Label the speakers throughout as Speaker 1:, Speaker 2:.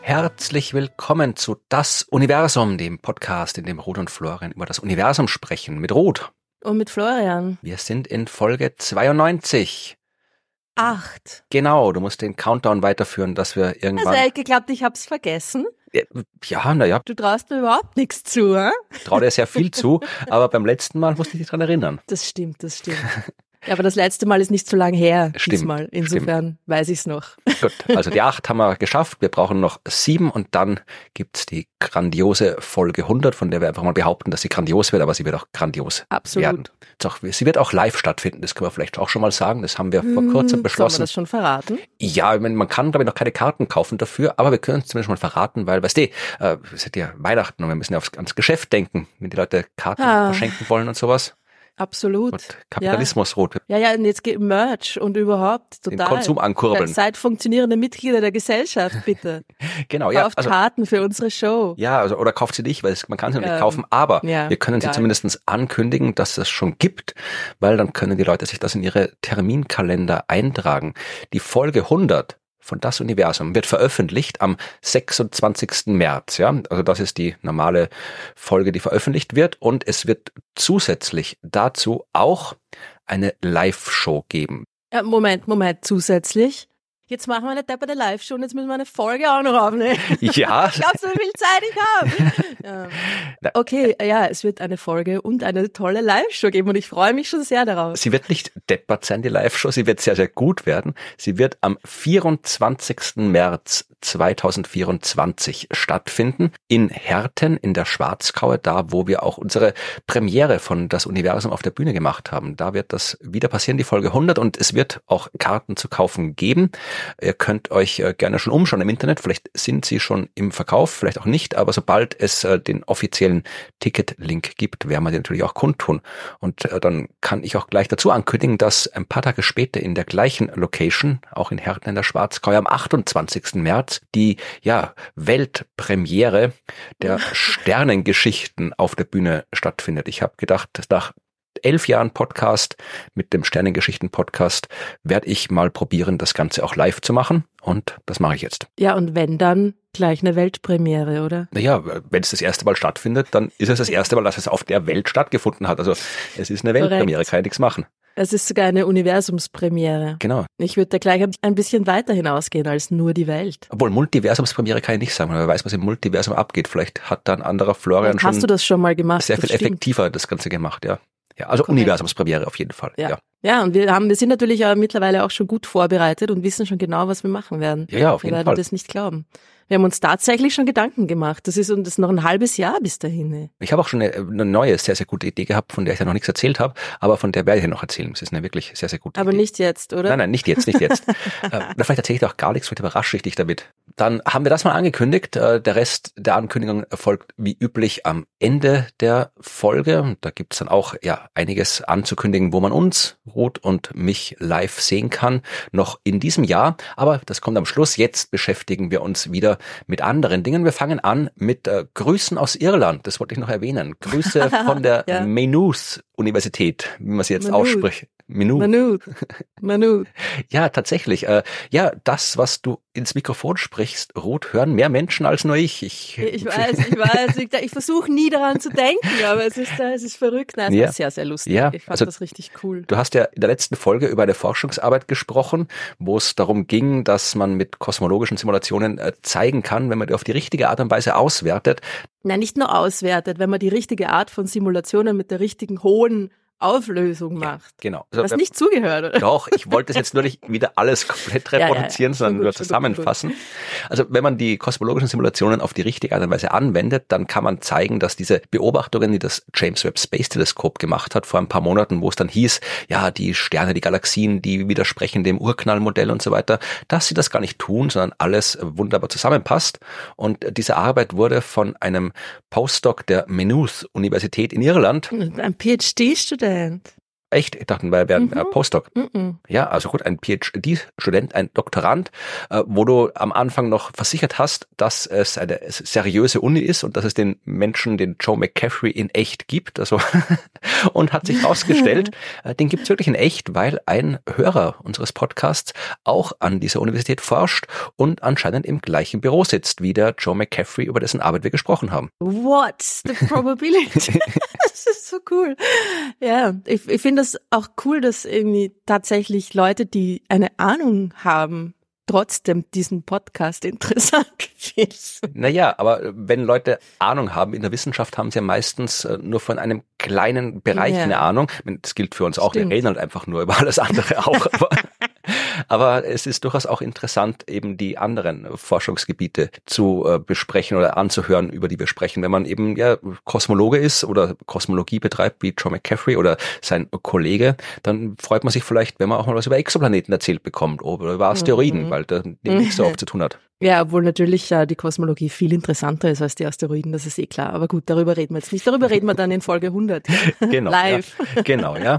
Speaker 1: Herzlich willkommen zu Das Universum, dem Podcast, in dem Ruth und Florian über das Universum sprechen. Mit Ruth.
Speaker 2: Und mit Florian.
Speaker 1: Wir sind in Folge 92.
Speaker 2: Acht.
Speaker 1: Genau, du musst den Countdown weiterführen, dass wir irgendwann.
Speaker 2: Also ehrlich geglaubt, ich hab's vergessen.
Speaker 1: Ja, naja.
Speaker 2: Du traust mir überhaupt nichts zu, hä?
Speaker 1: Ich traue dir sehr viel zu, aber beim letzten Mal musste ich dich dran erinnern.
Speaker 2: Das stimmt, das stimmt. Ja, aber das letzte Mal ist nicht so lang her.
Speaker 1: Stimmt,
Speaker 2: Diesmal. Insofern
Speaker 1: stimmt.
Speaker 2: weiß ich's noch.
Speaker 1: Gut, also die acht haben wir geschafft. Wir brauchen noch sieben und dann gibt's die grandiose Folge 100, von der wir einfach mal behaupten, dass sie grandios wird, aber sie wird auch grandios
Speaker 2: Absolut.
Speaker 1: werden. Auch, sie wird auch live stattfinden, das können wir vielleicht auch schon mal sagen. Das haben wir vor kurzem
Speaker 2: Hm,
Speaker 1: beschlossen.
Speaker 2: Sollen wir das schon verraten?
Speaker 1: Ja, ich meine, man kann, glaube ich, noch keine Karten kaufen dafür, aber wir können es zumindest mal verraten, weil, weißt du, äh, es ist ja Weihnachten und wir müssen ja aufs, ans Geschäft denken, wenn die Leute Karten
Speaker 2: Ah.
Speaker 1: verschenken wollen und sowas.
Speaker 2: Absolut.
Speaker 1: Und Kapitalismus rot.
Speaker 2: Ja, ja, und jetzt geht Merch und überhaupt
Speaker 1: Den
Speaker 2: total.
Speaker 1: Konsum ankurbeln.
Speaker 2: Ja, seid funktionierende Mitglieder der Gesellschaft, bitte.
Speaker 1: Genau, ja.
Speaker 2: Kauft
Speaker 1: Also,
Speaker 2: Karten für unsere Show.
Speaker 1: ja, also, oder kauft sie nicht, weil es, man kann sie noch nicht
Speaker 2: Ähm,
Speaker 1: kaufen, aber
Speaker 2: ja,
Speaker 1: wir können sie zumindest ankündigen, dass es schon gibt, weil dann können die Leute sich das in ihre Terminkalender eintragen. Die Folge 100 von Das Universum wird veröffentlicht am 26. März, ja. Also das ist die normale Folge, die veröffentlicht wird und es wird zusätzlich dazu auch eine Live-Show geben.
Speaker 2: Ja, Moment, Moment, zusätzlich. Jetzt machen wir eine depperte Live-Show und jetzt müssen wir eine Folge auch noch aufnehmen.
Speaker 1: Ja,
Speaker 2: Glaubst du, wie viel Zeit ich habe?
Speaker 1: Na,
Speaker 2: okay, ja, es wird eine Folge und eine tolle Live-Show geben und ich freue mich schon sehr darauf.
Speaker 1: Sie wird nicht deppert sein, die Live-Show. Sie wird sehr, sehr gut werden. Sie wird am 24. März 2024 stattfinden in Herten in der Schwarzkaue, da wo wir auch unsere Premiere von Das Universum auf der Bühne gemacht haben. Da wird das wieder passieren, die Folge 100 und es wird auch Karten zu kaufen geben. Ihr könnt euch äh, gerne schon umschauen im Internet. Vielleicht sind sie schon im Verkauf, vielleicht auch nicht, aber sobald es äh, den offiziellen Ticket-Link gibt, werden wir den natürlich auch kundtun. Und äh, dann kann ich auch gleich dazu ankündigen, dass ein paar Tage später in der gleichen Location, auch in Herten in der Schwarzkau, am 28. März, die ja, Weltpremiere der Sternengeschichten auf der Bühne stattfindet. Ich habe gedacht, nach elf Jahren Podcast mit dem Sternengeschichten-Podcast werde ich mal probieren, das Ganze auch live zu machen. Und das mache ich jetzt.
Speaker 2: Ja, und wenn dann gleich eine Weltpremiere, oder?
Speaker 1: Naja, wenn es das erste Mal stattfindet, dann ist es das erste Mal, dass es auf der Welt stattgefunden hat. Also es ist eine
Speaker 2: Korrekt.
Speaker 1: Weltpremiere, kann ich nichts machen.
Speaker 2: Es ist sogar eine Universumspremiere.
Speaker 1: Genau.
Speaker 2: Ich würde da gleich ein bisschen weiter hinausgehen als nur die Welt.
Speaker 1: Obwohl Multiversumspremiere kann ich nicht sagen, weil wer weiß, was im Multiversum abgeht. Vielleicht hat da ein anderer Florian
Speaker 2: Hast
Speaker 1: schon
Speaker 2: du das schon mal gemacht?
Speaker 1: sehr
Speaker 2: Das
Speaker 1: viel
Speaker 2: stimmt.
Speaker 1: effektiver das Ganze gemacht, ja. Ja, also
Speaker 2: Korrekt.
Speaker 1: Universumspremiere auf jeden Fall.
Speaker 2: Ja.
Speaker 1: Ja.
Speaker 2: Ja, und wir haben, wir sind natürlich auch mittlerweile auch schon gut vorbereitet und wissen schon genau, was wir machen werden.
Speaker 1: Ja, ja, auf
Speaker 2: wir
Speaker 1: jeden
Speaker 2: werden
Speaker 1: Fall.
Speaker 2: das nicht glauben. Wir haben uns tatsächlich schon Gedanken gemacht. Das ist und das ist noch ein halbes Jahr bis dahin.
Speaker 1: Ich habe auch schon eine, eine neue, sehr, sehr gute Idee gehabt, von der ich ja noch nichts erzählt habe, aber von der werde ich ja noch erzählen. Das ist eine wirklich sehr, sehr gute
Speaker 2: Aber
Speaker 1: Idee.
Speaker 2: nicht jetzt, oder?
Speaker 1: Nein, nein, nicht jetzt, nicht jetzt. äh, vielleicht erzähle ich dir auch gar nichts, vielleicht überrasche ich dich damit. Dann haben wir das mal angekündigt. Äh, der Rest der Ankündigung erfolgt wie üblich am Ende der Folge. Da gibt's dann auch ja einiges anzukündigen, wo man uns, Ruth und mich live sehen kann, noch in diesem Jahr. Aber das kommt am Schluss. Jetzt beschäftigen wir uns wieder mit anderen Dingen. Wir fangen an mit äh, Grüßen aus Irland. Das wollte ich noch erwähnen. Grüße von der
Speaker 2: Ja.
Speaker 1: Maynooth Universität, wie man sie jetzt
Speaker 2: Maynooth.
Speaker 1: ausspricht. Maynooth.
Speaker 2: Manut. Manut.
Speaker 1: Ja, tatsächlich. Äh, ja, das, was du ins Mikrofon sprichst, Ruth, hören mehr Menschen als nur ich. Ich,
Speaker 2: Ich weiß, ich weiß. Ich, ich versuche nie daran zu denken, aber es ist, äh, es ist verrückt. Nein, es
Speaker 1: Ja.
Speaker 2: war sehr, sehr lustig.
Speaker 1: Ja,
Speaker 2: ich fand
Speaker 1: also
Speaker 2: das richtig cool.
Speaker 1: Du hast ja in der letzten Folge über eine Forschungsarbeit gesprochen, wo es darum ging, dass man mit kosmologischen Simulationen äh, zeigen kann, wenn man die auf die richtige Art und Weise auswertet,
Speaker 2: Nein, nicht nur auswertet, wenn man die richtige Art von Simulationen mit der richtigen hohen Auflösung macht.
Speaker 1: genau.
Speaker 2: Du hast nicht zugehört, oder?
Speaker 1: Doch, ich wollte es jetzt nur nicht wieder alles komplett
Speaker 2: Ja, ja, ja.
Speaker 1: reproduzieren, sondern
Speaker 2: gut,
Speaker 1: nur
Speaker 2: gut,
Speaker 1: zusammenfassen. Also wenn man die kosmologischen Simulationen auf die richtige Art und Weise anwendet, dann kann man zeigen, dass diese Beobachtungen, die das James Webb Space Teleskop gemacht hat vor ein paar Monaten, wo es dann hieß, ja, die Sterne, die Galaxien, die widersprechen dem Urknallmodell und so weiter, dass sie das gar nicht tun, sondern alles wunderbar zusammenpasst. Und diese Arbeit wurde von einem Postdoc der Maynooth Universität in Irland
Speaker 2: Ein PhD-Student.
Speaker 1: Excellent Echt? Ich dachte, wir wären mhm. Postdoc. Mhm. Ja, also gut, ein PhD-Student, ein Doktorand, äh, wo du am Anfang noch versichert hast, dass es eine seriöse Uni ist und dass es den Menschen, den Joe McCaffrey in echt gibt. Also und hat sich herausgestellt, äh, den gibt's wirklich in echt, weil ein Hörer unseres Podcasts auch an dieser Universität forscht und anscheinend im gleichen Büro sitzt wie der Joe McCaffrey, über dessen Arbeit wir gesprochen haben.
Speaker 2: What's the probability? das ist so cool. Ja, ich, ich finde das auch cool, dass irgendwie tatsächlich Leute, die eine Ahnung haben, trotzdem diesen Podcast interessant finden.
Speaker 1: Naja, aber wenn Leute Ahnung haben in der Wissenschaft, haben sie ja meistens äh, nur von einem kleinen Bereich ja. eine Ahnung. Das gilt für uns auch. Stimmt. Wir reden halt einfach nur über alles andere auch. Aber es ist durchaus auch interessant, eben die anderen Forschungsgebiete zu äh, besprechen oder anzuhören, über die wir sprechen. Wenn man eben ja Kosmologe ist oder Kosmologie betreibt, wie John McCaffrey oder sein Kollege, dann freut man sich vielleicht, wenn man auch mal was über Exoplaneten erzählt bekommt oder über Asteroiden, mhm. weil da nicht so oft zu tun hat.
Speaker 2: Ja, obwohl natürlich äh, die Kosmologie viel interessanter ist als die Asteroiden, das ist eh klar. Aber gut, darüber reden wir jetzt nicht. Darüber reden wir dann in Folge 100.
Speaker 1: genau. Live. Ja, genau, ja.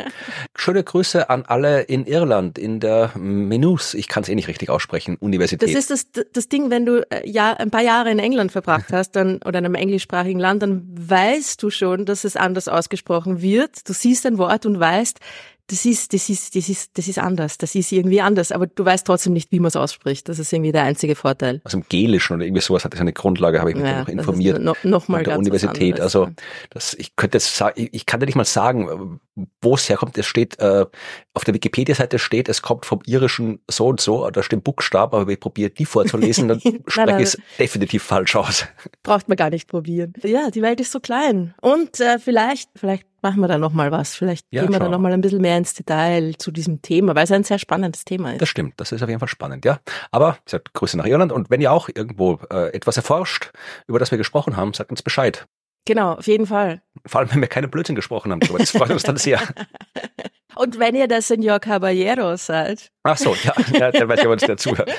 Speaker 1: Schöne Grüße an alle in Irland, in der Menus, ich kann es eh nicht richtig aussprechen, Universität.
Speaker 2: Das ist das, das Ding, wenn du äh, ja, ein paar Jahre in England verbracht hast dann, oder in einem englischsprachigen Land, dann weißt du schon, dass es anders ausgesprochen wird. Du siehst ein Wort und weißt, das ist, das ist, das ist, das ist anders. Das ist irgendwie anders. Aber du weißt trotzdem nicht, wie man es ausspricht. Das ist irgendwie der einzige Vorteil.
Speaker 1: Also im Gelischen oder irgendwie sowas hat das eine Grundlage, habe ich mich ja, noch informiert.
Speaker 2: No, noch mal
Speaker 1: der Universität. Also das, ich könnte jetzt sagen, ich, ich kann dir nicht mal sagen, wo es herkommt. Es steht, äh, auf der Wikipedia-Seite steht, es kommt vom irischen so und so, da steht Buchstaben, aber wenn ich probiere, die vorzulesen, dann spreche ich es definitiv falsch aus.
Speaker 2: Braucht man gar nicht probieren. Ja, die Welt ist so klein. Und äh, vielleicht, vielleicht machen wir da noch mal was. Vielleicht ja, gehen wir da noch mal ein bisschen mehr ins Detail zu diesem Thema, weil es ein sehr spannendes Thema ist.
Speaker 1: Das stimmt, das ist auf jeden Fall spannend, ja. Aber wie gesagt, Grüße nach Irland und wenn ihr auch irgendwo äh, etwas erforscht, über das wir gesprochen haben, sagt uns Bescheid.
Speaker 2: Genau, auf jeden Fall.
Speaker 1: Vor allem, wenn wir keine Blödsinn gesprochen haben, das freut uns dann sehr.
Speaker 2: Und wenn ihr der Senor Caballero seid.
Speaker 1: Ach so, ja, ja dann weiß ich, ob uns der zuhört.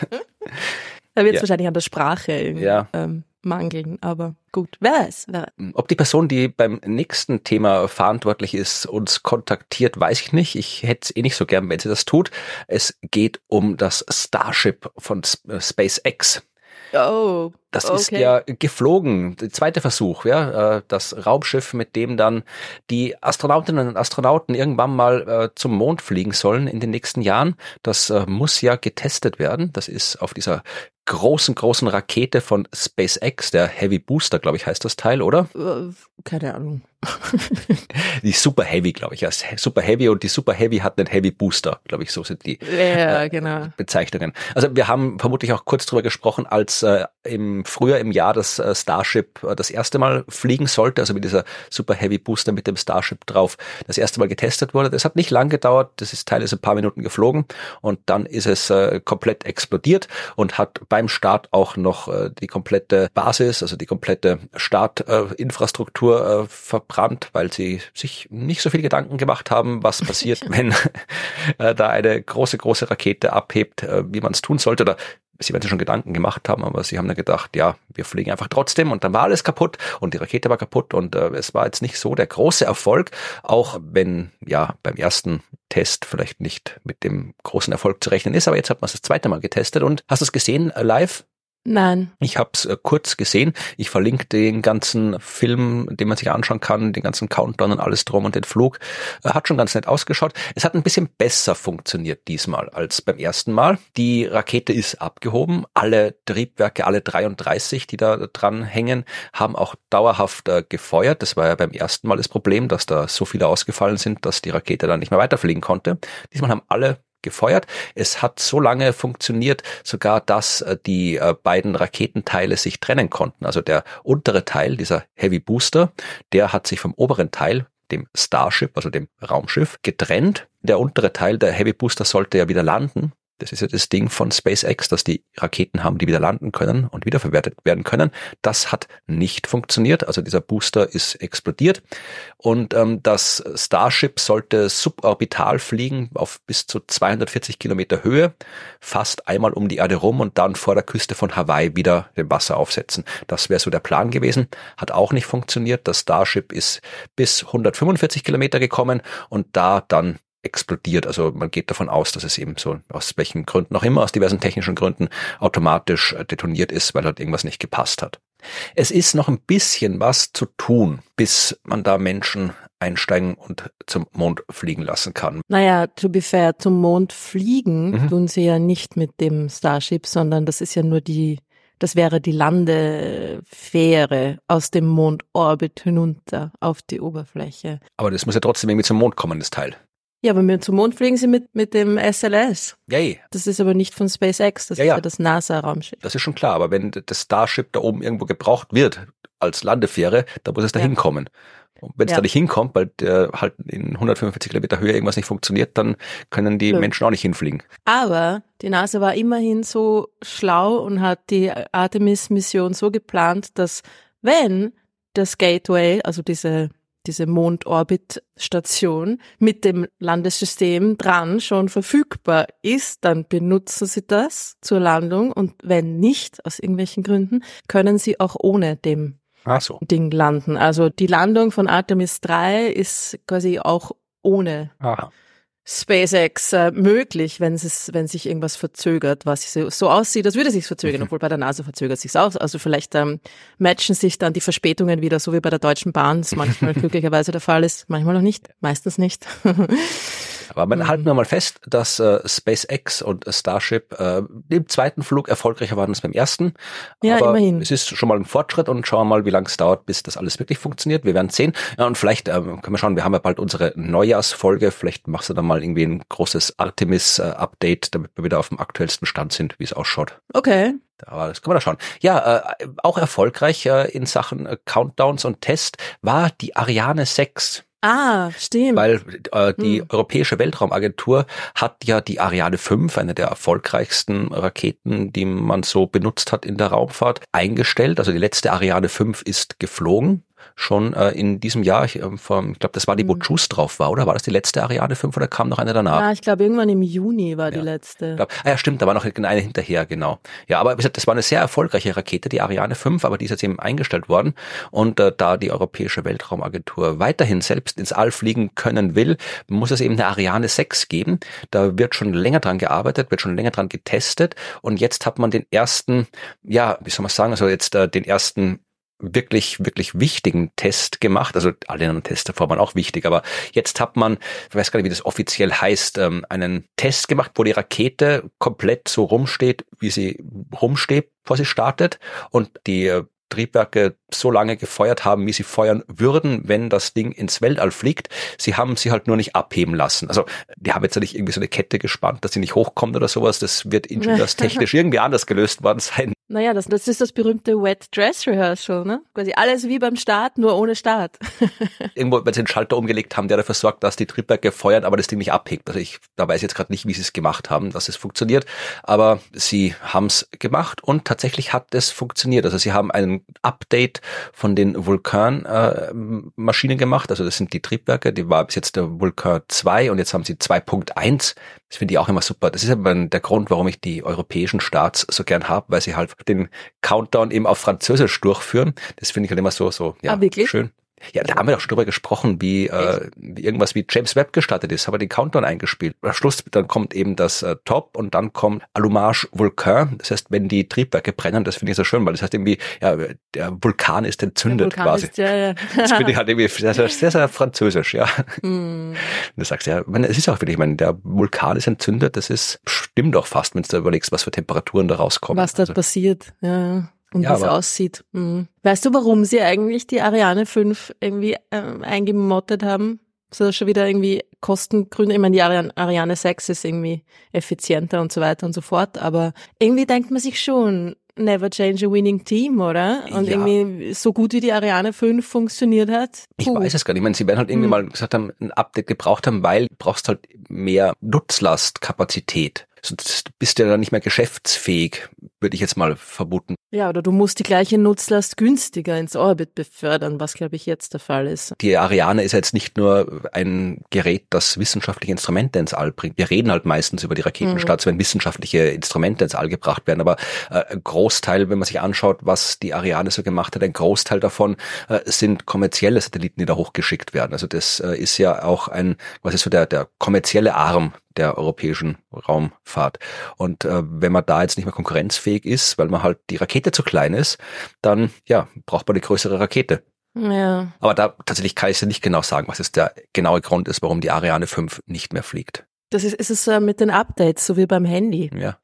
Speaker 2: Da wird es ja. wahrscheinlich an der Sprache ja. ähm, mangeln, aber gut, wer weiß, wer weiß.
Speaker 1: Ob die Person, die beim nächsten Thema verantwortlich ist, uns kontaktiert, weiß ich nicht. Ich hätte es eh nicht so gern, wenn sie das tut. Es geht um das Starship von SpaceX.
Speaker 2: Oh.
Speaker 1: Das
Speaker 2: okay.
Speaker 1: ist ja geflogen. Der zweite Versuch, ja, äh, das Raumschiff, mit dem dann die Astronautinnen und Astronauten irgendwann mal äh, zum Mond fliegen sollen in den nächsten Jahren. Das äh, muss ja getestet werden. Das ist auf dieser großen, großen Rakete von SpaceX, der Heavy Booster, glaube ich, heißt das Teil, oder?
Speaker 2: Keine Ahnung.
Speaker 1: die Super Heavy, glaube ich. Ja. Super Heavy und die Super Heavy hat einen Heavy Booster, glaube ich, so sind die
Speaker 2: ja, äh, genau.
Speaker 1: Bezeichnungen. Also wir haben vermutlich auch kurz drüber gesprochen, als äh, im früher im Jahr das äh, Starship äh, das erste Mal fliegen sollte, also mit dieser Super Heavy Booster mit dem Starship drauf, das erste Mal getestet wurde. Das hat nicht lang gedauert, das ist teilweise ein paar Minuten geflogen und dann ist es äh, komplett explodiert und hat beim Start auch noch die komplette Basis, also die komplette Startinfrastruktur verbrannt, weil sie sich nicht so viel Gedanken gemacht haben, was passiert, wenn da eine große, große Rakete abhebt, wie man es tun sollte. Oder sie werden sich schon Gedanken gemacht haben, aber sie haben dann gedacht, ja, wir fliegen einfach trotzdem und dann war alles kaputt und die Rakete war kaputt und äh, es war jetzt nicht so der große Erfolg, auch wenn ja beim ersten Test vielleicht nicht mit dem großen Erfolg zu rechnen ist, aber jetzt hat man es das zweite Mal getestet und hast du es gesehen äh, live?
Speaker 2: Nein.
Speaker 1: Ich habe es äh, kurz gesehen. Ich verlinke den ganzen Film, den man sich anschauen kann, den ganzen Countdown und alles drum und den Flug. Äh, hat schon ganz nett ausgeschaut. Es hat ein bisschen besser funktioniert diesmal als beim ersten Mal. Die Rakete ist abgehoben. Alle Triebwerke, alle 33, die da dran hängen, haben auch dauerhaft äh, gefeuert. Das war ja beim ersten Mal das Problem, dass da so viele ausgefallen sind, dass die Rakete dann nicht mehr weiterfliegen konnte. Diesmal haben alle gefeuert. Es hat so lange funktioniert, sogar dass äh, die äh, beiden Raketenteile sich trennen konnten. Also der untere Teil, dieser Heavy Booster, der hat sich vom oberen Teil dem Starship, also dem Raumschiff, getrennt. Der untere Teil, der Heavy Booster, sollte ja wieder landen Das ist ja das Ding von SpaceX, dass die Raketen haben, die wieder landen können und wiederverwertet werden können. Das hat nicht funktioniert. Also dieser Booster ist explodiert. Und ähm, das Starship sollte suborbital fliegen auf bis zu 240 Kilometer Höhe, fast einmal um die Erde rum und dann vor der Küste von Hawaii wieder dem Wasser aufsetzen. Das wäre so der Plan gewesen. Hat auch nicht funktioniert. Das Starship ist bis 145 Kilometer gekommen und da dann explodiert. Also man geht davon aus, dass es eben so aus welchen Gründen auch immer, aus diversen technischen Gründen automatisch äh, detoniert ist, weil halt irgendwas nicht gepasst hat. Es ist noch ein bisschen was zu tun, bis man da Menschen einsteigen und zum Mond fliegen lassen kann.
Speaker 2: Naja, to be fair, zum Mond fliegen mhm. tun sie ja nicht mit dem Starship, sondern das ist ja nur die, das wäre die Landefähre aus dem Mondorbit hinunter auf die Oberfläche.
Speaker 1: Aber das muss ja trotzdem irgendwie zum Mond kommen, das Teil.
Speaker 2: Ja, aber mit zum Mond fliegen sie mit, mit dem SLS.
Speaker 1: Yay.
Speaker 2: Das ist aber nicht von SpaceX, das ja, ist ja das NASA-Raumschiff.
Speaker 1: Das ist schon klar, aber wenn das Starship da oben irgendwo gebraucht wird als Landefähre, da muss es da ja. hinkommen. Und wenn es ja. da nicht hinkommt, weil der halt in 145 Kilometer Höhe irgendwas nicht funktioniert, dann können die Blöd. Menschen auch nicht hinfliegen.
Speaker 2: Aber die NASA war immerhin so schlau und hat die Artemis-Mission so geplant, dass wenn das Gateway, also diese diese Mondorbitstation mit dem Landessystem dran schon verfügbar ist, dann benutzen Sie das zur Landung und wenn nicht, aus irgendwelchen Gründen, können Sie auch ohne dem so. Ding landen. Also die Landung von Artemis 3 ist quasi auch ohne Aha. SpaceX äh, möglich, wenn es wenn sich irgendwas verzögert, was so, so aussieht, als würde es sich verzögern, mhm. obwohl bei der NASA verzögert sich auch. Also vielleicht ähm, matchen sich dann die Verspätungen wieder, so wie bei der Deutschen Bahn, das manchmal glücklicherweise der Fall ist, manchmal noch nicht, meistens nicht.
Speaker 1: Aber man mhm. halten wir mal fest, dass äh, SpaceX und Starship äh, im zweiten Flug erfolgreicher waren als beim ersten.
Speaker 2: Ja, Aber immerhin.
Speaker 1: Es ist schon mal ein Fortschritt und schauen wir mal, wie lange es dauert, bis das alles wirklich funktioniert. Wir werden sehen. Ja, und vielleicht äh, können wir schauen, wir haben ja bald unsere Neujahrsfolge. Vielleicht machst du da mal irgendwie ein großes Artemis-Update, damit wir wieder auf dem aktuellsten Stand sind, wie es ausschaut.
Speaker 2: Okay.
Speaker 1: Aber das können wir da schauen. Ja, äh, auch erfolgreich äh, in Sachen äh, Countdowns und Test war die Ariane 6.
Speaker 2: Ah, stimmt.
Speaker 1: Weil äh, die hm. Europäische Weltraumagentur hat ja die Ariane 5, eine der erfolgreichsten Raketen, die man so benutzt hat in der Raumfahrt, eingestellt. Also die letzte Ariane 5 ist geflogen schon äh, in diesem Jahr. Ich, äh, vom, ich glaube, das war die, wo mhm. Juice drauf war, oder? War das die letzte Ariane 5 oder kam noch eine danach?
Speaker 2: Ja, ich glaube, irgendwann im Juni war ja. die letzte.
Speaker 1: Glaub, ah ja, stimmt, da war noch eine hinterher, genau. Ja, aber wie gesagt, das war eine sehr erfolgreiche Rakete, die Ariane 5, aber die ist jetzt eben eingestellt worden. Und äh, da die Europäische Weltraumagentur weiterhin selbst ins All fliegen können will, muss es eben eine Ariane 6 geben. Da wird schon länger dran gearbeitet, wird schon länger dran getestet. Und jetzt hat man den ersten, ja, wie soll man sagen, also jetzt äh, den ersten wirklich, wirklich wichtigen Test gemacht. Also alle anderen Tests davor waren auch wichtig, aber jetzt hat man, ich weiß gar nicht, wie das offiziell heißt, ähm, einen Test gemacht, wo die Rakete komplett so rumsteht, wie sie rumsteht, bevor sie startet und die äh, Triebwerke so lange gefeuert haben, wie sie feuern würden, wenn das Ding ins Weltall fliegt. Sie haben sie halt nur nicht abheben lassen. Also die haben jetzt ja nicht irgendwie so eine Kette gespannt, dass sie nicht hochkommt oder sowas. Das wird ingenieurstechnisch irgendwie anders gelöst worden sein.
Speaker 2: Naja, das, das ist das berühmte Wet Dress Rehearsal, ne? Quasi alles wie beim Start, nur ohne Start.
Speaker 1: Irgendwo, wenn sie den Schalter umgelegt haben, der dafür sorgt, dass die Triebwerke feuern, aber das Ding nicht abhebt. Also ich, da weiß ich jetzt gerade nicht, wie sie es gemacht haben, dass es funktioniert. Aber sie haben es gemacht und tatsächlich hat es funktioniert. Also sie haben ein Update von den Vulkan-Maschinen äh, gemacht. Also das sind die Triebwerke, die war bis jetzt der Vulkan 2 und jetzt haben sie 2.1. Das finde ich auch immer super. Das ist aber der Grund, warum ich die europäischen Starts so gern habe, weil sie halt den Countdown eben auf Französisch durchführen. Das finde ich halt immer so, so ja, ah, schön. Ja, da haben wir doch schon drüber gesprochen, wie, äh, irgendwas wie James Webb gestartet ist, haben wir den Countdown eingespielt. Am Schluss dann kommt eben das äh, Top und dann kommt Allumage Vulkan. Das heißt, wenn die Triebwerke brennen, das finde ich so schön, weil das heißt irgendwie, ja, der Vulkan ist entzündet Vulkan quasi. Ist, ja, ja. das finde ich halt irgendwie sehr, sehr, sehr, sehr französisch, ja. Mm. Du sagst ja, meine, es ist auch wirklich, ich meine, der Vulkan ist entzündet, das ist, stimmt doch fast, wenn du überlegst, was für Temperaturen da rauskommen.
Speaker 2: Was da also. passiert, ja und ja, wie es aussieht. Mhm. Weißt du, warum sie eigentlich die Ariane 5 irgendwie äh, eingemottet haben? So schon wieder irgendwie Kostengründe. Ich meine, die Ariane, Ariane 6 ist irgendwie effizienter und so weiter und so fort, aber irgendwie denkt man sich schon, never change a winning team, oder? Und ja. irgendwie so gut wie die Ariane 5 funktioniert hat.
Speaker 1: Puh. Ich weiß es gar nicht. Ich meine, sie werden halt irgendwie hm. mal gesagt haben, ein Update gebraucht haben, weil du brauchst halt mehr Nutzlastkapazität Sonst bist du ja dann nicht mehr geschäftsfähig, würde ich jetzt mal vermuten.
Speaker 2: Ja, oder du musst die gleiche Nutzlast günstiger ins Orbit befördern, was glaube ich jetzt der Fall ist.
Speaker 1: Die Ariane ist jetzt nicht nur ein Gerät, das wissenschaftliche Instrumente ins All bringt. Wir reden halt meistens über die Raketenstarts, mhm. wenn wissenschaftliche Instrumente ins All gebracht werden. Aber äh, ein Großteil, wenn man sich anschaut, was die Ariane so gemacht hat, ein Großteil davon äh, sind kommerzielle Satelliten, die da hochgeschickt werden. Also das äh, ist ja auch ein, was ist so der, der kommerzielle Arm der europäischen Raumfahrt. Und äh, wenn man da jetzt nicht mehr konkurrenzfähig ist, weil man halt die Rakete zu klein ist, dann ja, braucht man eine größere Rakete.
Speaker 2: Ja.
Speaker 1: Aber da tatsächlich kann ich ja nicht genau sagen, was jetzt der genaue Grund ist, warum die Ariane 5 nicht mehr fliegt.
Speaker 2: Das ist, ist es mit den Updates, so wie beim Handy.
Speaker 1: Ja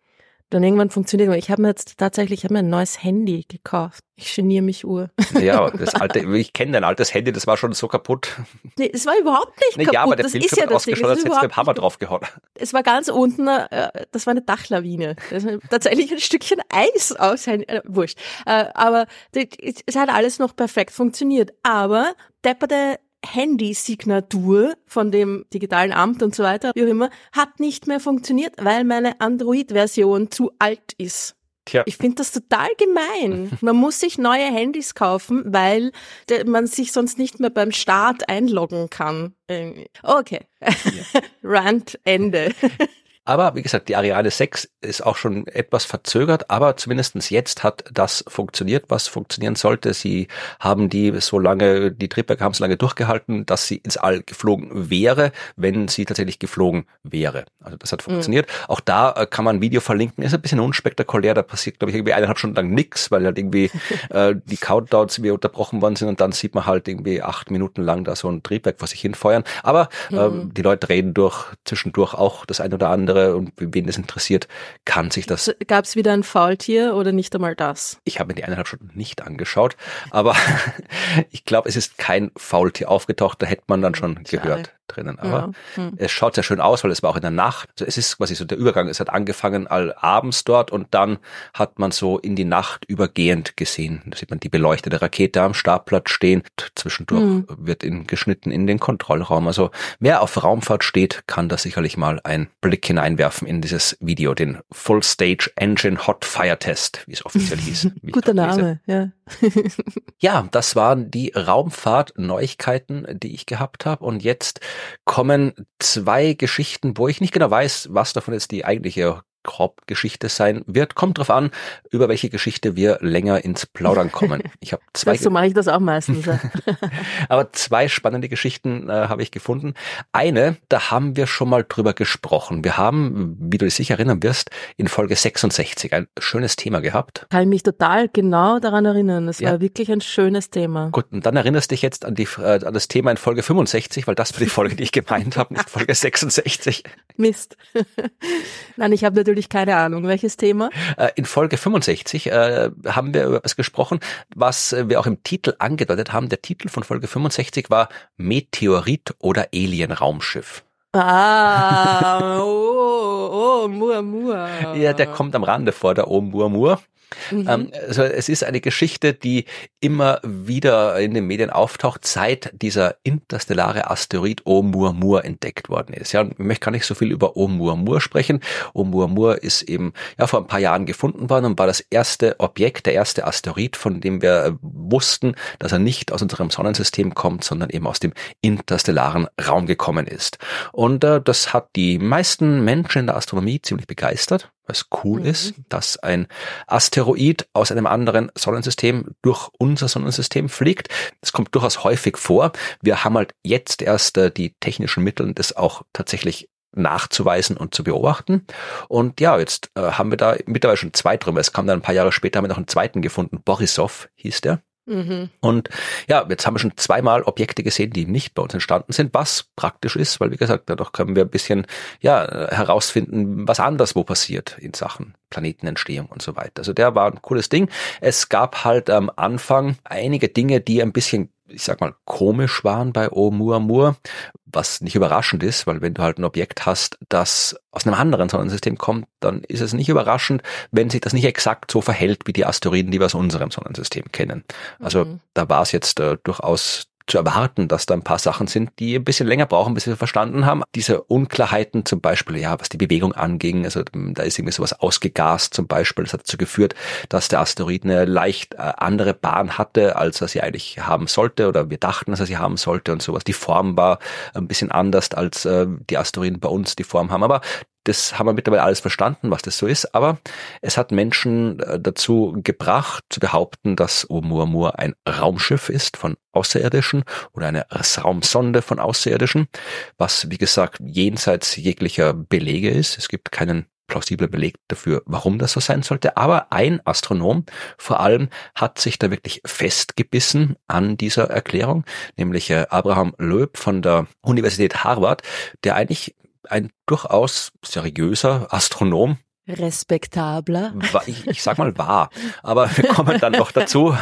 Speaker 2: dann irgendwann funktioniert. Ich habe mir jetzt tatsächlich, ich habe mir ein neues Handy gekauft. Ich geniere mich ur.
Speaker 1: Ja, das alte, ich kenne dein altes Handy, das war schon so kaputt.
Speaker 2: Nee, es war überhaupt nicht kaputt.
Speaker 1: Ja, aber der das Bildschirm ist ja das ausgeschaut, als hättest du mit dem Hammer draufgehauen.
Speaker 2: Es war ganz unten, äh, das war eine Dachlawine. Das war tatsächlich ein Stückchen Eis aus, äh, wurscht. Äh, aber es hat alles noch perfekt funktioniert. Aber depperte Handysignatur von dem digitalen Amt und so weiter, wie auch immer, hat nicht mehr funktioniert, weil meine Android-Version zu alt ist. Tja. Ich finde das total gemein. Man muss sich neue Handys kaufen, weil man sich sonst nicht mehr beim Start einloggen kann. Okay. Ja. Rant Ende.
Speaker 1: Aber wie gesagt, die Ariane 6 ist auch schon etwas verzögert, aber zumindestens jetzt hat das funktioniert, was funktionieren sollte. Sie haben die so lange, die Triebwerke haben so lange durchgehalten, dass sie ins All geflogen wäre, wenn sie tatsächlich geflogen wäre. Also das hat funktioniert. Mhm. Auch da äh, kann man ein Video verlinken, ist ein bisschen unspektakulär, da passiert, glaube ich, irgendwie eineinhalb Stunden lang nix, weil halt irgendwie äh, die Countdowns wie unterbrochen worden sind und dann sieht man halt irgendwie acht Minuten lang da so ein Triebwerk vor sich hinfeuern. Aber äh, mhm. die Leute reden durch zwischendurch auch das eine oder andere andere und wen das interessiert, kann sich das.
Speaker 2: Gab es wieder ein Faultier oder nicht einmal das?
Speaker 1: Ich habe mir die eineinhalb Stunden nicht angeschaut, aber ich glaube, es ist kein Faultier aufgetaucht, da hätte man dann schon gehört drinnen. Aber ja. hm. es schaut sehr schön aus, weil es war auch in der Nacht. Also es ist quasi so der Übergang. Es hat angefangen all abends dort und dann hat man so in die Nacht übergehend gesehen. Da sieht man die beleuchtete Rakete am Startplatz stehen. Zwischendurch hm. wird in, geschnitten in den Kontrollraum. Also wer auf Raumfahrt steht, kann da sicherlich mal einen Blick hineinwerfen in dieses Video, den Full Stage Engine Hot Fire Test, wie es offiziell hieß.
Speaker 2: Guter Name, ja.
Speaker 1: ja, das waren die Raumfahrt-Neuigkeiten, die ich gehabt habe. Und jetzt kommen zwei Geschichten, wo ich nicht genau weiß, was davon jetzt die eigentliche Hauptgeschichte sein wird. Kommt drauf an, über welche Geschichte wir länger ins Plaudern kommen. Ich habe zwei.
Speaker 2: so mache ich das auch meistens.
Speaker 1: Aber zwei spannende Geschichten äh, habe ich gefunden. Eine, da haben wir schon mal drüber gesprochen. Wir haben, wie du dich sicher erinnern wirst, in Folge 66 ein schönes Thema gehabt.
Speaker 2: Kann ich mich total genau daran erinnern. Es ja. war wirklich ein schönes Thema.
Speaker 1: Gut, und dann erinnerst du dich jetzt an, die, äh, an das Thema in Folge 65, weil das war die Folge, die ich gemeint habe, nicht Folge 66.
Speaker 2: Mist. Nein, ich habe natürlich keine Ahnung. Welches Thema?
Speaker 1: Äh, in Folge 65 äh, haben wir über etwas gesprochen, was wir auch im Titel angedeutet haben. Der Titel von Folge 65 war Meteorit oder Alien-Raumschiff.
Speaker 2: Ah, oh, oh, Mur, Mur.
Speaker 1: Ja, der kommt am Rande vor, der Oh, Mur, Mur. Mhm. Ähm, also es ist eine Geschichte, die immer wieder in den Medien auftaucht, seit dieser interstellare Asteroid Oumuamua entdeckt worden ist. Ja, und ich möchte gar nicht so viel über Oumuamua sprechen. Oumuamua ist eben ja vor ein paar Jahren gefunden worden und war das erste Objekt, der erste Asteroid, von dem wir wussten, dass er nicht aus unserem Sonnensystem kommt, sondern eben aus dem interstellaren Raum gekommen ist. Und äh, das hat die meisten Menschen in der Astronomie ziemlich begeistert was cool mhm. ist, dass ein Asteroid aus einem anderen Sonnensystem durch unser Sonnensystem fliegt. Das kommt durchaus häufig vor. Wir haben halt jetzt erst äh, die technischen Mittel, das auch tatsächlich nachzuweisen und zu beobachten. Und ja, jetzt äh, haben wir da mittlerweile schon zwei drüber. Es kam dann ein paar Jahre später, haben wir noch einen zweiten gefunden. Borisov hieß der. Mhm. Und ja, jetzt haben wir schon zweimal Objekte gesehen, die nicht bei uns entstanden sind, was praktisch ist, weil wie gesagt, dadurch können wir ein bisschen ja herausfinden, was anderswo passiert in Sachen Planetenentstehung und so weiter. Also der war ein cooles Ding. Es gab halt am Anfang einige Dinge, die ein bisschen ich sag mal, komisch waren bei Oumuamua, was nicht überraschend ist, weil wenn du halt ein Objekt hast, das aus einem anderen Sonnensystem kommt, dann ist es nicht überraschend, wenn sich das nicht exakt so verhält wie die Asteroiden, die wir aus unserem Sonnensystem kennen. Also mhm. da war es jetzt äh, durchaus zu erwarten, dass da ein paar Sachen sind, die ein bisschen länger brauchen, bis wir verstanden haben. Diese Unklarheiten zum Beispiel, ja, was die Bewegung anging, also da ist irgendwie sowas ausgegast zum Beispiel. Das hat dazu geführt, dass der Asteroid eine leicht äh, andere Bahn hatte, als er sie eigentlich haben sollte oder wir dachten, dass er sie haben sollte und sowas. Die Form war ein bisschen anders, als äh, die Asteroiden bei uns die Form haben. Aber das haben wir mittlerweile alles verstanden, was das so ist, aber es hat Menschen äh, dazu gebracht, zu behaupten, dass Oumuamua ein Raumschiff ist von Außerirdischen oder eine Raumsonde von Außerirdischen, was wie gesagt jenseits jeglicher Belege ist. Es gibt keinen plausibler Beleg dafür, warum das so sein sollte. Aber ein Astronom vor allem hat sich da wirklich festgebissen an dieser Erklärung, nämlich äh, Abraham Loeb von der Universität Harvard, der eigentlich ein durchaus seriöser Astronom.
Speaker 2: Respektabler.
Speaker 1: Ich, ich sag mal wahr, aber wir kommen dann noch dazu,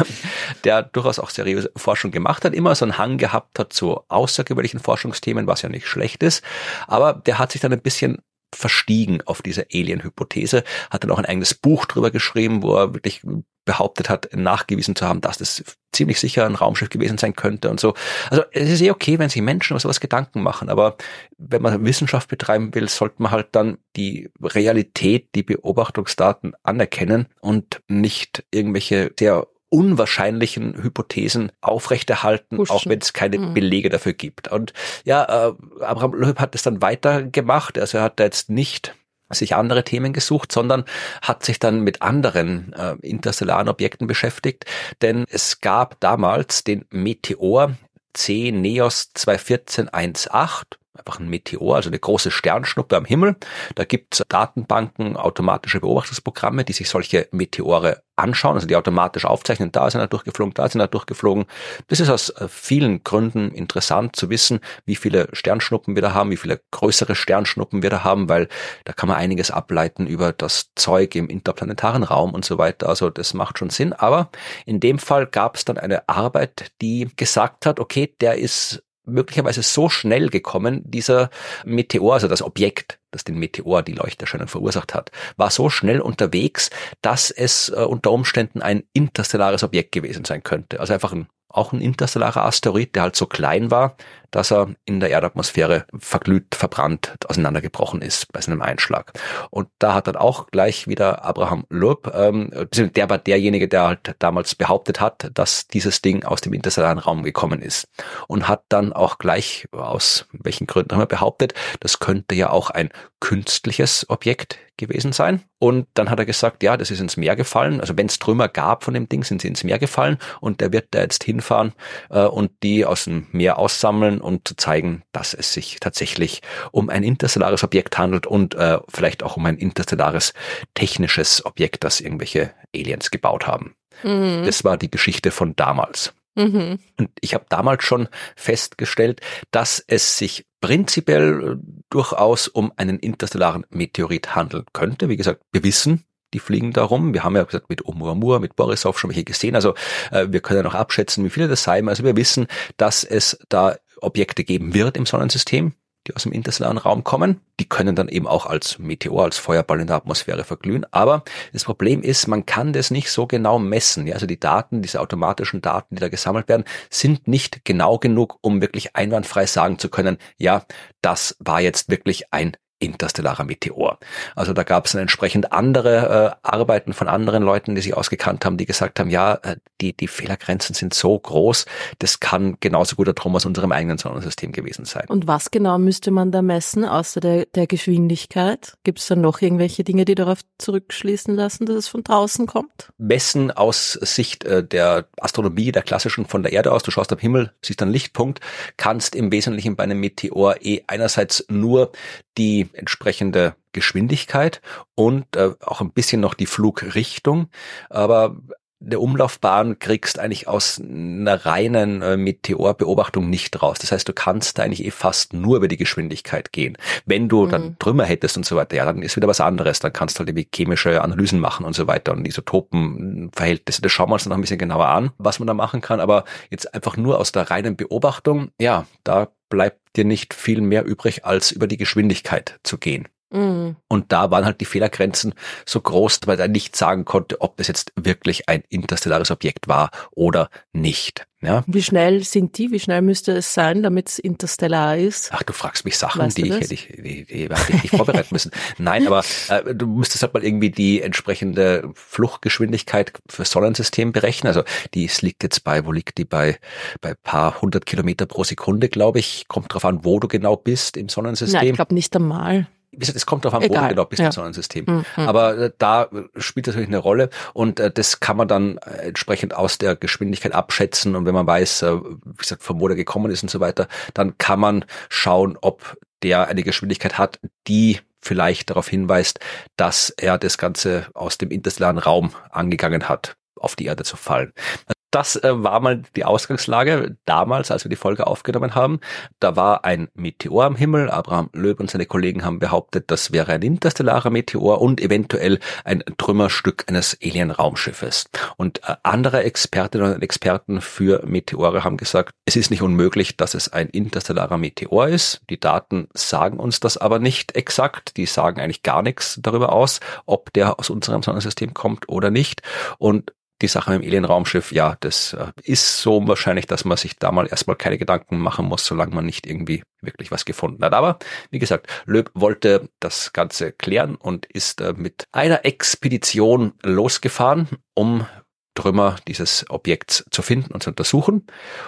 Speaker 1: der durchaus auch seriöse Forschung gemacht hat, immer so einen Hang gehabt hat zu außergewöhnlichen Forschungsthemen, was ja nicht schlecht ist, aber der hat sich dann ein bisschen verstiegen auf diese Alien-Hypothese, hat dann auch ein eigenes Buch drüber geschrieben, wo er wirklich behauptet hat, nachgewiesen zu haben, dass das ziemlich sicher ein Raumschiff gewesen sein könnte und so. Also es ist eh okay, wenn sich Menschen über sowas Gedanken machen, aber wenn man Wissenschaft betreiben will, sollte man halt dann die Realität, die Beobachtungsdaten anerkennen und nicht irgendwelche sehr unwahrscheinlichen Hypothesen aufrechterhalten, Huschen. auch wenn es keine mhm. Belege dafür gibt. Und ja, äh, Abraham Loeb hat es dann weitergemacht. Also er hat da jetzt nicht sich andere Themen gesucht, sondern hat sich dann mit anderen äh, interstellaren Objekten beschäftigt, denn es gab damals den Meteor C Neos 21418 einfach ein Meteor, also eine große Sternschnuppe am Himmel. Da gibt es Datenbanken, automatische Beobachtungsprogramme, die sich solche Meteore anschauen, also die automatisch aufzeichnen, da sind er durchgeflogen, da sind er durchgeflogen. Das ist aus äh, vielen Gründen interessant zu wissen, wie viele Sternschnuppen wir da haben, wie viele größere Sternschnuppen wir da haben, weil da kann man einiges ableiten über das Zeug im interplanetaren Raum und so weiter. Also das macht schon Sinn. Aber in dem Fall gab es dann eine Arbeit, die gesagt hat, okay, der ist möglicherweise so schnell gekommen, dieser Meteor, also das Objekt, das den Meteor, die Leuchterscheinung verursacht hat, war so schnell unterwegs, dass es äh, unter Umständen ein interstellares Objekt gewesen sein könnte. Also einfach ein auch ein interstellarer Asteroid, der halt so klein war, dass er in der Erdatmosphäre verglüht, verbrannt, auseinandergebrochen ist bei seinem Einschlag. Und da hat dann auch gleich wieder Abraham Loeb, ähm, der war derjenige, der halt damals behauptet hat, dass dieses Ding aus dem interstellaren Raum gekommen ist. Und hat dann auch gleich, aus welchen Gründen wir behauptet, das könnte ja auch ein künstliches Objekt gewesen sein. Und dann hat er gesagt, ja, das ist ins Meer gefallen. Also wenn es Trümmer gab von dem Ding, sind sie ins Meer gefallen und der wird da jetzt hinfahren äh, und die aus dem Meer aussammeln und zu zeigen, dass es sich tatsächlich um ein interstellares Objekt handelt und äh, vielleicht auch um ein interstellares technisches Objekt, das irgendwelche Aliens gebaut haben. Mhm. Das war die Geschichte von damals. Mhm. Und ich habe damals schon festgestellt, dass es sich prinzipiell äh, durchaus um einen interstellaren Meteorit handeln könnte. Wie gesagt, wir wissen, die fliegen da rum. Wir haben ja gesagt, mit Oumuamua, mit Borisov schon welche gesehen. Also äh, wir können ja noch abschätzen, wie viele das sein. Also wir wissen, dass es da Objekte geben wird im Sonnensystem, die aus dem interstellaren Raum kommen. Die können dann eben auch als Meteor, als Feuerball in der Atmosphäre verglühen. Aber das Problem ist, man kann das nicht so genau messen. Ja, also die Daten, diese automatischen Daten, die da gesammelt werden, sind nicht genau genug, um wirklich einwandfrei sagen zu können, ja, das war jetzt wirklich ein interstellarer Meteor. Also da gab es entsprechend andere äh, Arbeiten von anderen Leuten, die sich ausgekannt haben, die gesagt haben, ja, äh, die, die Fehlergrenzen sind so groß, das kann genauso gut der Strom aus unserem eigenen Sonnensystem gewesen sein.
Speaker 2: Und was genau müsste man da messen, außer der, der Geschwindigkeit? Gibt es da noch irgendwelche Dinge, die darauf zurückschließen lassen, dass es von draußen kommt?
Speaker 1: Messen aus Sicht äh, der Astronomie, der klassischen von der Erde aus, du schaust am Himmel, siehst einen Lichtpunkt, kannst im Wesentlichen bei einem Meteor eh einerseits nur die entsprechende Geschwindigkeit und äh, auch ein bisschen noch die Flugrichtung. Aber eine Umlaufbahn kriegst eigentlich aus einer reinen äh, Meteorbeobachtung nicht raus. Das heißt, du kannst da eigentlich eh fast nur über die Geschwindigkeit gehen. Wenn du mhm. dann Trümmer hättest und so weiter, ja, dann ist wieder was anderes. Dann kannst du halt irgendwie chemische Analysen machen und so weiter und Isotopenverhältnisse. Das schauen wir uns noch ein bisschen genauer an, was man da machen kann. Aber jetzt einfach nur aus der reinen Beobachtung, ja, da bleibt dir nicht viel mehr übrig, als über die Geschwindigkeit zu gehen. Mhm. Und da waren halt die Fehlergrenzen so groß, weil er nicht sagen konnte, ob das jetzt wirklich ein interstellares Objekt war oder nicht. Ja.
Speaker 2: Wie schnell sind die? Wie schnell müsste es sein, damit es interstellar ist?
Speaker 1: Ach, du fragst mich Sachen,
Speaker 2: Weißt
Speaker 1: die ich hätte ich, die, die hätte ich nicht vorbereiten müssen. Nein, aber äh, du müsstest halt mal irgendwie die entsprechende Fluchtgeschwindigkeit für Sonnensystem berechnen. Also die liegt jetzt bei, wo liegt die bei bei paar hundert Kilometer pro Sekunde, glaube ich. Kommt drauf an, wo du genau bist im
Speaker 2: Nein,
Speaker 1: Sonnensystem.
Speaker 2: ich glaube nicht einmal.
Speaker 1: Wie gesagt, es kommt wo du
Speaker 2: Egal,
Speaker 1: genau bist
Speaker 2: ja.
Speaker 1: im Sonnensystem.
Speaker 2: Mhm.
Speaker 1: Aber äh, da spielt das natürlich eine Rolle und äh, das kann man dann äh, entsprechend aus der Geschwindigkeit abschätzen und wenn man weiß, äh, wie gesagt, von wo der gekommen ist und so weiter, dann kann man schauen, ob der eine Geschwindigkeit hat, die vielleicht darauf hinweist, dass er das Ganze aus dem interstellaren Raum angegangen hat, auf die Erde zu fallen. Das äh, war mal die Ausgangslage damals, als wir die Folge aufgenommen haben. Da war ein Meteor am Himmel. Abraham Löb und seine Kollegen haben behauptet, das wäre ein interstellarer Meteor und eventuell ein Trümmerstück eines Alien-Raumschiffes. Und äh, andere Expertinnen und Experten für Meteore haben gesagt, es ist nicht unmöglich, dass es ein interstellarer Meteor ist. Die Daten sagen uns das aber nicht exakt. Die sagen eigentlich gar nichts darüber aus, ob der aus unserem Sonnensystem kommt oder nicht. Und die Sache mit dem Alien-Raumschiff, ja, das äh, ist so wahrscheinlich, dass man sich da mal erstmal keine Gedanken machen muss, solange man nicht irgendwie wirklich was gefunden hat. Aber wie gesagt, Löb wollte das Ganze klären und ist äh, mit einer Expedition losgefahren, um Trümmer dieses Objekts zu finden und zu untersuchen.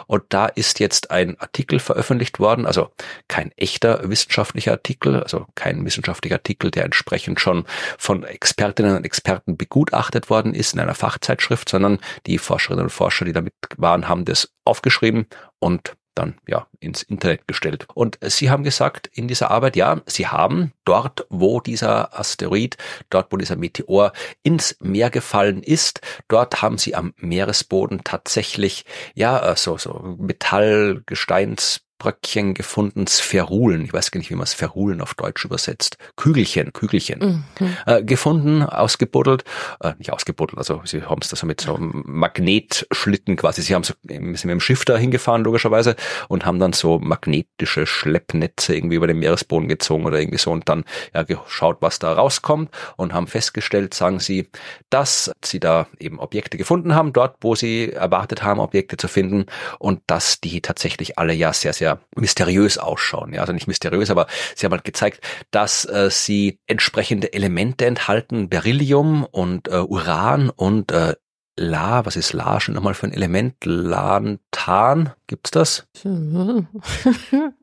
Speaker 1: Und da ist jetzt ein Artikel veröffentlicht worden, also kein echter wissenschaftlicher Artikel, also kein wissenschaftlicher Artikel, der entsprechend schon von Expertinnen und Experten begutachtet worden ist in einer Fachzeitschrift, sondern die Forscherinnen und Forscher, die damit waren, haben das aufgeschrieben und dann ja ins Internet gestellt. Und sie haben gesagt in dieser Arbeit, ja, sie haben dort, wo dieser Asteroid, dort, wo dieser Meteor ins Meer gefallen ist, dort haben sie am Meeresboden tatsächlich ja äh, so so Metallgesteins Bröckchen gefunden, Spherulen, ich weiß gar nicht, wie man Spherulen auf Deutsch übersetzt, Kügelchen, Kügelchen,
Speaker 2: Mhm.
Speaker 1: äh, gefunden, ausgebuddelt, äh, nicht ausgebuddelt, also sie haben es da so mit so einem Magnetschlitten quasi, sie haben so, sind mit dem Schiff da hingefahren logischerweise und haben dann so magnetische Schleppnetze irgendwie über den Meeresboden gezogen oder irgendwie so und dann ja geschaut, was da rauskommt und haben festgestellt, sagen sie, dass sie da eben Objekte gefunden haben, dort, wo sie erwartet haben, Objekte zu finden und dass die tatsächlich alle ja sehr, sehr mysteriös ausschauen. Ja, also nicht mysteriös, aber sie haben halt gezeigt, dass äh, sie entsprechende Elemente enthalten, Beryllium und äh, Uran und äh, La, was ist La schon nochmal für ein Element? Lanthan, gibt's das?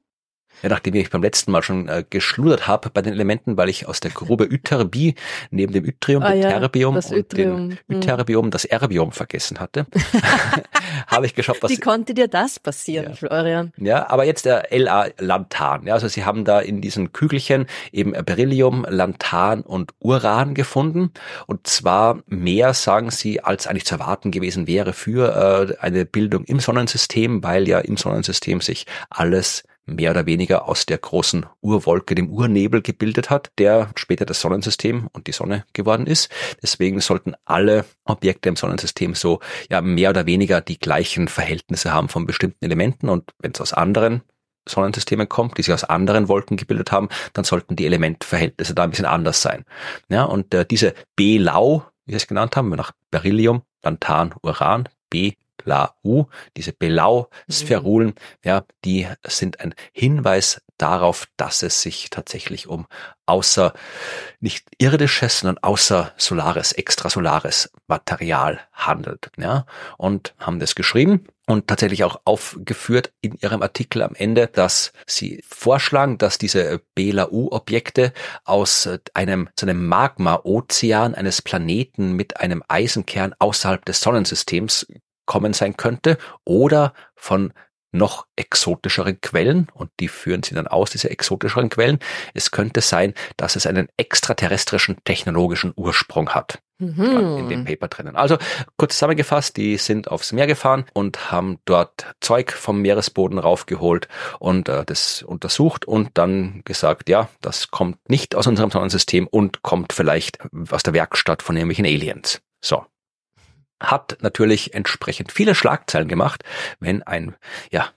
Speaker 1: Ja, nachdem ich beim letzten Mal schon äh, geschludert habe bei den Elementen, weil ich aus der Grube Ytterbie neben dem Yttrium,
Speaker 2: Ah
Speaker 1: dem
Speaker 2: ja,
Speaker 1: und
Speaker 2: Yttrium.
Speaker 1: dem
Speaker 2: Hm.
Speaker 1: Ytterbium das Erbium vergessen hatte, habe ich geschaut, was
Speaker 2: Wie konnte dir das passieren,
Speaker 1: Ja.
Speaker 2: Florian?
Speaker 1: ja, aber jetzt der LA Lanthan. Ja, also sie haben da in diesen Kügelchen eben Beryllium, Lanthan und Uran gefunden. Und zwar mehr, sagen sie, als eigentlich zu erwarten gewesen wäre für äh, eine Bildung im Sonnensystem, weil ja im Sonnensystem sich alles mehr oder weniger aus der großen Urwolke, dem Urnebel gebildet hat, der später das Sonnensystem und die Sonne geworden ist. Deswegen sollten alle Objekte im Sonnensystem so ja mehr oder weniger die gleichen Verhältnisse haben von bestimmten Elementen und wenn es aus anderen Sonnensystemen kommt, die sich aus anderen Wolken gebildet haben, dann sollten die Elementverhältnisse da ein bisschen anders sein. Ja, und äh, diese B-Lau, wie wir es genannt haben, nach Beryllium, Lanthan, Uran, B Lau, diese Belau-Spherulen, ja, die sind ein Hinweis darauf, dass es sich tatsächlich um außer nicht irdisches, sondern außersolares, extrasolares Material handelt, ja, und haben das geschrieben und tatsächlich auch aufgeführt in ihrem Artikel am Ende, dass sie vorschlagen, dass diese BLAU-Objekte aus äh, einem, so einem Magma-Ozean eines Planeten mit einem Eisenkern außerhalb des Sonnensystems kommen sein könnte oder von noch exotischeren Quellen und die führen sie dann aus, diese exotischeren Quellen. Es könnte sein, dass es einen extraterrestrischen technologischen Ursprung hat stand in dem
Speaker 2: Mhm.
Speaker 1: Paper drinnen. Also kurz zusammengefasst, die sind aufs Meer gefahren und haben dort Zeug vom Meeresboden raufgeholt und äh, das untersucht und dann gesagt, ja, das kommt nicht aus unserem Sonnensystem und kommt vielleicht aus der Werkstatt von irgendwelchen Aliens. So. Hat natürlich entsprechend viele Schlagzeilen gemacht, wenn ein ja,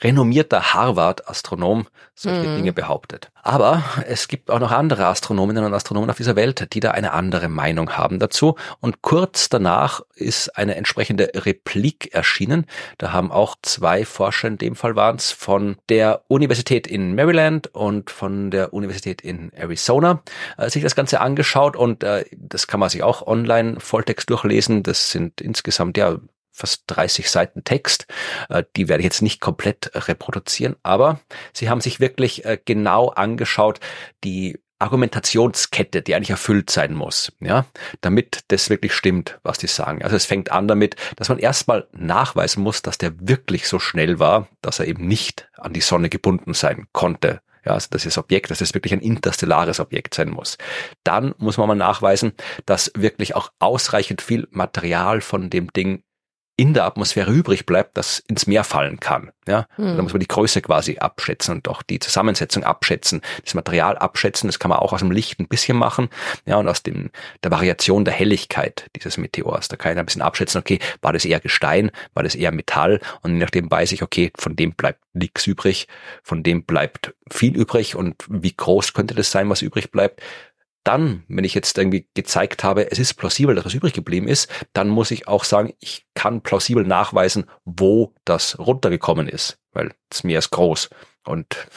Speaker 1: renommierter Harvard-Astronom solche
Speaker 2: Mhm.
Speaker 1: Dinge behauptet. Aber es gibt auch noch andere Astronominnen und Astronomen auf dieser Welt, die da eine andere Meinung haben dazu. Und kurz danach ist eine entsprechende Replik erschienen. Da haben auch zwei Forscher, in dem Fall waren es, von der Universität in Maryland und von der Universität in Arizona, äh, sich das Ganze angeschaut und äh, das kann man sich auch online Volltext durchlesen. Das sind insgesamt ja fast 30 Seiten Text. Äh, die werde ich jetzt nicht komplett reproduzieren, aber sie haben sich wirklich äh, genau angeschaut, die Argumentationskette, die eigentlich erfüllt sein muss, ja, damit das wirklich stimmt, was die sagen. Also es fängt an damit, dass man erstmal nachweisen muss, dass der wirklich so schnell war, dass er eben nicht an die Sonne gebunden sein konnte. Ja, also das ist Objekt, dass es wirklich ein interstellares Objekt sein muss. Dann muss man mal nachweisen, dass wirklich auch ausreichend viel Material von dem Ding in der Atmosphäre übrig bleibt, das ins Meer fallen kann. Ja, mhm. da muss man die Größe quasi abschätzen und auch die Zusammensetzung abschätzen, das Material abschätzen. Das kann man auch aus dem Licht ein bisschen machen. Ja, und aus dem der Variation der Helligkeit dieses Meteors. Da kann ich ein bisschen abschätzen. Okay, war das eher Gestein, war das eher Metall? Und je nachdem weiß ich, okay, von dem bleibt nichts übrig, von dem bleibt viel übrig und wie groß könnte das sein, was übrig bleibt? Dann, wenn ich jetzt irgendwie gezeigt habe, es ist plausibel, dass was übrig geblieben ist, dann muss ich auch sagen, ich kann plausibel nachweisen, wo das runtergekommen ist, weil das Meer ist groß. Und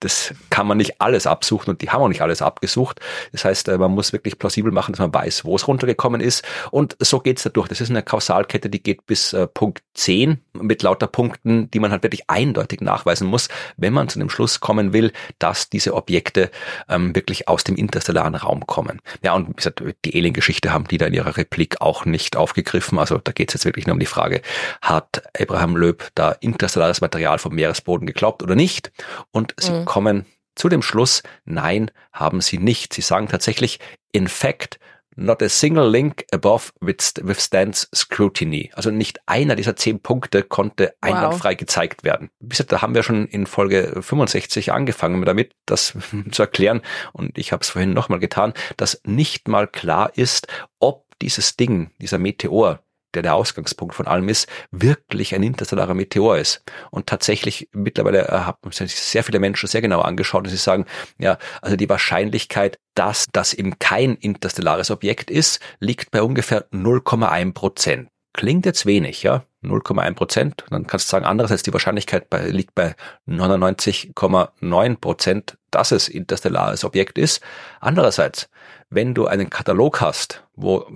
Speaker 1: das kann man nicht alles absuchen und die haben auch nicht alles abgesucht. Das heißt, äh, man muss wirklich plausibel machen, dass man weiß, wo es runtergekommen ist. Und so geht's da durch. Das ist eine Kausalkette, die geht bis äh, Punkt 10 mit lauter Punkten, die man halt wirklich eindeutig nachweisen muss, wenn man zu dem Schluss kommen will, dass diese Objekte ähm, wirklich aus dem interstellaren Raum kommen. Ja, und wie gesagt, die Alien-Geschichte haben die da in ihrer Replik auch nicht aufgegriffen. Also da geht's jetzt wirklich nur um die Frage, hat Abraham Löb da interstellares Material vom Meeresboden geglaubt oder nicht? Nicht. Und sie mhm. kommen zu dem Schluss, nein, haben sie nicht. Sie sagen tatsächlich, in fact, not a single link above withstands scrutiny. Also nicht einer dieser zehn Punkte konnte einwandfrei wow. gezeigt werden. Bis da haben wir schon in Folge 65 angefangen damit, das zu erklären. Und ich habe es vorhin nochmal getan, dass nicht mal klar ist, ob dieses Ding, dieser Meteor, der der Ausgangspunkt von allem ist, wirklich ein interstellarer Meteor ist. Und tatsächlich mittlerweile äh, haben sich sehr viele Menschen sehr genau angeschaut und sie sagen, ja, also die Wahrscheinlichkeit, dass das eben kein interstellares Objekt ist, liegt bei ungefähr 0,1 Prozent. Klingt jetzt wenig, ja, 0,1 Prozent. Dann kannst du sagen, andererseits die Wahrscheinlichkeit bei, liegt bei 99,9 Prozent, dass es interstellares Objekt ist. Andererseits, wenn du einen Katalog hast, wo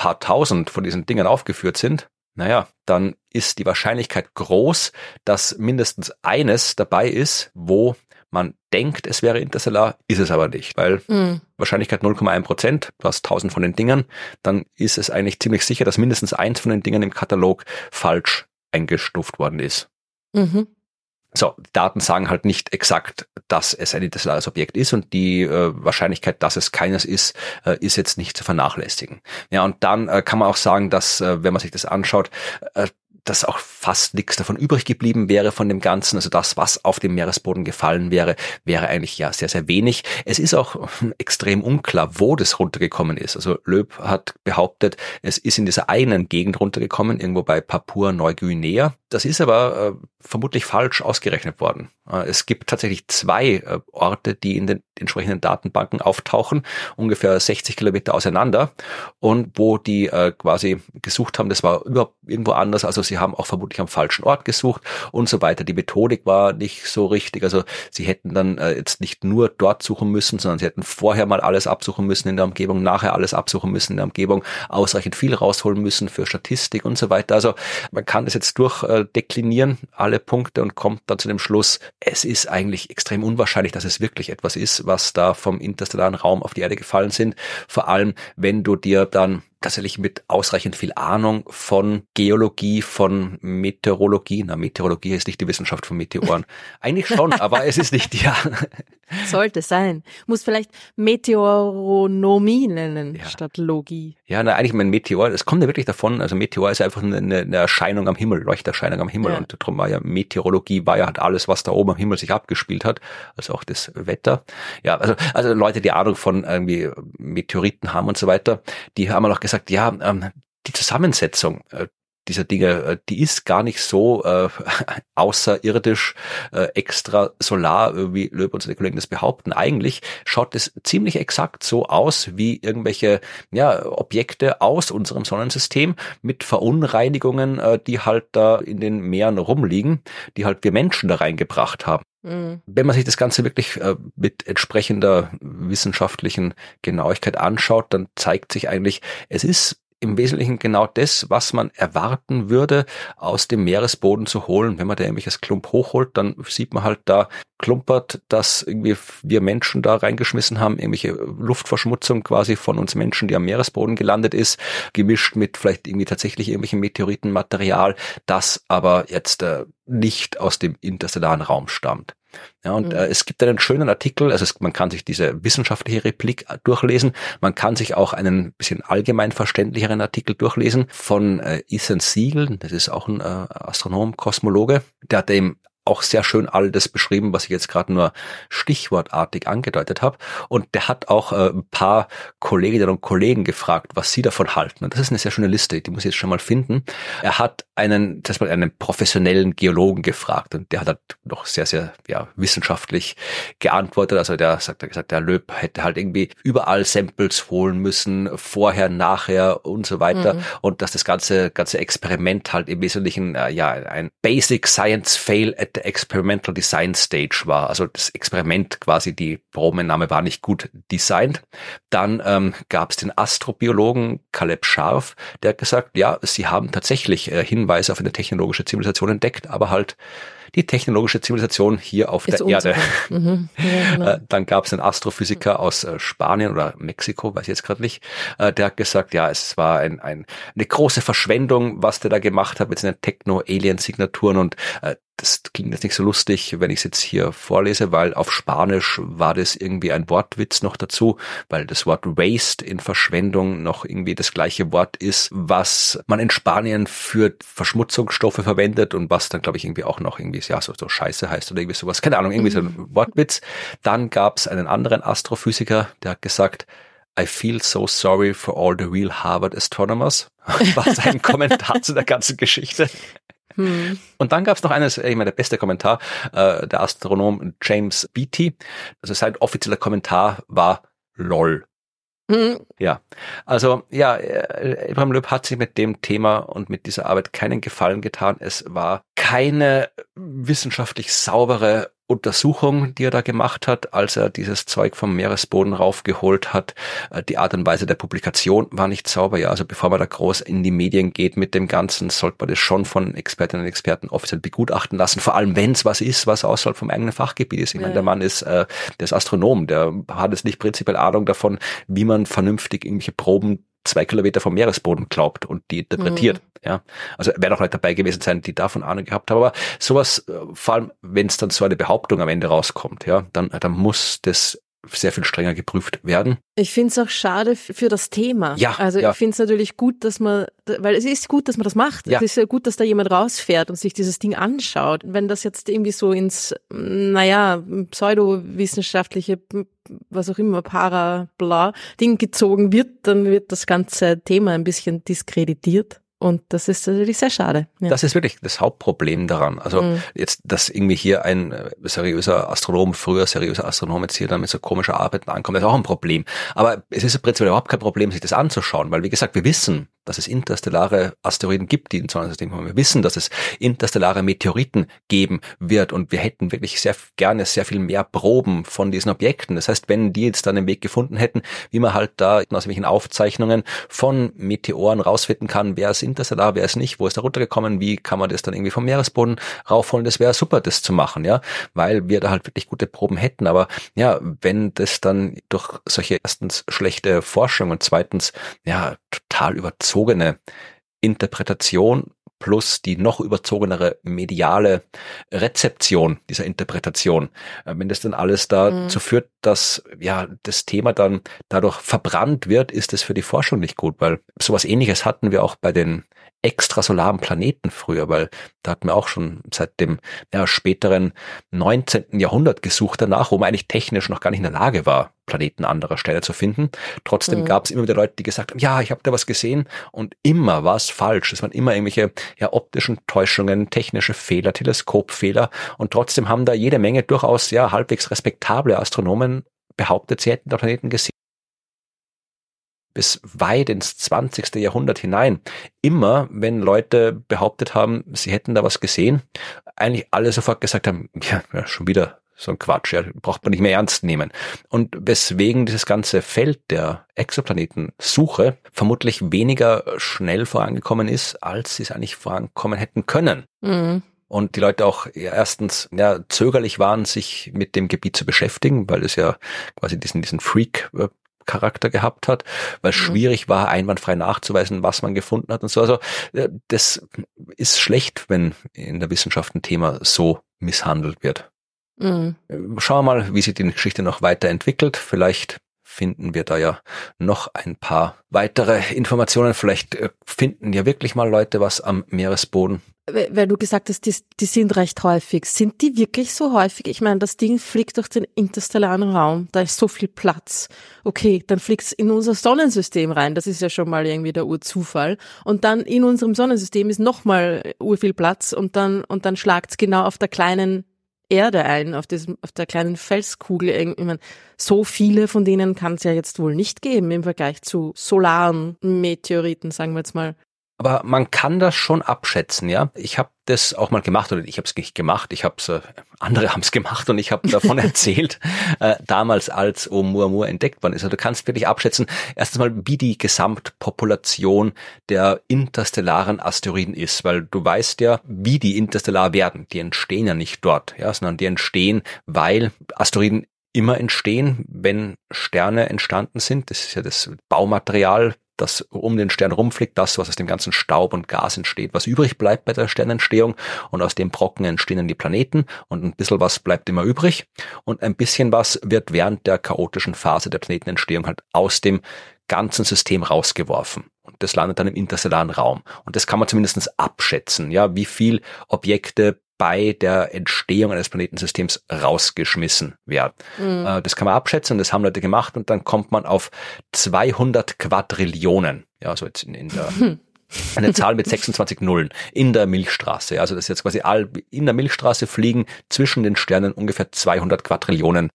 Speaker 1: paar tausend von diesen Dingen aufgeführt sind, naja, dann ist die Wahrscheinlichkeit groß, dass mindestens eines dabei ist, wo man denkt, es wäre interstellar, ist es aber nicht, weil mhm. Wahrscheinlichkeit 0,1 Prozent, du hast tausend von den Dingern, dann ist es eigentlich ziemlich sicher, dass mindestens eins von den Dingern im Katalog falsch eingestuft worden ist. Mhm. So, Daten sagen halt nicht exakt, dass es ein interstellares Objekt ist und die äh, Wahrscheinlichkeit, dass es keines ist, äh, ist jetzt nicht zu vernachlässigen. Ja, und dann äh, kann man auch sagen, dass, äh, wenn man sich das anschaut, äh, dass auch fast nichts davon übrig geblieben wäre von dem Ganzen. Also das, was auf dem Meeresboden gefallen wäre, wäre eigentlich ja sehr, sehr wenig. Es ist auch extrem unklar, wo das runtergekommen ist. Also Löb hat behauptet, es ist in dieser einen Gegend runtergekommen, irgendwo bei Papua-Neuguinea. Das ist aber äh, vermutlich falsch ausgerechnet worden. Äh, es gibt tatsächlich zwei äh, Orte, die in den entsprechenden Datenbanken auftauchen, ungefähr 60 Kilometer auseinander und wo die äh, quasi gesucht haben, das war überhaupt irgendwo anders, also sie haben auch vermutlich am falschen Ort gesucht und so weiter. Die Methodik war nicht so richtig, also sie hätten dann jetzt nicht nur dort suchen müssen, sondern sie hätten vorher mal alles absuchen müssen in der Umgebung, nachher alles absuchen müssen in der Umgebung, ausreichend viel rausholen müssen für Statistik und so weiter. Also man kann das jetzt durchdeklinieren, alle Punkte und kommt dann zu dem Schluss, es ist eigentlich extrem unwahrscheinlich, dass es wirklich etwas ist, was da vom interstellaren Raum auf die Erde gefallen sind. Vor allem, wenn du dir dann tatsächlich mit ausreichend viel Ahnung von Geologie, von Meteorologie. Na, Meteorologie ist nicht die Wissenschaft von Meteoren. Eigentlich schon, aber es ist nicht, ja.
Speaker 2: Sollte sein. Muss vielleicht Meteoronomie nennen, ja. statt Logie.
Speaker 1: Ja, na, eigentlich mein Meteor, es kommt ja wirklich davon, also Meteor ist einfach eine, eine Erscheinung am Himmel, Leuchterscheinung am Himmel. Ja. Und darum war ja Meteorologie, war ja halt alles, was da oben am Himmel sich abgespielt hat, also auch das Wetter. Ja, also, also Leute, die Ahnung von irgendwie Meteoriten haben und so weiter, die haben auch gesagt, ja, ähm, die Zusammensetzung, äh, dieser Dinge, äh, die ist gar nicht so äh, außerirdisch, äh, extra solar, wie Löb und seine Kollegen das behaupten. Eigentlich schaut es ziemlich exakt so aus wie irgendwelche ja, Objekte aus unserem Sonnensystem mit Verunreinigungen, äh, die halt da in den Meeren rumliegen, die halt wir Menschen da reingebracht haben. Mhm. Wenn man sich das Ganze wirklich äh, mit entsprechender wissenschaftlichen Genauigkeit anschaut, dann zeigt sich eigentlich, es ist im Wesentlichen genau das, was man erwarten würde, aus dem Meeresboden zu holen. Wenn man da irgendwelches Klump hochholt, dann sieht man halt da klumpert, dass irgendwie wir Menschen da reingeschmissen haben, irgendwelche Luftverschmutzung quasi von uns Menschen, die am Meeresboden gelandet ist, gemischt mit vielleicht irgendwie tatsächlich irgendwelchem Meteoritenmaterial, das aber jetzt äh, nicht aus dem interstellaren Raum stammt. Ja, und mhm. äh, es gibt einen schönen Artikel, also es, man kann sich diese wissenschaftliche Replik äh, durchlesen, man kann sich auch einen bisschen allgemein verständlicheren Artikel durchlesen von äh, Ethan Siegel, das ist auch ein äh, Astronom, Kosmologe, der hat eben auch sehr schön all das beschrieben, was ich jetzt gerade nur stichwortartig angedeutet habe. Und der hat auch äh, ein paar Kolleginnen und Kollegen gefragt, was sie davon halten. Und das ist eine sehr schöne Liste, die muss ich jetzt schon mal finden. Er hat einen, das mal einen professionellen Geologen gefragt und der hat halt noch sehr, sehr ja, wissenschaftlich geantwortet. Also der sagt, der gesagt, der Löb hätte halt irgendwie überall Samples holen müssen, vorher, nachher und so weiter. Mhm. Und dass das ganze, ganze Experiment halt im Wesentlichen äh, ja ein Basic Science Fail at the Experimental Design Stage war. Also das Experiment quasi, die Probennahme war nicht gut designt. Dann ähm, gab es den Astrobiologen Caleb Scharf, der hat gesagt, ja, sie haben tatsächlich äh, Hinweise auf eine technologische Zivilisation entdeckt, aber halt die technologische Zivilisation hier auf Ist der Erde. Mhm. Ja, genau. Äh, dann gab es einen Astrophysiker aus äh, Spanien oder Mexiko, weiß ich jetzt gerade nicht, äh, der hat gesagt, ja, es war ein, ein, eine große Verschwendung, was der da gemacht hat mit seinen Techno-Alien-Signaturen und das klingt jetzt nicht so lustig, wenn ich es jetzt hier vorlese, weil auf Spanisch war das irgendwie ein Wortwitz noch dazu, weil das Wort Waste in Verschwendung noch irgendwie das gleiche Wort ist, was man in Spanien für Verschmutzungsstoffe verwendet und was dann, glaube ich, irgendwie auch noch irgendwie, ja, so, so Scheiße heißt oder irgendwie sowas. Keine Ahnung, irgendwie so ein. Wortwitz. Dann gab es einen anderen Astrophysiker, der hat gesagt, I feel so sorry for all the real Harvard astronomers. War sein Kommentar zu der ganzen Geschichte. Hm. Und dann gab es noch eines, ich meine, der beste Kommentar, äh, der Astronom James Beatty. Also sein offizieller Kommentar war LOL. Hm. Ja, also ja, äh, Ibrahim Löb hat sich mit dem Thema und mit dieser Arbeit keinen Gefallen getan. Es war keine wissenschaftlich saubere Untersuchung, die er da gemacht hat, als er dieses Zeug vom Meeresboden raufgeholt hat. Äh, die Art und Weise der Publikation war nicht sauber. Ja, also bevor man da groß in die Medien geht mit dem Ganzen, sollte man das schon von Expertinnen und Experten offiziell begutachten lassen. Vor allem, wenn es was ist, was außerhalb vom eigenen Fachgebiet ist. Ich ja. meine, der Mann ist, äh, der ist Astronom, der hat jetzt nicht prinzipiell Ahnung davon, wie man vernünftig irgendwelche Proben zwei Kilometer vom Meeresboden glaubt und die interpretiert. Mhm. Ja, also werden auch Leute dabei gewesen sein, die davon Ahnung gehabt haben. Aber sowas, äh, vor allem wenn es dann so eine Behauptung am Ende rauskommt, ja, dann, dann muss das sehr viel strenger geprüft werden.
Speaker 2: Ich finde es auch schade für das Thema.
Speaker 1: Ja,
Speaker 2: also
Speaker 1: ja.
Speaker 2: ich finde es natürlich gut, dass man, weil es ist gut, dass man das macht. Ja. Es ist ja gut, dass da jemand rausfährt und sich dieses Ding anschaut. Wenn das jetzt irgendwie so ins, naja, pseudowissenschaftliche, was auch immer, para, bla, Ding gezogen wird, dann wird das ganze Thema ein bisschen diskreditiert. Und das ist natürlich sehr schade.
Speaker 1: Ja. Das ist wirklich das Hauptproblem daran. Also mhm. jetzt, dass irgendwie hier ein äh, seriöser Astronom, früher seriöser Astronom jetzt hier dann mit so komischer Arbeit ankommt, ist auch ein Problem. Aber es ist im Prinzip überhaupt kein Problem, sich das anzuschauen, weil wie gesagt, wir wissen, dass es interstellare Asteroiden gibt, die im Sonnensystem haben. Wir wissen, dass es interstellare Meteoriten geben wird und wir hätten wirklich sehr gerne sehr viel mehr Proben von diesen Objekten. Das heißt, wenn die jetzt dann den Weg gefunden hätten, wie man halt da aus welchen Aufzeichnungen von Meteoren rausfinden kann, wer ist interstellar, wer ist nicht, wo ist da runtergekommen, wie kann man das dann irgendwie vom Meeresboden raufholen, das wäre super, das zu machen, ja, weil wir da halt wirklich gute Proben hätten. Aber ja, wenn das dann durch solche erstens schlechte Forschung und zweitens ja total überzogen überzogene Interpretation plus die noch überzogenere mediale Rezeption dieser Interpretation. Äh, wenn das dann alles dazu mhm. führt, dass ja das Thema dann dadurch verbrannt wird, ist es für die Forschung nicht gut, weil sowas ähnliches hatten wir auch bei den extrasolaren Planeten früher, weil da hatten wir auch schon seit dem ja, späteren 19. Jahrhundert gesucht danach, wo man eigentlich technisch noch gar nicht in der Lage war, Planeten anderer Stelle zu finden. Trotzdem mhm. gab es immer wieder Leute, die gesagt haben, ja, ich habe da was gesehen und immer war es falsch. Es waren immer irgendwelche ja, optischen Täuschungen, technische Fehler, Teleskopfehler und trotzdem haben da jede Menge durchaus ja halbwegs respektable Astronomen behauptet, sie hätten da Planeten gesehen bis weit ins 20. Jahrhundert hinein. Immer, wenn Leute behauptet haben, sie hätten da was gesehen, eigentlich alle sofort gesagt haben, ja, ja schon wieder so ein Quatsch, ja, braucht man nicht mehr ernst nehmen. Und weswegen dieses ganze Feld der Exoplanetensuche vermutlich weniger schnell vorangekommen ist, als sie es eigentlich vorankommen hätten können. Mhm und die Leute auch erstens ja, zögerlich waren, sich mit dem Gebiet zu beschäftigen, weil es ja quasi diesen, diesen Freak äh, Charakter gehabt hat, weil es mhm. schwierig war, einwandfrei nachzuweisen, was man gefunden hat und so. Also äh, das ist schlecht, wenn in der Wissenschaft ein Thema so misshandelt wird. Mhm. Äh, schauen wir mal, wie sich die Geschichte noch weiterentwickelt. Vielleicht finden wir da ja noch ein paar weitere Informationen. Vielleicht äh, finden ja wirklich mal Leute was am Meeresboden
Speaker 2: weil du gesagt hast, die, die sind recht häufig. Sind die wirklich so häufig? Ich meine, das Ding fliegt durch den interstellaren Raum, da ist so viel Platz. Okay, dann fliegt es in unser Sonnensystem rein, das ist ja schon mal irgendwie der Urzufall. Und dann in unserem Sonnensystem ist nochmal urviel Platz und dann, und dann schlagt es genau auf der kleinen Erde ein, auf, diesem, auf der kleinen Felskugel. Ich meine, so viele von denen kann es ja jetzt wohl nicht geben im Vergleich zu solaren Meteoriten, sagen wir jetzt mal.
Speaker 1: Aber man kann das schon abschätzen, ja. Ich habe das auch mal gemacht oder ich habe es nicht gemacht. Ich habe es, äh, andere haben es gemacht und ich habe davon erzählt, äh, damals als Oumuamua entdeckt worden ist. Also du kannst wirklich abschätzen, erstens mal, wie die Gesamtpopulation der interstellaren Asteroiden ist, weil du weißt ja, wie die interstellar werden. Die entstehen ja nicht dort, ja, sondern die entstehen, weil Asteroiden immer entstehen, wenn Sterne entstanden sind. Das ist ja das Baumaterial das um den Stern rumfliegt, das, was aus dem ganzen Staub und Gas entsteht, was übrig bleibt bei der Sternentstehung und aus dem Brocken entstehen dann die Planeten und ein bisschen was bleibt immer übrig und ein bisschen was wird während der chaotischen Phase der Planetenentstehung halt aus dem ganzen System rausgeworfen. Und das landet dann im interstellaren Raum. Und das kann man zumindest abschätzen, ja, wie viel Objekte bei der Entstehung eines Planetensystems rausgeschmissen werden. Mhm. Äh, das kann man abschätzen, das haben Leute gemacht und dann kommt man auf 200 Quadrillionen. Ja, so jetzt in, in der eine Zahl mit 26 Nullen in der Milchstraße. Also das ist jetzt quasi all, in der Milchstraße fliegen zwischen den Sternen ungefähr 200 Quadrillionen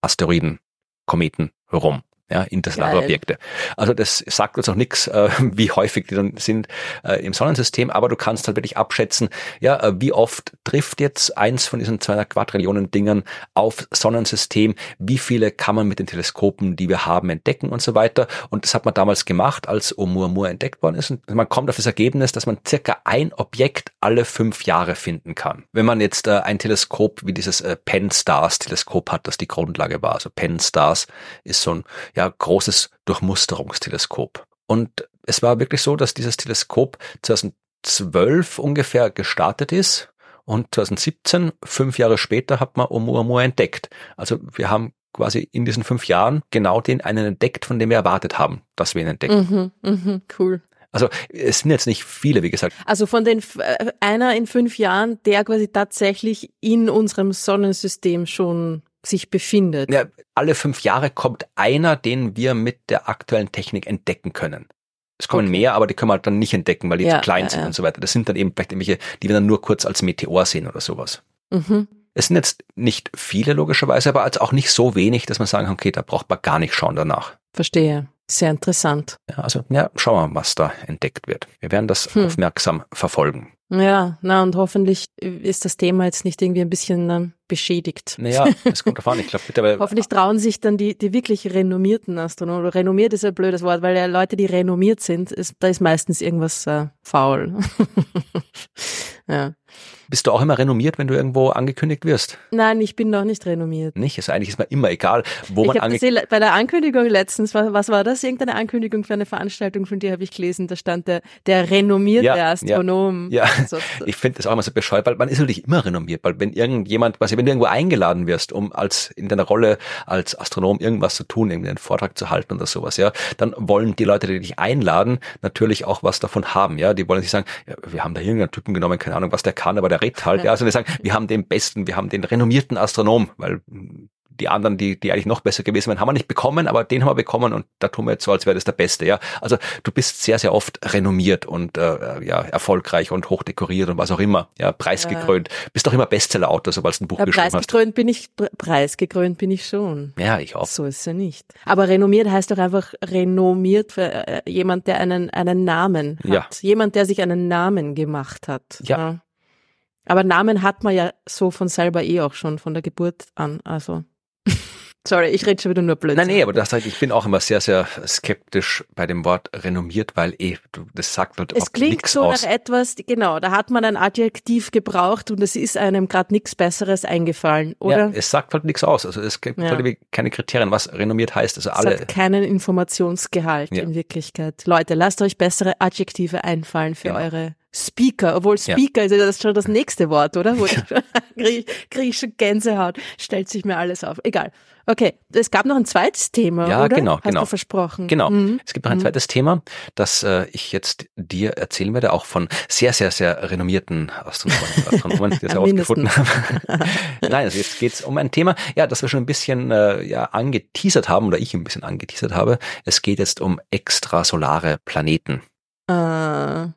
Speaker 1: Asteroiden, Kometen herum ja, interstellare Geil. Objekte. Also das sagt uns auch nichts, äh, wie häufig die dann sind äh, im Sonnensystem, aber du kannst halt wirklich abschätzen, ja, äh, wie oft trifft jetzt eins von diesen 200 Quadrillionen Dingern auf Sonnensystem, wie viele kann man mit den Teleskopen, die wir haben, entdecken und so weiter. Und das hat man damals gemacht, als Oumuamua entdeckt worden ist. Und man kommt auf das Ergebnis, dass man circa ein Objekt alle fünf Jahre finden kann. Wenn man jetzt äh, ein Teleskop wie dieses äh, Penn Stars Teleskop hat, das die Grundlage war. Also Penn Stars ist so ein ja, ja, großes Durchmusterungsteleskop. Und es war wirklich so, dass dieses Teleskop 2012 ungefähr gestartet ist und 2017, fünf Jahre später, hat man Oumuamua entdeckt. Also wir haben quasi in diesen fünf Jahren genau den einen entdeckt, von dem wir erwartet haben, dass wir ihn entdecken.
Speaker 2: Mhm, mh, cool.
Speaker 1: Also es sind jetzt nicht viele, wie gesagt.
Speaker 2: Also von den äh, einer in fünf Jahren, der quasi tatsächlich in unserem Sonnensystem schon sich befindet.
Speaker 1: Ja, alle fünf Jahre kommt einer, den wir mit der aktuellen Technik entdecken können. Es kommen okay. mehr, aber die können wir halt dann nicht entdecken, weil die ja, zu klein ja, sind und so weiter. Das sind dann eben vielleicht irgendwelche, die wir dann nur kurz als Meteor sehen oder sowas. Mhm. Es sind jetzt nicht viele logischerweise, aber als auch nicht so wenig, dass man sagen kann, okay, da braucht man gar nicht schauen danach.
Speaker 2: Verstehe. Sehr interessant.
Speaker 1: Ja, also ja, schauen wir mal, was da entdeckt wird. Wir werden das hm. aufmerksam verfolgen.
Speaker 2: Ja, na und hoffentlich ist das Thema jetzt nicht irgendwie ein bisschen ähm, beschädigt.
Speaker 1: Naja, es kommt davon. Ich glaube, bitte.
Speaker 2: hoffentlich trauen sich dann die, die wirklich renommierten Astronomen. Renommiert ist ein blödes Wort, weil ja Leute, die renommiert sind, ist, da ist meistens irgendwas äh, faul. ja.
Speaker 1: Bist du auch immer renommiert, wenn du irgendwo angekündigt wirst?
Speaker 2: Nein, ich bin noch nicht renommiert.
Speaker 1: Nicht? Also eigentlich ist mir immer egal, wo
Speaker 2: ich
Speaker 1: man angekündigt
Speaker 2: bei der Ankündigung letztens, was, was war das? Irgendeine Ankündigung für eine Veranstaltung von dir habe ich gelesen. Da stand der, der renommierte
Speaker 1: Ja,
Speaker 2: Astronom.
Speaker 1: Ja,
Speaker 2: Also,
Speaker 1: ich finde das auch immer so bescheuert, weil man ist natürlich immer renommiert, weil wenn irgendjemand, was wenn du irgendwo eingeladen wirst, um als in deiner Rolle als Astronom irgendwas zu tun, irgendwie einen Vortrag zu halten oder sowas, ja, dann wollen die Leute, die dich einladen, natürlich auch was davon haben, ja. Die wollen nicht sagen, ja, wir haben da irgendeinen Typen genommen, keine Ahnung, was der kann, aber der redet halt, ja. Also die sagen, wir haben den besten, wir haben den renommierten Astronom, weil die anderen, die, die eigentlich noch besser gewesen wären, haben wir nicht bekommen, aber den haben wir bekommen und da tun wir jetzt so, als wäre das der Beste, ja. Also du bist sehr, sehr oft renommiert und äh, ja, erfolgreich und hochdekoriert und was auch immer, ja, preisgekrönt. Bist doch immer Bestsellerautor, sobald du ein Buch
Speaker 2: ja,
Speaker 1: geschrieben hast.
Speaker 2: preisgekrönt bin ich, pre- preisgekrönt bin ich schon.
Speaker 1: Ja, ich auch.
Speaker 2: So ist er nicht. Aber renommiert heißt doch einfach renommiert für äh, jemand, der einen, einen Namen hat.
Speaker 1: Ja.
Speaker 2: Jemand, der sich einen Namen gemacht hat.
Speaker 1: Ja.
Speaker 2: Aber Namen hat man ja so von selber eh auch schon, von der Geburt an. Also. Sorry, ich rede schon wieder nur Blödsinn.
Speaker 1: Nein, nee, aber das heißt, ich bin auch immer sehr, sehr skeptisch bei dem Wort renommiert, weil eh, das sagt halt
Speaker 2: Es klingt so
Speaker 1: aus.
Speaker 2: nach etwas, genau, da hat man ein Adjektiv gebraucht und es ist einem gerade nichts Besseres eingefallen, oder?
Speaker 1: Ja, es sagt halt nichts aus. Also es gibt
Speaker 2: Ja.
Speaker 1: halt keine Kriterien, was renommiert heißt. Also
Speaker 2: Es
Speaker 1: alle.
Speaker 2: hat keinen Informationsgehalt
Speaker 1: Ja.
Speaker 2: in Wirklichkeit. Leute, lasst euch bessere Adjektive einfallen für
Speaker 1: Genau.
Speaker 2: eure Speaker. Obwohl
Speaker 1: Ja.
Speaker 2: Speaker ist ja das schon das nächste Wort, oder? Wo ich kriege krieg ich schon Gänsehaut. Stellt sich mir alles auf. Egal. Okay, es gab noch ein zweites Thema,
Speaker 1: Ja,
Speaker 2: oder?
Speaker 1: genau,
Speaker 2: Hast
Speaker 1: genau.
Speaker 2: du versprochen.
Speaker 1: Genau.
Speaker 2: Mhm.
Speaker 1: Es gibt noch ein zweites Thema, das äh, ich jetzt dir erzählen werde, auch von sehr, sehr, sehr renommierten Astronomen, Astronomen die das
Speaker 2: Ja,
Speaker 1: herausgefunden haben. Nein, also jetzt geht's um ein Thema, ja, das wir schon ein bisschen äh, ja, angeteasert haben, oder ich ein bisschen angeteasert habe. Es geht jetzt um extrasolare Planeten.
Speaker 2: Äh,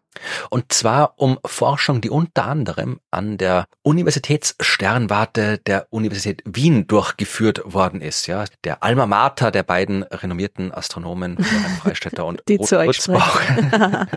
Speaker 1: Und zwar um Forschung, die unter anderem an der Universitätssternwarte der Universität Wien durchgeführt worden ist. Ja, der Alma Mater der beiden renommierten Astronomen Florian Freistetter und
Speaker 2: die sprechen.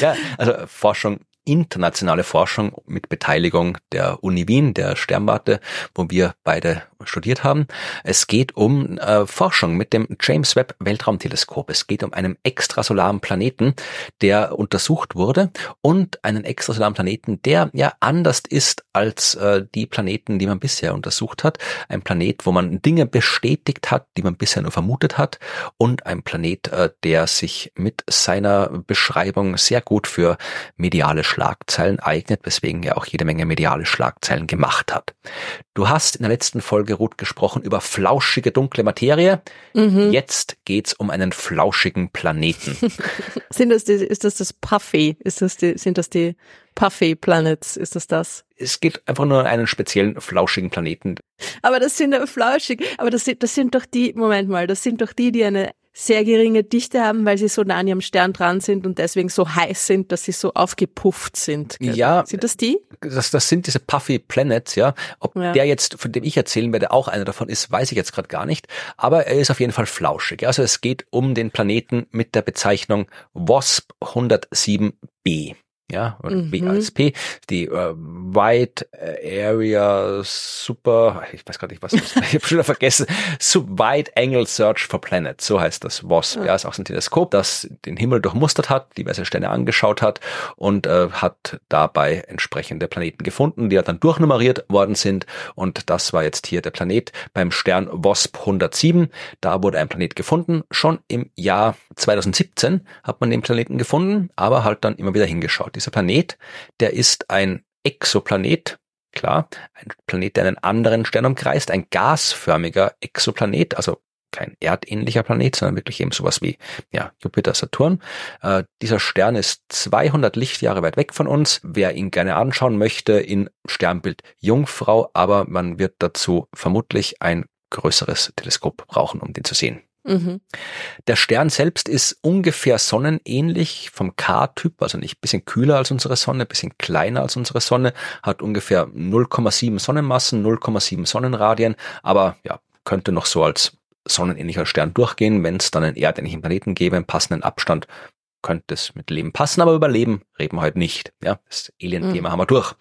Speaker 1: Ja, also Forschung, internationale Forschung mit Beteiligung der Uni Wien, der Sternwarte, wo wir beide studiert haben. Es geht um äh, Forschung mit dem James Webb Weltraumteleskop. Es geht um einen extrasolaren Planeten, der untersucht wurde und einen extrasolaren Planeten, der ja anders ist als äh, die Planeten, die man bisher untersucht hat. Ein Planet, wo man Dinge bestätigt hat, die man bisher nur vermutet hat und ein Planet, äh, der sich mit seiner Beschreibung sehr gut für mediale Schlagzeilen eignet, weswegen er auch jede Menge mediale Schlagzeilen gemacht hat. Du hast in der letzten Folge, Ruth, gesprochen über flauschige dunkle Materie.
Speaker 2: Mhm.
Speaker 1: Jetzt geht's um einen flauschigen Planeten.
Speaker 2: Sind das die, ist das das Puffy? Ist das die, sind das die Puffy Planets? Ist das das?
Speaker 1: es geht einfach nur um einen speziellen flauschigen Planeten.
Speaker 2: Aber das sind ja flauschig. Aber das sind, das sind doch die, Moment mal, das sind doch die, die eine sehr geringe Dichte haben, weil sie so nah an ihrem Stern dran sind und deswegen so heiß sind, dass sie so aufgepufft sind. gell?
Speaker 1: Ja.
Speaker 2: Sind das die?
Speaker 1: Das, das sind diese Puffy Planets, ja. Ob
Speaker 2: Ja.
Speaker 1: der jetzt, von dem ich erzählen werde, auch einer davon ist, weiß ich jetzt gerade gar nicht. Aber er ist auf jeden Fall flauschig. Also es geht um den Planeten mit der Bezeichnung WASP 107b. Ja, oder
Speaker 2: Mhm.
Speaker 1: als P, die äh, Wide Area Super, ich weiß gar nicht, was das ich habe schon wieder vergessen, Sub Wide Angle Search for Planets, so heißt das WASP. Ja, ist auch so ein Teleskop, das den Himmel durchmustert hat, diverse Sterne angeschaut hat und äh, hat dabei entsprechende Planeten gefunden, die ja dann durchnummeriert worden sind. Und das war jetzt hier der Planet beim Stern WASP 107. Da wurde ein Planet gefunden. Schon im Jahr 2017 hat man den Planeten gefunden, aber halt dann immer wieder hingeschaut. Dieser Planet, der ist ein Exoplanet, klar, ein Planet, der einen anderen Stern umkreist, ein gasförmiger Exoplanet, also kein erdähnlicher Planet, sondern wirklich eben sowas wie ja, Jupiter, Saturn. Äh, dieser Stern ist 200 Lichtjahre weit weg von uns. Wer ihn gerne anschauen möchte, in Sternbild Jungfrau, aber man wird dazu vermutlich ein größeres Teleskop brauchen, um den zu sehen.
Speaker 2: Mhm.
Speaker 1: Der Stern selbst ist ungefähr sonnenähnlich vom K-Typ, also nicht bisschen kühler als unsere Sonne, bisschen kleiner als unsere Sonne, hat ungefähr 0,7 Sonnenmassen, 0,7 Sonnenradien, aber ja, könnte noch so als sonnenähnlicher Stern durchgehen, wenn es dann einen erdähnlichen Planeten gäbe, im passenden Abstand, könnte es mit Leben passen, aber über Leben reden wir heute nicht. Ja, das Alien-Thema haben wir durch.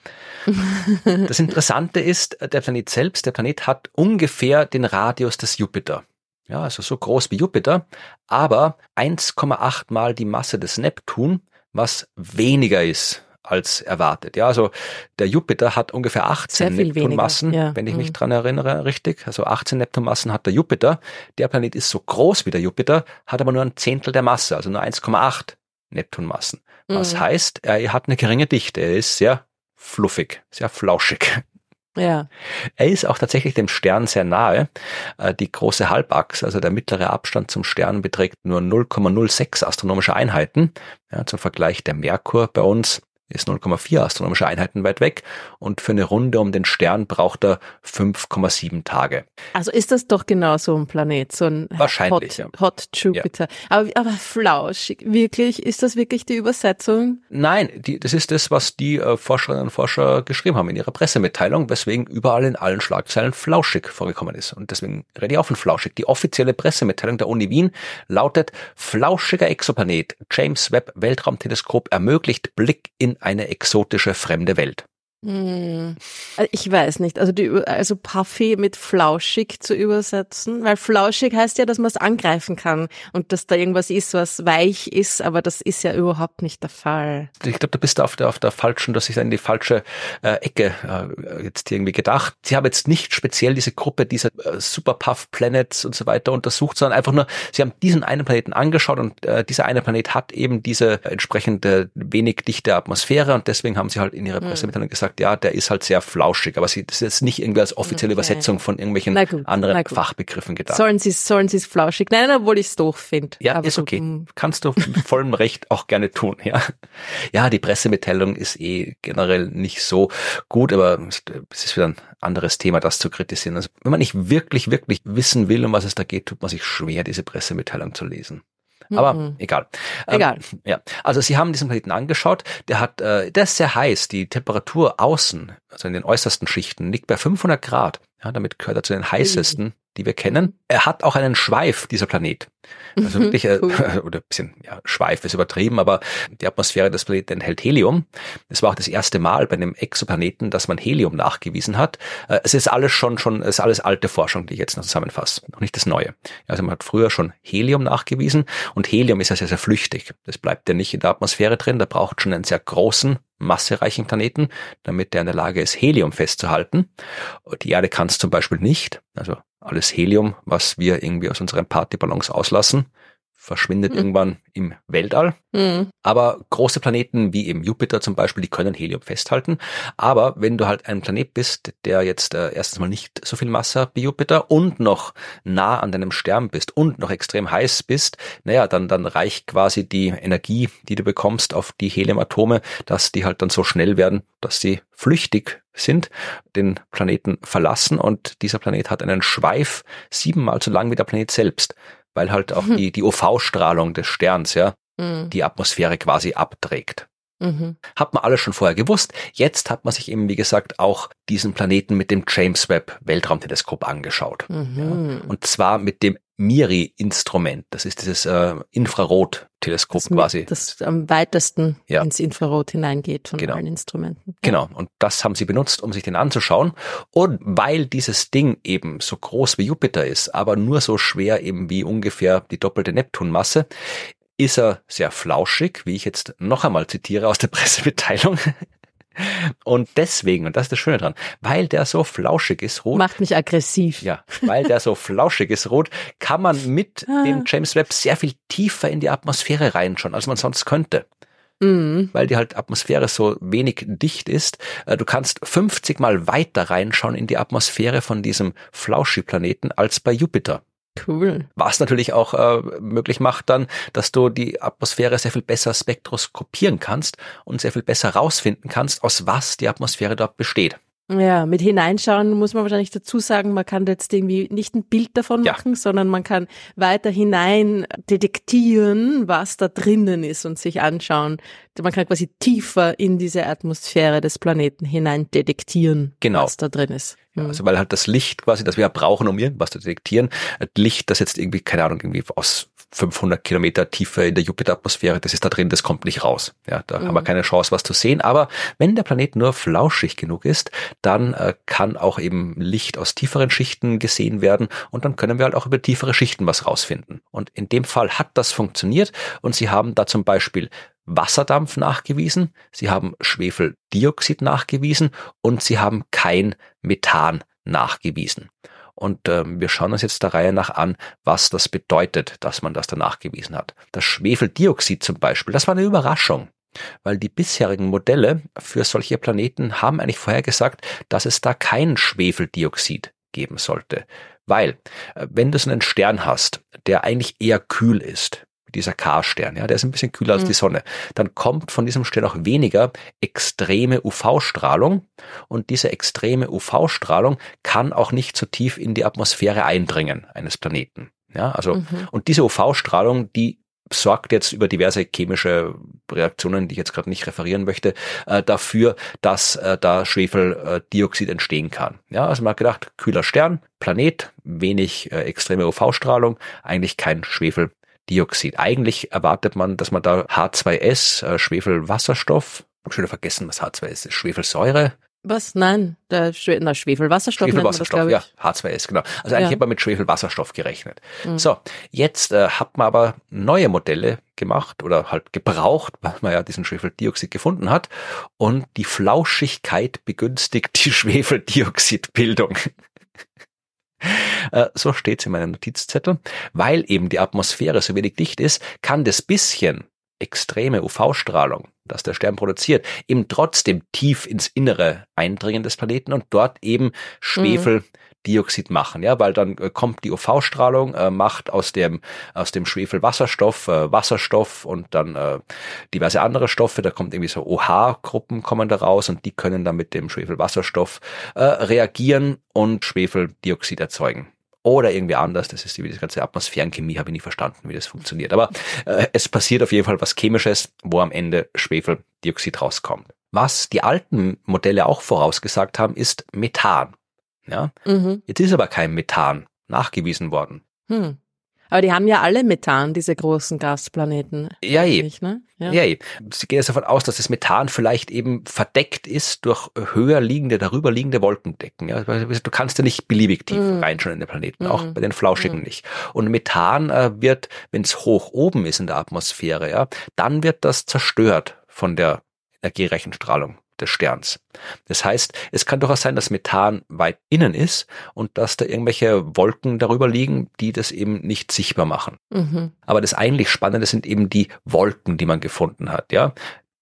Speaker 1: Das Interessante ist, der Planet selbst, der Planet hat ungefähr den Radius des Jupiter. Ja, also so groß wie Jupiter, aber 1,8 mal die Masse des Neptun, was weniger ist als erwartet. Ja, also der Jupiter hat ungefähr 18 Neptunmassen, ja. wenn ich mich mhm. dran erinnere, richtig. Also 18 Neptunmassen hat der Jupiter. Der Planet ist so groß wie der Jupiter, hat aber nur ein Zehntel der Masse, also nur 1,8 Neptunmassen. Was mhm. heißt, er hat eine geringe Dichte. Er ist sehr fluffig, sehr flauschig.
Speaker 2: Ja.
Speaker 1: Er ist auch tatsächlich dem Stern sehr nahe. Äh, die große Halbachse, also der mittlere Abstand zum Stern beträgt nur 0,06 astronomische Einheiten. Ja, zum Vergleich der Merkur bei uns ist 0,4 astronomische Einheiten weit weg und für eine Runde um den Stern braucht er 5,7 Tage.
Speaker 2: Also ist das doch genau so ein Planet, so ein
Speaker 1: Wahrscheinlich,
Speaker 2: Hot, ja. Hot Jupiter. Ja. Aber, aber flauschig, wirklich, ist das wirklich die Übersetzung?
Speaker 1: Nein, die, das ist das, was die äh, Forscherinnen und Forscher geschrieben haben in ihrer Pressemitteilung, weswegen überall in allen Schlagzeilen flauschig vorgekommen ist. Und deswegen rede ich auch von flauschig. Die offizielle Pressemitteilung der Uni Wien lautet, flauschiger Exoplanet, James Webb Weltraumteleskop ermöglicht Blick in eine exotische fremde Welt.
Speaker 2: Hm. Äh, ich weiß nicht, also die, also Parfait mit flauschig zu übersetzen, weil flauschig heißt ja, dass man es angreifen kann und dass da irgendwas ist, was weich ist, aber das ist ja überhaupt nicht der Fall.
Speaker 1: Ich glaube, da bist du auf der, auf der falschen, dass ich in die falsche äh, Ecke äh, jetzt irgendwie gedacht. Sie haben jetzt nicht speziell diese Gruppe dieser äh, Super Puff Planets und so weiter untersucht, sondern einfach nur, sie haben diesen einen Planeten angeschaut und äh, dieser eine Planet hat eben diese entsprechende wenig dichte Atmosphäre und deswegen haben sie halt in ihrer hm. Pressemitteilung gesagt, gesagt, ja, der ist halt sehr flauschig, aber sie, das ist jetzt nicht irgendwie als offizielle okay. Übersetzung von irgendwelchen gut, anderen Fachbegriffen gedacht.
Speaker 2: Sollen sie sollen sie es flauschig nennen, obwohl ich es doof finde.
Speaker 1: Ja, aber ist okay. Hm. Kannst du mit vollem Recht auch gerne tun, ja. Ja, die Pressemitteilung ist eh generell nicht so gut, aber es ist wieder ein anderes Thema, das zu kritisieren. Also, wenn man nicht wirklich, wirklich wissen will, um was es da geht, tut man sich schwer, diese Pressemitteilung zu lesen. Aber mhm. egal.
Speaker 2: Ähm, egal.
Speaker 1: Ähm, ja. Also sie haben diesen Planeten angeschaut. Der hat, äh, der ist sehr heiß. Die Temperatur außen, also in den äußersten Schichten, liegt bei 500 Grad. Ja, damit gehört er zu den heißesten die wir kennen. Er hat auch einen Schweif, dieser Planet. Also mhm, wirklich, äh, oder ein bisschen, ja, Schweif ist übertrieben, aber die Atmosphäre des Planeten enthält Helium. Es war auch das erste Mal bei einem Exoplaneten, dass man Helium nachgewiesen hat. Äh, es ist alles schon, schon, es ist alles alte Forschung, die ich jetzt noch zusammenfasse. Noch nicht das Neue. Also man hat früher schon Helium nachgewiesen und Helium ist ja sehr, sehr flüchtig. Das bleibt ja nicht in der Atmosphäre drin. Da braucht schon einen sehr großen massereichen Planeten, damit der in der Lage ist, Helium festzuhalten. Die Erde kann es zum Beispiel nicht. Also alles Helium, was wir irgendwie aus unseren Partyballons auslassen, verschwindet mhm. irgendwann im Weltall. Mhm. Aber große Planeten wie eben Jupiter zum Beispiel, die können Helium festhalten. Aber wenn du halt ein Planet bist, der jetzt äh, erstens mal nicht so viel Masse hat wie Jupiter und noch nah an deinem Stern bist und noch extrem heiß bist, naja, dann, dann reicht quasi die Energie, die du bekommst auf die Heliumatome, dass die halt dann so schnell werden, dass sie flüchtig sind, den Planeten verlassen und dieser Planet hat einen Schweif siebenmal so lang wie der Planet selbst weil halt auch mhm. die, die UV-Strahlung des Sterns, ja, mhm. die Atmosphäre quasi abträgt. Mhm. Hat man alles schon vorher gewusst. Jetzt hat man sich eben, wie gesagt, auch diesen Planeten mit dem James Webb Weltraumteleskop angeschaut. Mhm. Ja. Und zwar mit dem MIRI-Instrument. Das ist dieses äh, Infrarot-Teleskop quasi.
Speaker 2: Das am weitesten ja. ins Infrarot hineingeht von
Speaker 1: genau.
Speaker 2: allen Instrumenten.
Speaker 1: Genau. Und das haben sie benutzt, um sich den anzuschauen. Und weil dieses Ding eben so groß wie Jupiter ist, aber nur so schwer eben wie ungefähr die doppelte Neptunmasse, ist er sehr flauschig, wie ich jetzt noch einmal zitiere aus der Pressemitteilung. Und deswegen, und das ist das Schöne dran, weil der so flauschig ist, rot.
Speaker 2: Macht mich aggressiv.
Speaker 1: Ja, weil der so flauschig ist, rot, kann man mit ah. dem James Webb sehr viel tiefer in die Atmosphäre reinschauen, als man sonst könnte. Mhm. Weil die halt Atmosphäre so wenig dicht ist. Äh, du kannst 50 mal weiter reinschauen in die Atmosphäre von diesem Flauschi-Planeten als bei Jupiter.
Speaker 2: Cool.
Speaker 1: Was natürlich auch äh, möglich macht dann, dass du die Atmosphäre sehr viel besser spektroskopieren kannst und sehr viel besser rausfinden kannst, aus was die Atmosphäre dort besteht.
Speaker 2: Ja, mit hineinschauen muss man wahrscheinlich dazu sagen, man kann jetzt irgendwie nicht ein Bild davon machen, ja. sondern man kann weiter hinein detektieren, was da drinnen ist und sich anschauen. Man kann quasi tiefer in diese Atmosphäre des Planeten hinein detektieren,
Speaker 1: genau.
Speaker 2: was da drin ist.
Speaker 1: Ja, also weil halt das Licht quasi, das wir brauchen, um irgendwas zu detektieren, Licht, das jetzt irgendwie, keine Ahnung, irgendwie aus 500 Kilometer Tiefe in der Jupiteratmosphäre, das ist da drin, das kommt nicht raus. Ja, da mhm. haben wir mhm. keine Chance, was zu sehen. Aber wenn der Planet nur flauschig genug ist, dann äh, kann auch eben Licht aus tieferen Schichten gesehen werden und dann können wir halt auch über tiefere Schichten was rausfinden. Und in dem Fall hat das funktioniert und sie haben da zum Beispiel Wasserdampf nachgewiesen, sie haben Schwefeldioxid nachgewiesen und sie haben kein Methan nachgewiesen. Und äh, wir schauen uns jetzt der Reihe nach an, was das bedeutet, dass man das da nachgewiesen hat. Das Schwefeldioxid zum Beispiel, das war eine Überraschung. Weil die bisherigen Modelle für solche Planeten haben eigentlich vorhergesagt, dass es da kein Schwefeldioxid geben sollte. Weil, äh, wenn du so einen Stern hast, der eigentlich eher kühl ist, dieser K-Stern, ja, der ist ein bisschen kühler als mhm. die Sonne, dann kommt von diesem Stern auch weniger extreme UV-Strahlung und diese extreme UV-Strahlung kann auch nicht so tief in die Atmosphäre eindringen eines Planeten. Ja, also, mhm. und diese UV-Strahlung, die sorgt jetzt über diverse chemische Reaktionen, die ich jetzt gerade nicht referieren möchte, äh, dafür, dass äh, da Schwefeldioxid entstehen kann. Ja, also man hat gedacht, kühler Stern, Planet, wenig äh, extreme UV-Strahlung, eigentlich kein Schwefel Dioxid. Eigentlich erwartet man, dass man da H2S, äh, Schwefelwasserstoff, hab schon wieder vergessen, was H2S ist, Schwefelsäure.
Speaker 2: Was? Nein, der Schwe na, Schwefelwasserstoff.
Speaker 1: Schwefelwasserstoff, das, ja, H2S, genau. Also eigentlich ja. hat man mit Schwefelwasserstoff gerechnet. Mhm. So, jetzt äh, hat man aber neue Modelle gemacht oder halt gebraucht, weil man ja diesen Schwefeldioxid gefunden hat. Und die Flauschigkeit begünstigt die Schwefeldioxidbildung. Äh, so steht es in meinem Notizzettel. Weil eben die Atmosphäre so wenig dicht ist, kann das bisschen extreme UV-Strahlung, das der Stern produziert, eben trotzdem tief ins Innere eindringen des Planeten und dort eben Schwefel mhm. Dioxid machen, ja, weil dann äh, kommt die UV-Strahlung, äh, macht aus dem aus dem Schwefel Wasserstoff, äh, Wasserstoff und dann äh, diverse andere Stoffe. Da kommt irgendwie so OH-Gruppen kommen da raus und die können dann mit dem Schwefelwasserstoff äh, reagieren und Schwefeldioxid erzeugen oder irgendwie anders. Das ist die, die ganze Atmosphärenchemie, habe ich nie verstanden, wie das funktioniert. Aber äh, es passiert auf jeden Fall was Chemisches, wo am Ende Schwefeldioxid rauskommt. Was die alten Modelle auch vorausgesagt haben, ist Methan. Ja? Mhm. Jetzt ist aber kein Methan nachgewiesen worden. Hm.
Speaker 2: Aber die haben ja alle Methan, diese großen Gasplaneten.
Speaker 1: Ja, eh. Ne? ja. ja, eh. Sie gehen jetzt davon aus, dass das Methan vielleicht eben verdeckt ist durch höher liegende, darüber liegende Wolkendecken. Ja? Du kannst ja nicht beliebig tief mhm. reinschauen in den Planeten, mhm. auch bei den Flauschigen mhm. nicht. Und Methan äh, wird, wenn es hoch oben ist in der Atmosphäre, ja, dann wird das zerstört von der energiereichen Strahlung des Sterns. Das heißt, es kann durchaus sein, dass Methan weit innen ist und dass da irgendwelche Wolken darüber liegen, die das eben nicht sichtbar machen. Mhm. Aber das eigentlich Spannende sind eben die Wolken, die man gefunden hat, ja.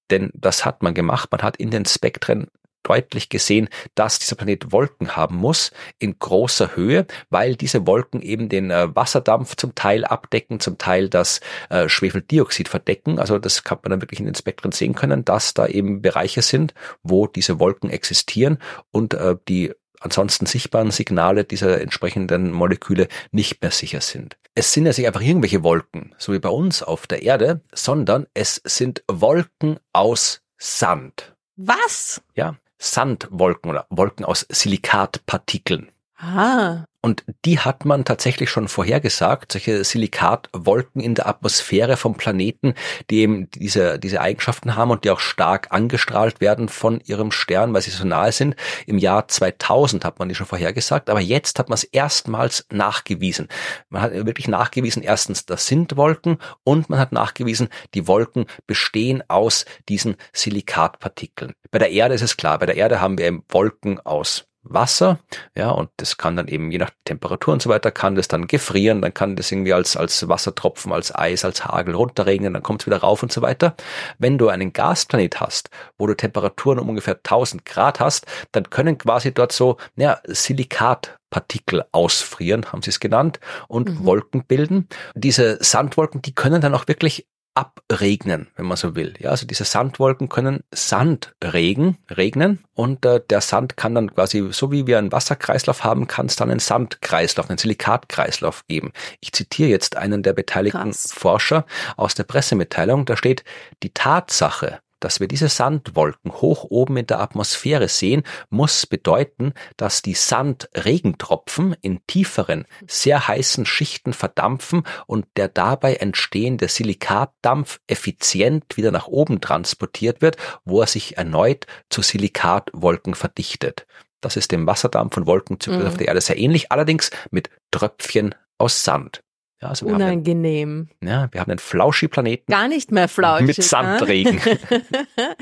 Speaker 1: Denn das hat man gemacht. Man hat in den Spektren deutlich gesehen, dass dieser Planet Wolken haben muss in großer Höhe, weil diese Wolken eben den äh, Wasserdampf zum Teil abdecken, zum Teil das äh, Schwefeldioxid verdecken. Also das kann man dann wirklich in den Spektren sehen können, dass da eben Bereiche sind, wo diese Wolken existieren und äh, die ansonsten sichtbaren Signale dieser entsprechenden Moleküle nicht mehr sicher sind. Es sind ja nicht einfach irgendwelche Wolken, so wie bei uns auf der Erde, sondern es sind Wolken aus Sand.
Speaker 2: Was?
Speaker 1: Ja, Sandwolken oder Wolken aus Silikatpartikeln.
Speaker 2: Ah.
Speaker 1: Und die hat man tatsächlich schon vorhergesagt, solche Silikatwolken in der Atmosphäre vom Planeten, die eben diese, diese Eigenschaften haben und die auch stark angestrahlt werden von ihrem Stern, weil sie so nahe sind. Im Jahr 2000 hat man die schon vorhergesagt, aber jetzt hat man es erstmals nachgewiesen. Man hat wirklich nachgewiesen, erstens, das sind Wolken und man hat nachgewiesen, die Wolken bestehen aus diesen Silikatpartikeln. Bei der Erde ist es klar, bei der Erde haben wir eben Wolken aus Wasser, ja, und das kann dann eben je nach Temperatur und so weiter, kann das dann gefrieren, dann kann das irgendwie als, als Wassertropfen, als Eis, als Hagel runterregnen, dann kommt es wieder rauf und so weiter. Wenn du einen Gasplanet hast, wo du Temperaturen um ungefähr 1000 Grad hast, dann können quasi dort so, ja, Silikatpartikel ausfrieren, haben sie es genannt, und mhm. Wolken bilden. Diese Sandwolken, die können dann auch wirklich abregnen, wenn man so will. Ja, also diese Sandwolken können Sand regen, regnen und äh, der Sand kann dann quasi, so wie wir einen Wasserkreislauf haben, kann es dann einen Sandkreislauf, einen Silikatkreislauf geben. Ich zitiere jetzt einen der beteiligten Krass. Forscher aus der Pressemitteilung, da steht, die Tatsache, dass wir diese Sandwolken hoch oben in der Atmosphäre sehen, muss bedeuten, dass die Sandregentropfen in tieferen, sehr heißen Schichten verdampfen und der dabei entstehende Silikatdampf effizient wieder nach oben transportiert wird, wo er sich erneut zu Silikatwolken verdichtet. Das ist dem Wasserdampf und Wolkenzyklus mhm. auf der Erde sehr ähnlich, allerdings mit Tröpfchen aus Sand. Ja, also wir haben einen,
Speaker 2: Unangenehm.
Speaker 1: ja, wir haben einen Flauschi-Planeten
Speaker 2: Gar nicht mehr flauschig.
Speaker 1: mit Sandregen.
Speaker 2: ne?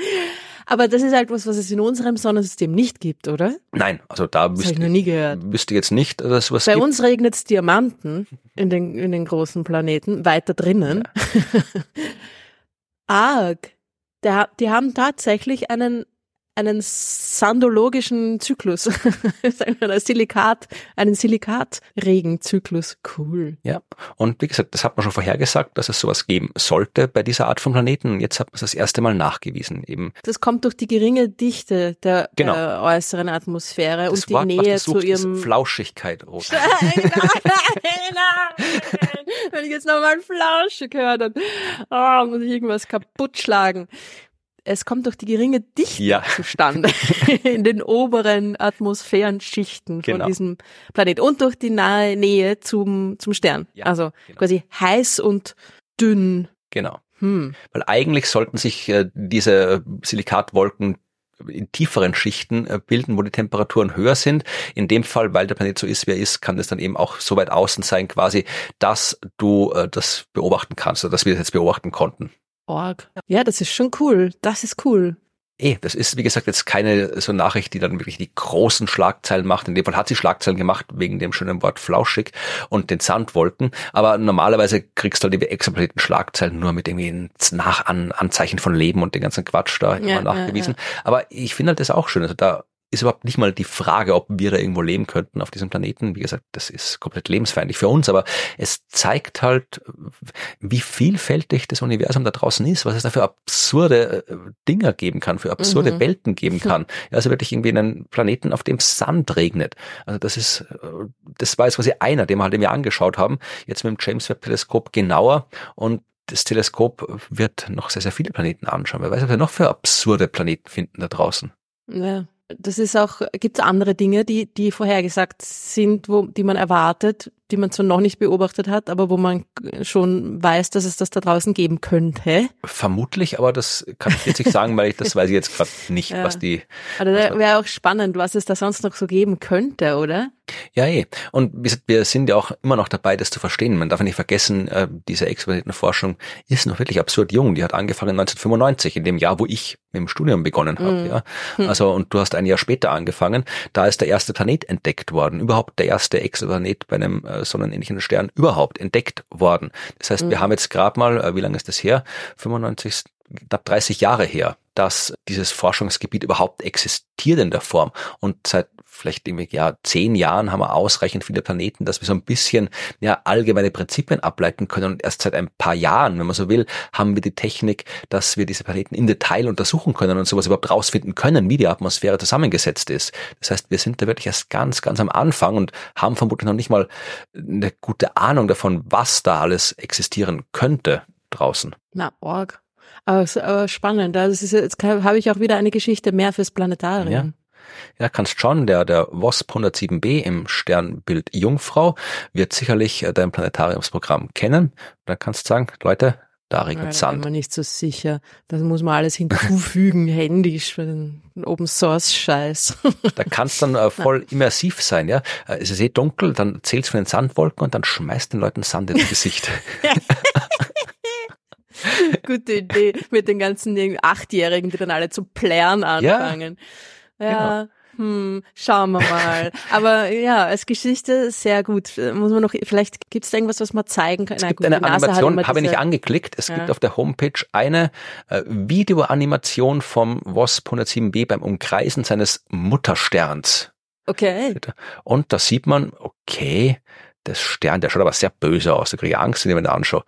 Speaker 2: Aber das ist halt was, was es in unserem Sonnensystem nicht gibt, oder?
Speaker 1: Nein, also da
Speaker 2: habe ich
Speaker 1: wüsste,
Speaker 2: noch nie gehört.
Speaker 1: wüsste jetzt nicht, dass es was
Speaker 2: Bei
Speaker 1: gibt.
Speaker 2: uns regnet es Diamanten in den, in den großen Planeten, weiter drinnen. Arg. Der, die haben tatsächlich einen, einen sandologischen Zyklus. Sagen wir mal, Silikat, einen Silikatregenzyklus. Cool.
Speaker 1: Ja, und wie gesagt, das hat man schon vorhergesagt, dass es sowas geben sollte bei dieser Art von Planeten. Und jetzt hat man es das erste Mal nachgewiesen. Eben
Speaker 2: Das kommt durch die geringe Dichte der,
Speaker 1: Genau.
Speaker 2: der äußeren Atmosphäre
Speaker 1: das
Speaker 2: und die
Speaker 1: Wort, was
Speaker 2: Nähe zu ihrem
Speaker 1: ist Flauschigkeit.
Speaker 2: Wenn ich jetzt nochmal Flausche höre, dann oh, muss ich irgendwas kaputt schlagen. Es kommt durch die geringe Dichte
Speaker 1: Ja.
Speaker 2: zustande in den oberen Atmosphärenschichten
Speaker 1: Genau.
Speaker 2: von diesem Planet und durch die nahe Nähe zum, zum Stern.
Speaker 1: Ja,
Speaker 2: also
Speaker 1: genau.
Speaker 2: quasi heiß und dünn.
Speaker 1: Genau.
Speaker 2: Hm.
Speaker 1: Weil eigentlich sollten sich äh, diese Silikatwolken in tieferen Schichten äh, bilden, wo die Temperaturen höher sind. In dem Fall, weil der Planet so ist, wie er ist, kann das dann eben auch so weit außen sein, quasi, dass du äh, das beobachten kannst oder dass wir das jetzt beobachten konnten.
Speaker 2: Org. Ja, das ist schon cool. Das ist cool.
Speaker 1: Eh, das ist, wie gesagt, jetzt keine so Nachricht, die dann wirklich die großen Schlagzeilen macht. In dem Fall hat sie Schlagzeilen gemacht, wegen dem schönen Wort flauschig und den Sandwolken. Aber normalerweise kriegst du halt die Exoplaneten Schlagzeilen nur mit irgendwie nach an, Anzeichen von Leben und den ganzen Quatsch da immer
Speaker 2: Ja,
Speaker 1: nachgewiesen. Aber ich finde halt das auch schön. Also da ist überhaupt nicht mal die Frage, ob wir da irgendwo leben könnten auf diesem Planeten. Wie gesagt, das ist komplett lebensfeindlich für uns, aber es zeigt halt, wie vielfältig das Universum da draußen ist, was es da für absurde äh, Dinger geben kann, für absurde
Speaker 2: Mhm.
Speaker 1: Welten geben kann. Ja, also wirklich irgendwie einen Planeten, auf dem Sand regnet. Also das ist, äh, das war jetzt quasi einer, den wir halt irgendwie angeschaut haben. Jetzt mit dem James Webb Teleskop genauer und das Teleskop wird noch sehr, sehr viele Planeten anschauen. Wer weiß, was wir noch für absurde Planeten finden da draußen.
Speaker 2: Ja. Das ist auch, gibt es andere Dinge, die, die vorhergesagt sind, wo, die man erwartet, die man zwar noch nicht beobachtet hat, aber wo man schon weiß, dass es das da draußen geben könnte.
Speaker 1: Vermutlich, aber das kann ich jetzt nicht sagen, weil ich das weiß ich jetzt gerade nicht,
Speaker 2: Ja.
Speaker 1: was die.
Speaker 2: Also da wäre auch spannend, was es da sonst noch so geben könnte, oder?
Speaker 1: Ja, eh. Und wir sind ja auch immer noch dabei, das zu verstehen. Man darf nicht vergessen, äh, diese Exoplanetenforschung ist noch wirklich absurd jung. Die hat angefangen 1995, in dem Jahr, wo ich mit dem Studium begonnen habe.
Speaker 2: Mhm.
Speaker 1: Ja. Also und du hast ein Jahr später angefangen. Da ist der erste Planet entdeckt worden. Überhaupt der erste Exoplanet bei einem äh, sonnenähnlichen Stern überhaupt entdeckt worden. Das heißt, wir
Speaker 2: Mhm.
Speaker 1: haben jetzt gerade mal, äh, wie lange ist das her? 95, knapp 30 Jahre her, dass dieses Forschungsgebiet überhaupt existiert in der Form. Und seit vielleicht irgendwie ja zehn Jahren haben wir ausreichend viele Planeten, dass wir so ein bisschen ja allgemeine Prinzipien ableiten können. Und erst seit ein paar Jahren, wenn man so will, haben wir die Technik, dass wir diese Planeten im Detail untersuchen können und sowas überhaupt rausfinden können, wie die Atmosphäre zusammengesetzt ist. Das heißt, wir sind da wirklich erst ganz, ganz am Anfang und haben vermutlich noch nicht mal eine gute Ahnung davon, was da alles existieren könnte draußen.
Speaker 2: Na, Org. Aber, aber spannend. Also ist, jetzt habe ich auch wieder eine Geschichte mehr fürs Planetarium.
Speaker 1: Ja, kannst schauen, der, der WASP 107b im Sternbild Jungfrau wird sicherlich äh, dein Planetariumsprogramm kennen. Da kannst du sagen, Leute, da
Speaker 2: Ja,
Speaker 1: regnet
Speaker 2: da bin
Speaker 1: Sand.
Speaker 2: mir nicht so sicher. Das muss man alles hinzufügen, händisch, für den Open Source Scheiß.
Speaker 1: Da kannst dann äh, voll immersiv sein, ja. Äh, Es ist eh dunkel, dann zählst du von den Sandwolken und dann schmeißt den Leuten Sand ins Gesicht.
Speaker 2: Gute Idee mit den ganzen Achtjährigen, die dann alle zu plären anfangen. Ja. Hm, schauen wir mal. Aber ja, als Geschichte sehr gut. Muss man noch, vielleicht gibt es irgendwas, was man zeigen kann.
Speaker 1: Es gibt eine Animation, habe ich nicht angeklickt. Es
Speaker 2: Ja.
Speaker 1: gibt auf der Homepage eine äh, Videoanimation vom WASP 107b beim Umkreisen seines Muttersterns.
Speaker 2: Okay.
Speaker 1: Und da sieht man, okay, das Stern, der schaut aber sehr böse aus. Da kriege ich Angst, wenn ich mir den anschaue.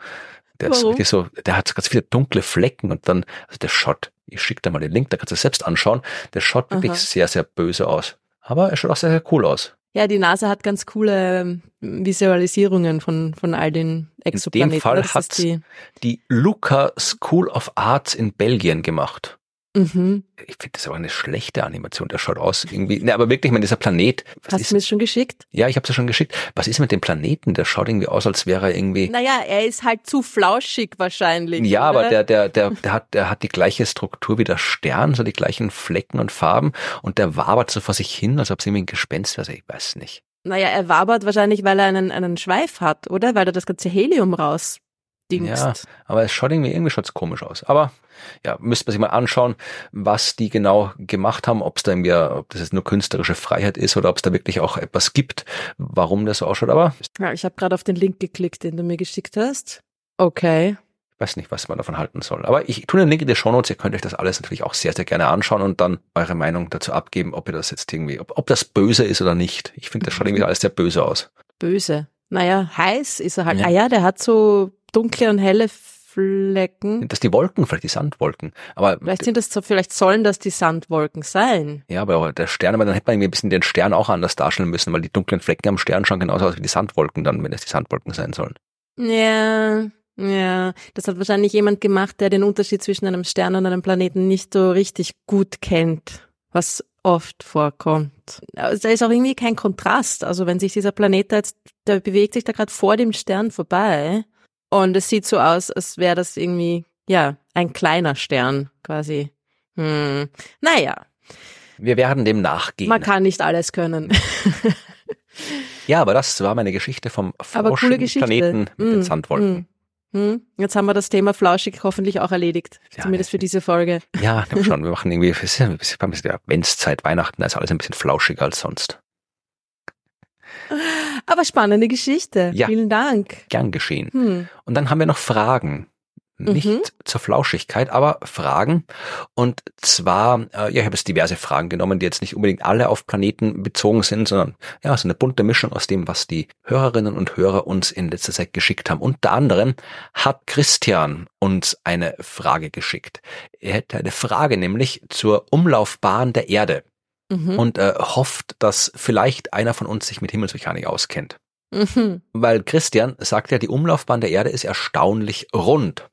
Speaker 1: Der ist
Speaker 2: Warum?
Speaker 1: richtig so, der hat so ganz viele dunkle Flecken und dann, also der schaut, ich schicke dir mal den Link, da kannst du es selbst anschauen. Der schaut wirklich
Speaker 2: Aha.
Speaker 1: sehr, sehr böse aus. Aber er schaut auch sehr, sehr cool aus.
Speaker 2: Ja, die NASA hat ganz coole ähm, Visualisierungen von, von all den Exoplaneten.
Speaker 1: Fall
Speaker 2: Das ist
Speaker 1: hat's-
Speaker 2: die,
Speaker 1: Die Luca School of Arts in Belgien gemacht.
Speaker 2: Mhm.
Speaker 1: Ich finde das aber eine schlechte Animation. Der schaut aus irgendwie, ne, aber wirklich, ich meine, dieser Planet,
Speaker 2: Hast
Speaker 1: ist,
Speaker 2: du mir das schon geschickt?
Speaker 1: ja, ich habe es ja schon geschickt. Was ist mit dem Planeten? Der schaut irgendwie aus, als wäre er irgendwie,
Speaker 2: Naja, er ist halt zu flauschig wahrscheinlich.
Speaker 1: Ja,
Speaker 2: oder?
Speaker 1: aber der, der, der, der hat, der hat die gleiche Struktur wie der Stern, so die gleichen Flecken und Farben und der wabert so vor sich hin, als ob es irgendwie ein Gespenst wäre. Also ich weiß nicht.
Speaker 2: Naja, er wabert wahrscheinlich, weil er einen, einen Schweif hat, oder? Weil er das ganze Helium rausdingst.
Speaker 1: Ja, aber es schaut irgendwie, irgendwie schaut's komisch aus. Aber ja, müsste man sich mal anschauen, was die genau gemacht haben, ob es da irgendwie, ob das jetzt nur künstlerische Freiheit ist oder ob es da wirklich auch etwas gibt, warum das so ausschaut. Aber
Speaker 2: Ja, ich habe gerade auf den Link geklickt, den du mir geschickt hast. Okay.
Speaker 1: ich weiß nicht, was man davon halten soll. Aber ich tue den Link in die Shownotes, ihr könnt euch das alles natürlich auch sehr, sehr gerne anschauen und dann eure Meinung dazu abgeben, ob ihr das jetzt irgendwie, ob, ob das böse ist oder nicht. Ich finde, das schaut irgendwie alles sehr böse aus.
Speaker 2: Böse. Naja, heiß ist er halt.
Speaker 1: Ja.
Speaker 2: Ah ja, der hat so dunkle und helle Flecken.
Speaker 1: Sind das die Wolken, vielleicht die Sandwolken? Aber
Speaker 2: Vielleicht sind das so, vielleicht sollen das die Sandwolken sein.
Speaker 1: Ja, aber der Stern, aber dann hätte man irgendwie ein bisschen den Stern auch anders darstellen müssen, weil die dunklen Flecken am Stern schauen genauso aus wie die Sandwolken dann, wenn es die Sandwolken sein sollen.
Speaker 2: Ja, ja. Das hat wahrscheinlich jemand gemacht, der den Unterschied zwischen einem Stern und einem Planeten nicht so richtig gut kennt, was oft vorkommt. Also Da ist auch irgendwie kein Kontrast. Also wenn sich dieser Planet da jetzt, der bewegt sich da gerade vor dem Stern vorbei und es sieht so aus, als wäre das irgendwie, ja, ein kleiner Stern quasi. Hm. Naja,
Speaker 1: Wir werden dem nachgehen.
Speaker 2: man kann nicht alles können.
Speaker 1: Ja, aber das war meine Geschichte vom flauschigen
Speaker 2: Geschichte.
Speaker 1: Planeten mit den
Speaker 2: Mm,
Speaker 1: Sandwolken.
Speaker 2: mm, mm. Jetzt haben wir das Thema Flauschig hoffentlich auch erledigt.
Speaker 1: Ja,
Speaker 2: Zumindest für diese Folge.
Speaker 1: Ja, schon, wir machen irgendwie, es ist ja Adventszeit, Weihnachten, da ist alles ein bisschen flauschiger als sonst.
Speaker 2: Aber spannende Geschichte.
Speaker 1: Ja.
Speaker 2: Vielen Dank.
Speaker 1: Gern geschehen.
Speaker 2: Hm.
Speaker 1: Und dann haben wir noch Fragen. Nicht
Speaker 2: Mhm.
Speaker 1: zur Flauschigkeit, aber Fragen. Und zwar, äh, ja, ich habe jetzt diverse Fragen genommen, die jetzt nicht unbedingt alle auf Planeten bezogen sind, sondern ja, so eine bunte Mischung aus dem, was die Hörerinnen und Hörer uns in letzter Zeit geschickt haben. Unter anderem hat Christian uns eine Frage geschickt. Er hätte eine Frage nämlich zur Umlaufbahn der Erde
Speaker 2: Mhm.
Speaker 1: und äh, hofft, dass vielleicht einer von uns sich mit Himmelsmechanik auskennt.
Speaker 2: Mhm.
Speaker 1: Weil Christian sagt ja, die Umlaufbahn der Erde ist erstaunlich rund.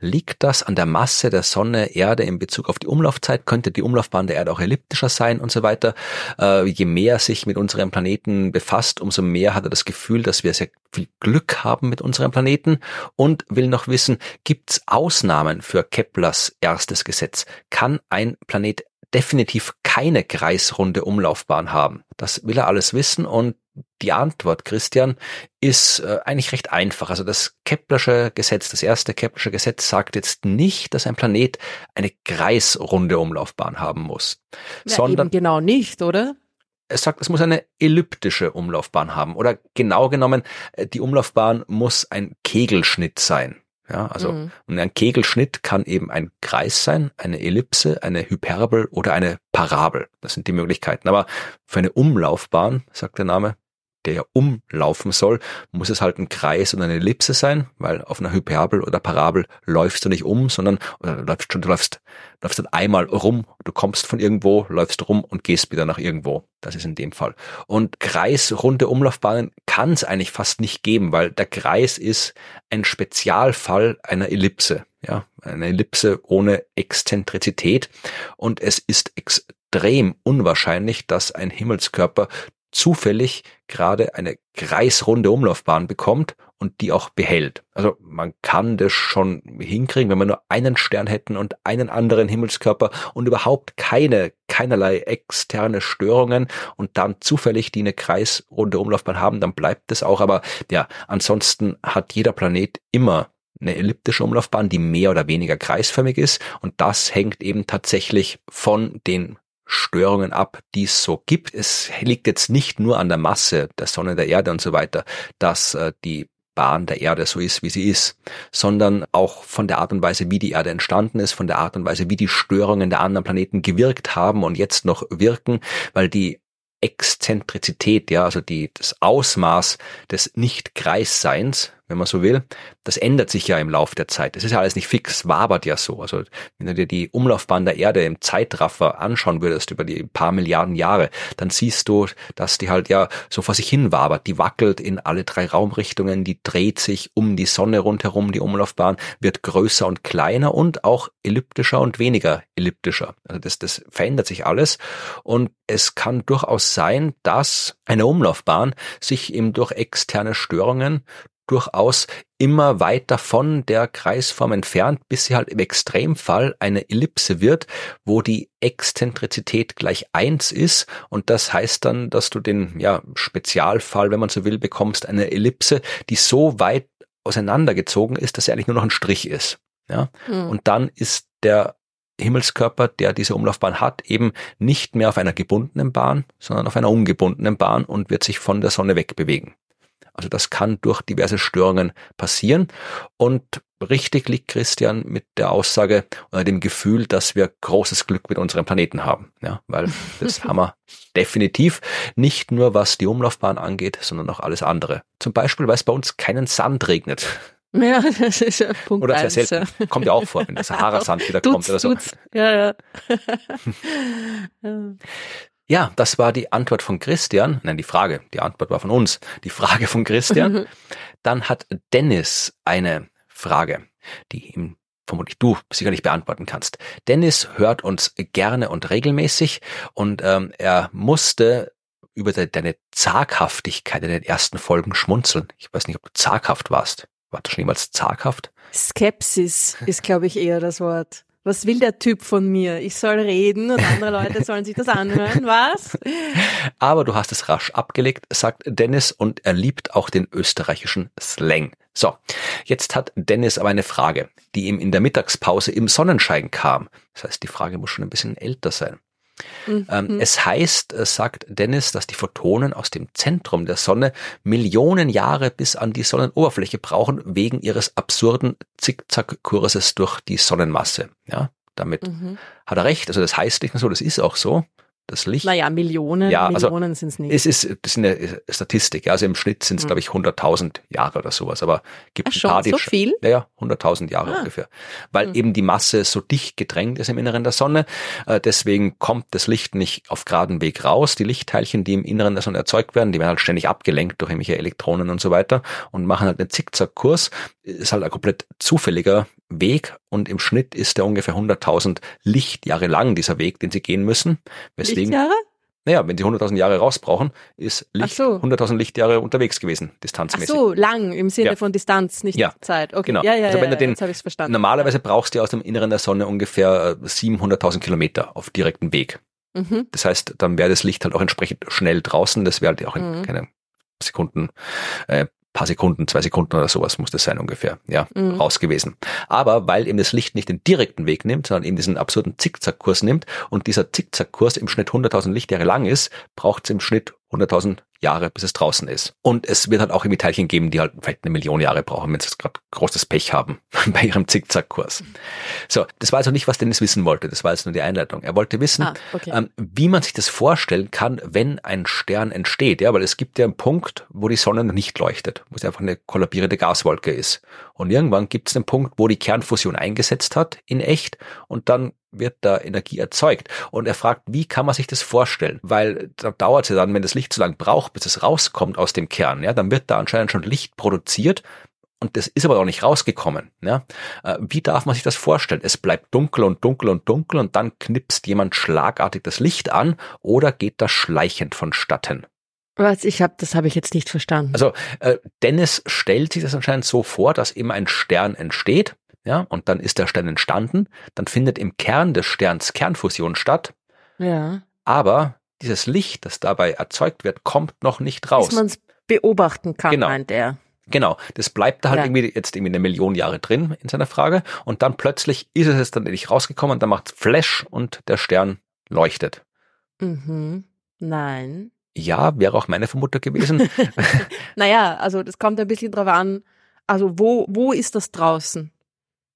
Speaker 1: Liegt das an der Masse der Sonne, Erde in Bezug auf die Umlaufzeit? Könnte die Umlaufbahn der Erde auch elliptischer sein und so weiter? Äh, je mehr er sich mit unserem Planeten befasst, umso mehr hat er das Gefühl, dass wir sehr viel Glück haben mit unserem Planeten und will noch wissen, gibt es Ausnahmen für Keplers erstes Gesetz? Kann ein Planet definitiv keine kreisrunde Umlaufbahn haben? Das will er alles wissen und die Antwort, Christian, ist äh, eigentlich recht einfach. Also das Keplersche Gesetz, das erste Keplersche Gesetz sagt jetzt nicht, dass ein Planet eine kreisrunde Umlaufbahn haben muss,
Speaker 2: Ja,
Speaker 1: sondern
Speaker 2: genau nicht, oder?
Speaker 1: es sagt, es muss eine elliptische Umlaufbahn haben. Oder genau genommen, äh, die Umlaufbahn muss ein Kegelschnitt sein. Ja, also
Speaker 2: Mhm.
Speaker 1: und ein Kegelschnitt kann eben ein Kreis sein, eine Ellipse, eine Hyperbel oder eine Parabel. Das sind die Möglichkeiten. Aber für eine Umlaufbahn, sagt der Name, der ja umlaufen soll, muss es halt ein Kreis und eine Ellipse sein, weil auf einer Hyperbel oder Parabel läufst du nicht um, sondern oder läufst schon, du läufst, läufst dann einmal rum, du kommst von irgendwo, läufst rum und gehst wieder nach irgendwo. Das ist in dem Fall. Und kreisrunde Umlaufbahnen kann es eigentlich fast nicht geben, weil der Kreis ist ein Spezialfall einer Ellipse. Ja, eine Ellipse ohne Exzentrizität. Und es ist extrem unwahrscheinlich, dass ein Himmelskörper zufällig gerade eine kreisrunde Umlaufbahn bekommt und die auch behält. Also man kann das schon hinkriegen, wenn wir nur einen Stern hätten und einen anderen Himmelskörper und überhaupt keine, keinerlei externe Störungen und dann zufällig die eine kreisrunde Umlaufbahn haben, dann bleibt es auch. Aber ja, ansonsten hat jeder Planet immer eine elliptische Umlaufbahn, die mehr oder weniger kreisförmig ist. Und das hängt eben tatsächlich von den Störungen ab, die es so gibt. Es liegt jetzt nicht nur an der Masse der Sonne, der Erde und so weiter, dass äh, die Bahn der Erde so ist, wie sie ist, sondern auch von der Art und Weise, wie die Erde entstanden ist, von der Art und Weise, wie die Störungen der anderen Planeten gewirkt haben und jetzt noch wirken, weil die Exzentrizität, ja, also die, das Ausmaß des Nicht-Kreisseins, wenn man so will, das ändert sich ja im Laufe der Zeit. Das ist ja alles nicht fix, wabert ja so. Also wenn du dir die Umlaufbahn der Erde im Zeitraffer anschauen würdest über die paar Milliarden Jahre, dann siehst du, dass die halt ja so vor sich hin wabert. Die wackelt in alle drei Raumrichtungen, die dreht sich um die Sonne rundherum, die Umlaufbahn wird größer und kleiner und auch elliptischer und weniger elliptischer. Also das, das verändert sich alles und es kann durchaus sein, dass eine Umlaufbahn sich eben durch externe Störungen durchaus immer weiter von der Kreisform entfernt, bis sie halt im Extremfall eine Ellipse wird, wo die Exzentrizität gleich eins ist. Und das heißt dann, dass du den ja, Spezialfall, wenn man so will, bekommst, eine Ellipse, die so weit auseinandergezogen ist, dass sie eigentlich nur noch ein Strich ist. Ja? Mhm. Und dann ist der Himmelskörper, der diese Umlaufbahn hat, eben nicht mehr auf einer gebundenen Bahn, sondern auf einer ungebundenen Bahn und wird sich von der Sonne wegbewegen. Also das kann durch diverse Störungen passieren. Und richtig liegt Christian mit der Aussage oder dem Gefühl, dass wir großes Glück mit unserem Planeten haben. Ja, weil das haben wir definitiv nicht nur was die Umlaufbahn angeht, sondern auch alles andere. Zum Beispiel, weil es bei uns keinen Sand regnet.
Speaker 2: Ja, das ist ja Punkt
Speaker 1: Oder sehr selten. Ja. Kommt ja auch vor, wenn der Sahara-Sand wieder kommt oder so.
Speaker 2: Ja,
Speaker 1: ja. Ja, das war die Antwort von Christian. Nein, die Frage. Die Antwort war von uns. Die Frage von Christian. Dann hat Dennis eine Frage, die ihm vermutlich du sicherlich beantworten kannst. Dennis hört uns gerne und regelmäßig und ähm, er musste über de deine Zaghaftigkeit in den ersten Folgen schmunzeln. Ich weiß nicht, ob du zaghaft warst. War du schon jemals zaghaft?
Speaker 2: Skepsis ist, glaube ich, eher das Wort was will der Typ von mir? Ich soll reden und andere Leute sollen sich das anhören, was?
Speaker 1: Aber du hast es rasch abgelegt, sagt Dennis, und er liebt auch den österreichischen Slang. So, jetzt hat Dennis aber eine Frage, die ihm in der Mittagspause im Sonnenschein kam. Das heißt, die Frage muss schon ein bisschen älter sein. Ähm, mhm. es heißt, äh, sagt Dennis, dass die Photonen aus dem Zentrum der Sonne Millionen Jahre bis an die Sonnenoberfläche brauchen, wegen ihres absurden Zickzackkurses durch die Sonnenmasse. Ja, damit mhm. hat er recht. Also das heißt nicht nur so, das ist auch so das Licht.
Speaker 2: Naja, Millionen, ja, also Millionen sind es nicht.
Speaker 1: Es ist, das ist eine Statistik, also im Schnitt sind es, mhm. glaube ich, 100.000 Jahre oder sowas, aber gibt Ach, ein
Speaker 2: schon,
Speaker 1: paar,
Speaker 2: die so viel?
Speaker 1: Ja, ja 100.000 Jahre ah. ungefähr. Weil mhm. eben die Masse so dicht gedrängt ist im Inneren der Sonne, äh, deswegen kommt das Licht nicht auf geraden Weg raus. Die Lichtteilchen, die im Inneren der Sonne erzeugt werden, die werden halt ständig abgelenkt durch irgendwelche Elektronen und so weiter und machen halt einen Zickzackkurs. Ist halt ein komplett zufälliger Weg und im Schnitt ist der ungefähr 100.000 Lichtjahre lang, dieser Weg, den sie gehen müssen.
Speaker 2: Weswegen, Lichtjahre?
Speaker 1: Naja, wenn sie 100.000 Jahre rausbrauchen, ist Licht so. 100.000 Lichtjahre unterwegs gewesen, distanzmäßig.
Speaker 2: Ach so, lang im Sinne ja. von Distanz, nicht ja. Zeit. Okay.
Speaker 1: Genau.
Speaker 2: Ja, ja,
Speaker 1: also wenn
Speaker 2: ja,
Speaker 1: du den, verstanden. Normalerweise brauchst du aus dem Inneren der Sonne ungefähr 700.000 äh, Kilometer auf direktem Weg. Mhm. Das heißt, dann wäre das Licht halt auch entsprechend schnell draußen. Das wäre halt auch in mhm. keine Sekunden äh, paar Sekunden, zwei Sekunden oder sowas muss das sein ungefähr, ja, mhm. raus gewesen. Aber weil eben das Licht nicht den direkten Weg nimmt, sondern eben diesen absurden Zickzackkurs nimmt und dieser Zickzackkurs im Schnitt 100.000 Lichtjahre lang ist, braucht es im Schnitt 100.000 Jahre, bis es draußen ist. Und es wird halt auch irgendwie Teilchen geben, die halt vielleicht eine Million Jahre brauchen, wenn sie gerade großes Pech haben bei ihrem Zickzackkurs. So, das war also nicht, was Dennis wissen wollte. Das war jetzt nur die Einleitung. Er wollte wissen, ah, okay. ähm, wie man sich das vorstellen kann, wenn ein Stern entsteht. Ja, weil es gibt ja einen Punkt, wo die Sonne noch nicht leuchtet, wo es einfach eine kollabierende Gaswolke ist. Und irgendwann gibt es einen Punkt, wo die Kernfusion eingesetzt hat in echt und dann wird da Energie erzeugt. Und er fragt, wie kann man sich das vorstellen? Weil da dauert es ja dann, wenn das Licht so lange braucht, bis es rauskommt aus dem Kern, ja, dann wird da anscheinend schon Licht produziert und das ist aber auch nicht rausgekommen. Ja? Äh, wie darf man sich das vorstellen? Es bleibt dunkel und dunkel und dunkel und dann knipst jemand schlagartig das Licht an oder geht das schleichend vonstatten?
Speaker 2: Was ich habe, das habe ich jetzt nicht verstanden.
Speaker 1: Also äh, Dennis stellt sich das anscheinend so vor, dass immer ein Stern entsteht ja, und dann ist der Stern entstanden, dann findet im Kern des Sterns Kernfusion statt.
Speaker 2: Ja.
Speaker 1: Aber dieses Licht, das dabei erzeugt wird, kommt noch nicht raus. Dass
Speaker 2: man es beobachten kann,
Speaker 1: genau.
Speaker 2: meint er.
Speaker 1: Genau, das bleibt da halt ja. irgendwie jetzt irgendwie eine Million Jahre drin in seiner Frage und dann plötzlich ist es dann endlich rausgekommen und dann macht Flash und der Stern leuchtet.
Speaker 2: Mhm. Nein.
Speaker 1: Ja, wäre auch meine Vermutung gewesen.
Speaker 2: naja, also das kommt ein bisschen drauf an, also wo, wo ist das draußen?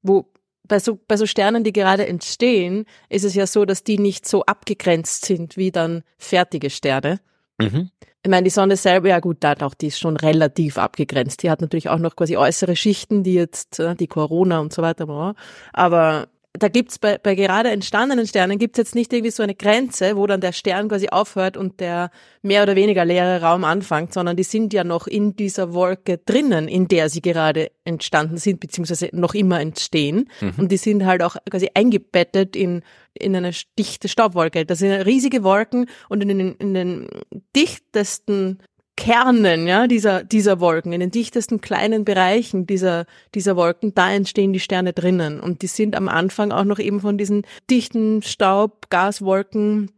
Speaker 2: Wo bei so, bei so Sternen, die gerade entstehen, ist es ja so, dass die nicht so abgegrenzt sind wie dann fertige Sterne. Mhm. Ich meine, die Sonne selber, ja gut, da auch die ist schon relativ abgegrenzt. Die hat natürlich auch noch quasi äußere Schichten, die jetzt, äh, die Corona und so weiter, aber da gibt's bei, bei gerade entstandenen Sternen gibt's jetzt nicht irgendwie so eine Grenze, wo dann der Stern quasi aufhört und der mehr oder weniger leere Raum anfängt, sondern die sind ja noch in dieser Wolke drinnen, in der sie gerade entstanden sind, beziehungsweise noch immer entstehen. Mhm. Und die sind halt auch quasi eingebettet in, in eine dichte Staubwolke. Das sind riesige Wolken und in den, in den dichtesten Kernen, ja, dieser, dieser Wolken, in den dichtesten kleinen Bereichen dieser, dieser Wolken, da entstehen die Sterne drinnen. Und die sind am Anfang auch noch eben von diesen dichten Staub, Gaswolken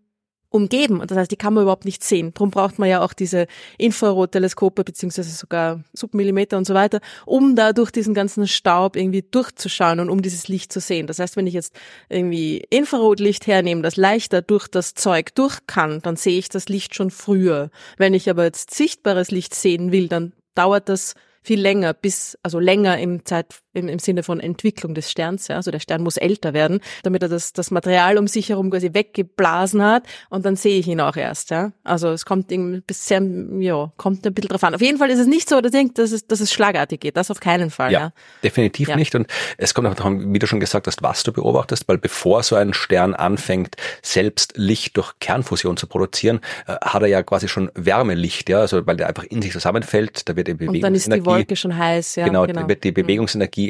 Speaker 2: umgeben. Und das heißt, die kann man überhaupt nicht sehen. Darum braucht man ja auch diese Infrarotteleskope beziehungsweise sogar Submillimeter und so weiter, um da durch diesen ganzen Staub irgendwie durchzuschauen und um dieses Licht zu sehen. Das heißt, wenn ich jetzt irgendwie Infrarotlicht hernehme, das leichter durch das Zeug durch kann, dann sehe ich das Licht schon früher. Wenn ich aber jetzt sichtbares Licht sehen will, dann dauert das viel länger, bis, also länger im Zeit, im, im Sinne von Entwicklung des Sterns, ja. Also der Stern muss älter werden, damit er das, das Material um sich herum quasi weggeblasen hat und dann sehe ich ihn auch erst, ja. Also es kommt irgendwie sehr, ja, kommt ein bisschen drauf an. Auf jeden Fall ist es nicht so, dass, ich, dass, es, dass es schlagartig geht. Das auf keinen Fall, ja. ja.
Speaker 1: Definitiv ja. nicht. Und es kommt auch daran, wie du schon gesagt hast, was du beobachtest, weil bevor so ein Stern anfängt, selbst Licht durch Kernfusion zu produzieren, äh, hat er ja quasi schon Wärmelicht, ja. Also weil der einfach in sich zusammenfällt, da wird eben Bewegungsenergie
Speaker 2: Wolke schon heiß, ja.
Speaker 1: Genau, genau. wird die mhm.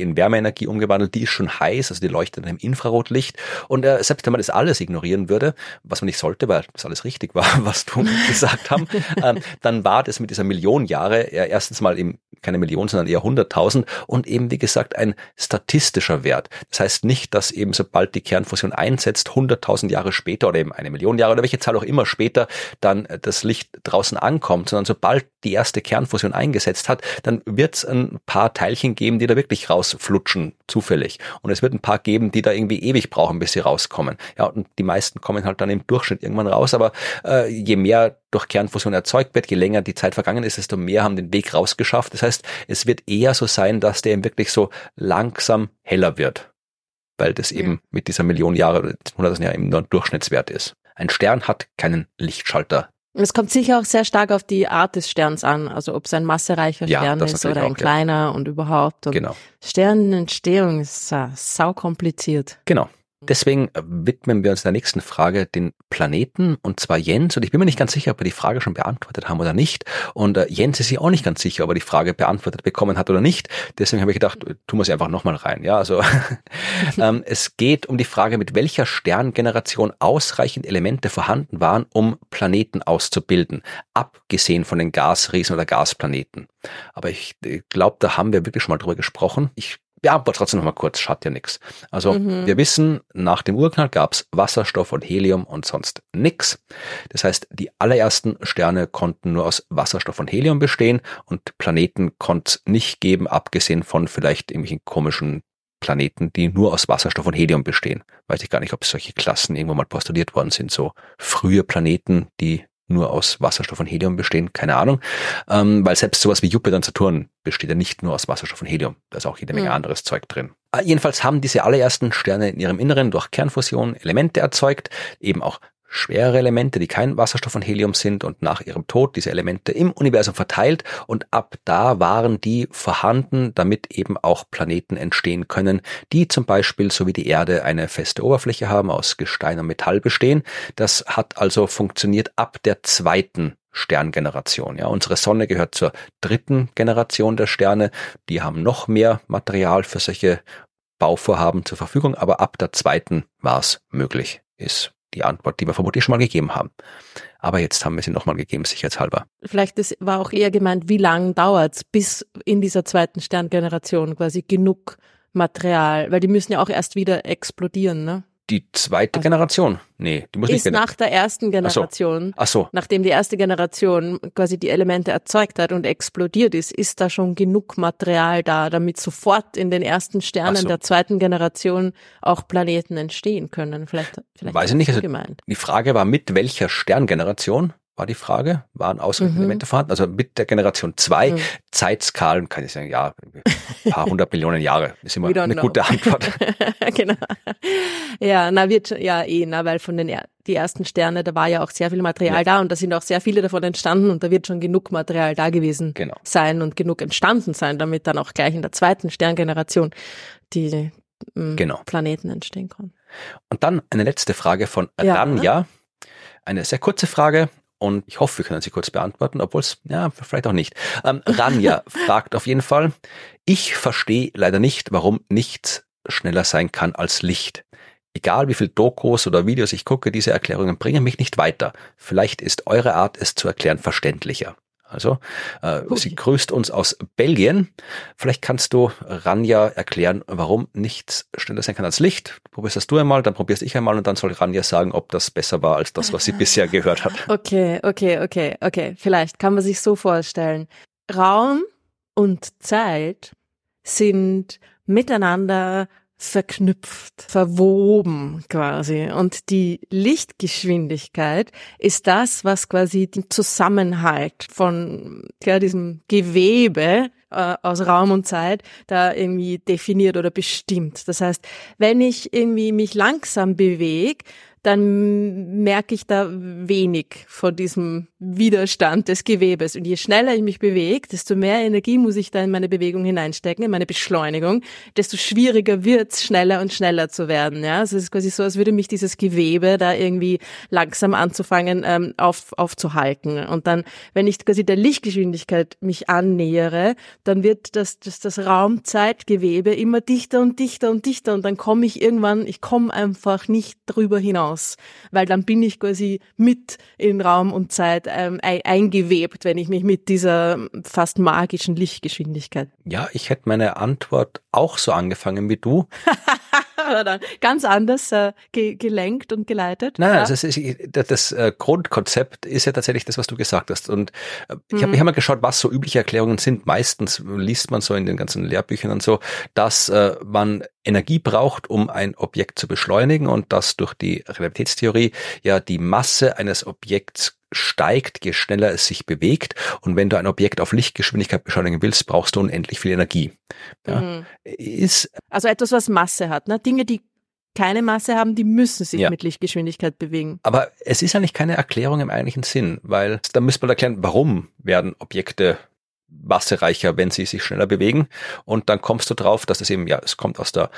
Speaker 1: In Wärmeenergie umgewandelt, die ist schon heiß, also die leuchtet in einem Infrarotlicht. Und äh, selbst wenn man das alles ignorieren würde, was man nicht sollte, weil das alles richtig war, was du gesagt haben, ähm, dann war das mit dieser Million Jahre ja, erstens mal eben keine Million, sondern eher hunderttausend und eben, wie gesagt, ein statistischer Wert. Das heißt nicht, dass eben sobald die Kernfusion einsetzt, hunderttausend Jahre später oder eben eine Million Jahre oder welche Zahl auch immer später dann das Licht draußen ankommt, sondern sobald die erste Kernfusion eingesetzt hat, dann wird es ein paar Teilchen geben, die da wirklich rausflutschen, zufällig. Und es wird ein paar geben, die da irgendwie ewig brauchen, bis sie rauskommen. Ja, und die meisten kommen halt dann im Durchschnitt irgendwann raus, aber äh, je mehr durch Kernfusion erzeugt wird, je länger die Zeit vergangen ist, desto mehr haben den Weg rausgeschafft. Das heißt, es wird eher so sein, dass der eben wirklich so langsam heller wird. Weil das eben mit dieser Million Jahre, 100 Jahre eben nur ein Durchschnittswert ist. Ein Stern hat keinen Lichtschalter
Speaker 2: es kommt sicher auch sehr stark auf die Art des Sterns an, also ob es ein massereicher ja, Stern ist oder ein auch, kleiner ja. und überhaupt. Und
Speaker 1: genau.
Speaker 2: Sternenentstehung ist uh, sau kompliziert.
Speaker 1: Genau. Deswegen widmen wir uns der nächsten Frage den Planeten und zwar Jens. Und ich bin mir nicht ganz sicher, ob wir die Frage schon beantwortet haben oder nicht. Und äh, Jens ist sich auch nicht ganz sicher, ob er die Frage beantwortet bekommen hat oder nicht. Deswegen habe ich gedacht, tun wir sie einfach nochmal rein. Ja, also ähm, es geht um die Frage, mit welcher Sterngeneration ausreichend Elemente vorhanden waren, um Planeten auszubilden, abgesehen von den Gasriesen oder Gasplaneten. Aber ich, ich glaube, da haben wir wirklich schon mal drüber gesprochen. Ich ja, aber trotzdem noch mal kurz, schadet ja nichts. Also mhm. wir wissen, nach dem Urknall gab es Wasserstoff und Helium und sonst nix. Das heißt, die allerersten Sterne konnten nur aus Wasserstoff und Helium bestehen und Planeten konnte es nicht geben, abgesehen von vielleicht irgendwelchen komischen Planeten, die nur aus Wasserstoff und Helium bestehen. Weiß ich gar nicht, ob solche Klassen irgendwo mal postuliert worden sind, so frühe Planeten, die nur aus Wasserstoff und Helium bestehen, keine Ahnung. Ähm, weil selbst sowas wie Jupiter und Saturn besteht ja nicht nur aus Wasserstoff und Helium. Da ist auch jede Menge mhm. anderes Zeug drin. Äh, jedenfalls haben diese allerersten Sterne in ihrem Inneren durch Kernfusion Elemente erzeugt, eben auch schwere Elemente, die kein Wasserstoff und Helium sind und nach ihrem Tod diese Elemente im Universum verteilt und ab da waren die vorhanden, damit eben auch Planeten entstehen können, die zum Beispiel so wie die Erde eine feste Oberfläche haben, aus Gestein und Metall bestehen. Das hat also funktioniert ab der zweiten Sterngeneration. Ja, unsere Sonne gehört zur dritten Generation der Sterne. Die haben noch mehr Material für solche Bauvorhaben zur Verfügung, aber ab der zweiten war es möglich, ist die Antwort, die wir vermutlich schon mal gegeben haben. Aber jetzt haben wir sie nochmal gegeben, sicherheitshalber.
Speaker 2: Vielleicht das war auch eher gemeint, wie lange dauert es, bis in dieser zweiten Sterngeneration quasi genug Material, weil die müssen ja auch erst wieder explodieren, ne?
Speaker 1: Die zweite also Generation? Nee, die muss
Speaker 2: ist
Speaker 1: nicht
Speaker 2: nach der ersten Generation.
Speaker 1: Ach so. Ach so.
Speaker 2: Nachdem die erste Generation quasi die Elemente erzeugt hat und explodiert ist, ist da schon genug Material da, damit sofort in den ersten Sternen so. der zweiten Generation auch Planeten entstehen können. Vielleicht, vielleicht
Speaker 1: Weiß ich nicht. Also gemeint. Die Frage war, mit welcher Sterngeneration? War die Frage, waren ausreichend mhm. Elemente vorhanden? Also mit der Generation 2, mhm. Zeitskalen kann ich sagen, ja, ein paar hundert Millionen Jahre ist immer eine know. gute Antwort.
Speaker 2: genau. Ja, na wird ja eh, na, weil von den die ersten Sterne, da war ja auch sehr viel Material ja. da und da sind auch sehr viele davon entstanden und da wird schon genug Material da gewesen genau. sein und genug entstanden sein, damit dann auch gleich in der zweiten Sterngeneration die ähm, genau. Planeten entstehen konnten.
Speaker 1: Und dann eine letzte Frage von Ranja. Ja. Eine sehr kurze Frage, und ich hoffe, wir können sie kurz beantworten, obwohl es, ja, vielleicht auch nicht. Ähm, Ranja fragt auf jeden Fall, ich verstehe leider nicht, warum nichts schneller sein kann als Licht. Egal wie viel Dokus oder Videos ich gucke, diese Erklärungen bringen mich nicht weiter. Vielleicht ist eure Art, es zu erklären, verständlicher. Also äh, sie grüßt uns aus Belgien. Vielleicht kannst du Ranja erklären, warum nichts schneller sein kann als Licht. Probierst das du einmal, dann probierst ich einmal und dann soll Ranja sagen, ob das besser war als das, was sie bisher gehört hat.
Speaker 2: Okay, okay, okay, okay. Vielleicht kann man sich so vorstellen. Raum und Zeit sind miteinander verknüpft, verwoben quasi. Und die Lichtgeschwindigkeit ist das, was quasi den Zusammenhalt von ja, diesem Gewebe äh, aus Raum und Zeit da irgendwie definiert oder bestimmt. Das heißt, wenn ich irgendwie mich langsam bewege, dann merke ich da wenig von diesem Widerstand des Gewebes. Und je schneller ich mich bewege, desto mehr Energie muss ich da in meine Bewegung hineinstecken, in meine Beschleunigung, desto schwieriger wird es, schneller und schneller zu werden. Ja, also es ist quasi so, als würde mich dieses Gewebe da irgendwie langsam anzufangen ähm, auf, aufzuhalten. Und dann, wenn ich quasi der Lichtgeschwindigkeit mich annähere, dann wird das, das, das Raumzeitgewebe immer dichter und dichter und dichter und dann komme ich irgendwann, ich komme einfach nicht drüber hinaus hinaus, weil dann bin ich quasi mit in Raum und Zeit ähm, eingewebt, wenn ich mich mit dieser fast magischen Lichtgeschwindigkeit.
Speaker 1: Ja, ich hätte meine Antwort auch so angefangen wie du.
Speaker 2: ganz anders äh, ge gelenkt und geleitet.
Speaker 1: Nein, ja. also ist, das, das äh, Grundkonzept ist ja tatsächlich das, was du gesagt hast. Und äh, ich habe mhm. hab mal geschaut, was so übliche Erklärungen sind. Meistens liest man so in den ganzen Lehrbüchern und so, dass äh, man Energie braucht, um ein Objekt zu beschleunigen und dass durch die Relativitätstheorie ja die Masse eines Objekts steigt, je schneller es sich bewegt. Und wenn du ein Objekt auf Lichtgeschwindigkeit beschleunigen willst, brauchst du unendlich viel Energie. Ja, mhm.
Speaker 2: ist, also etwas, was Masse hat. Ne? Dinge, die keine Masse haben, die müssen sich ja. mit Lichtgeschwindigkeit bewegen.
Speaker 1: Aber es ist eigentlich keine Erklärung im eigentlichen Sinn, weil da müsste man erklären, warum werden Objekte massereicher, wenn sie sich schneller bewegen. Und dann kommst du drauf, dass es eben, ja, es kommt aus der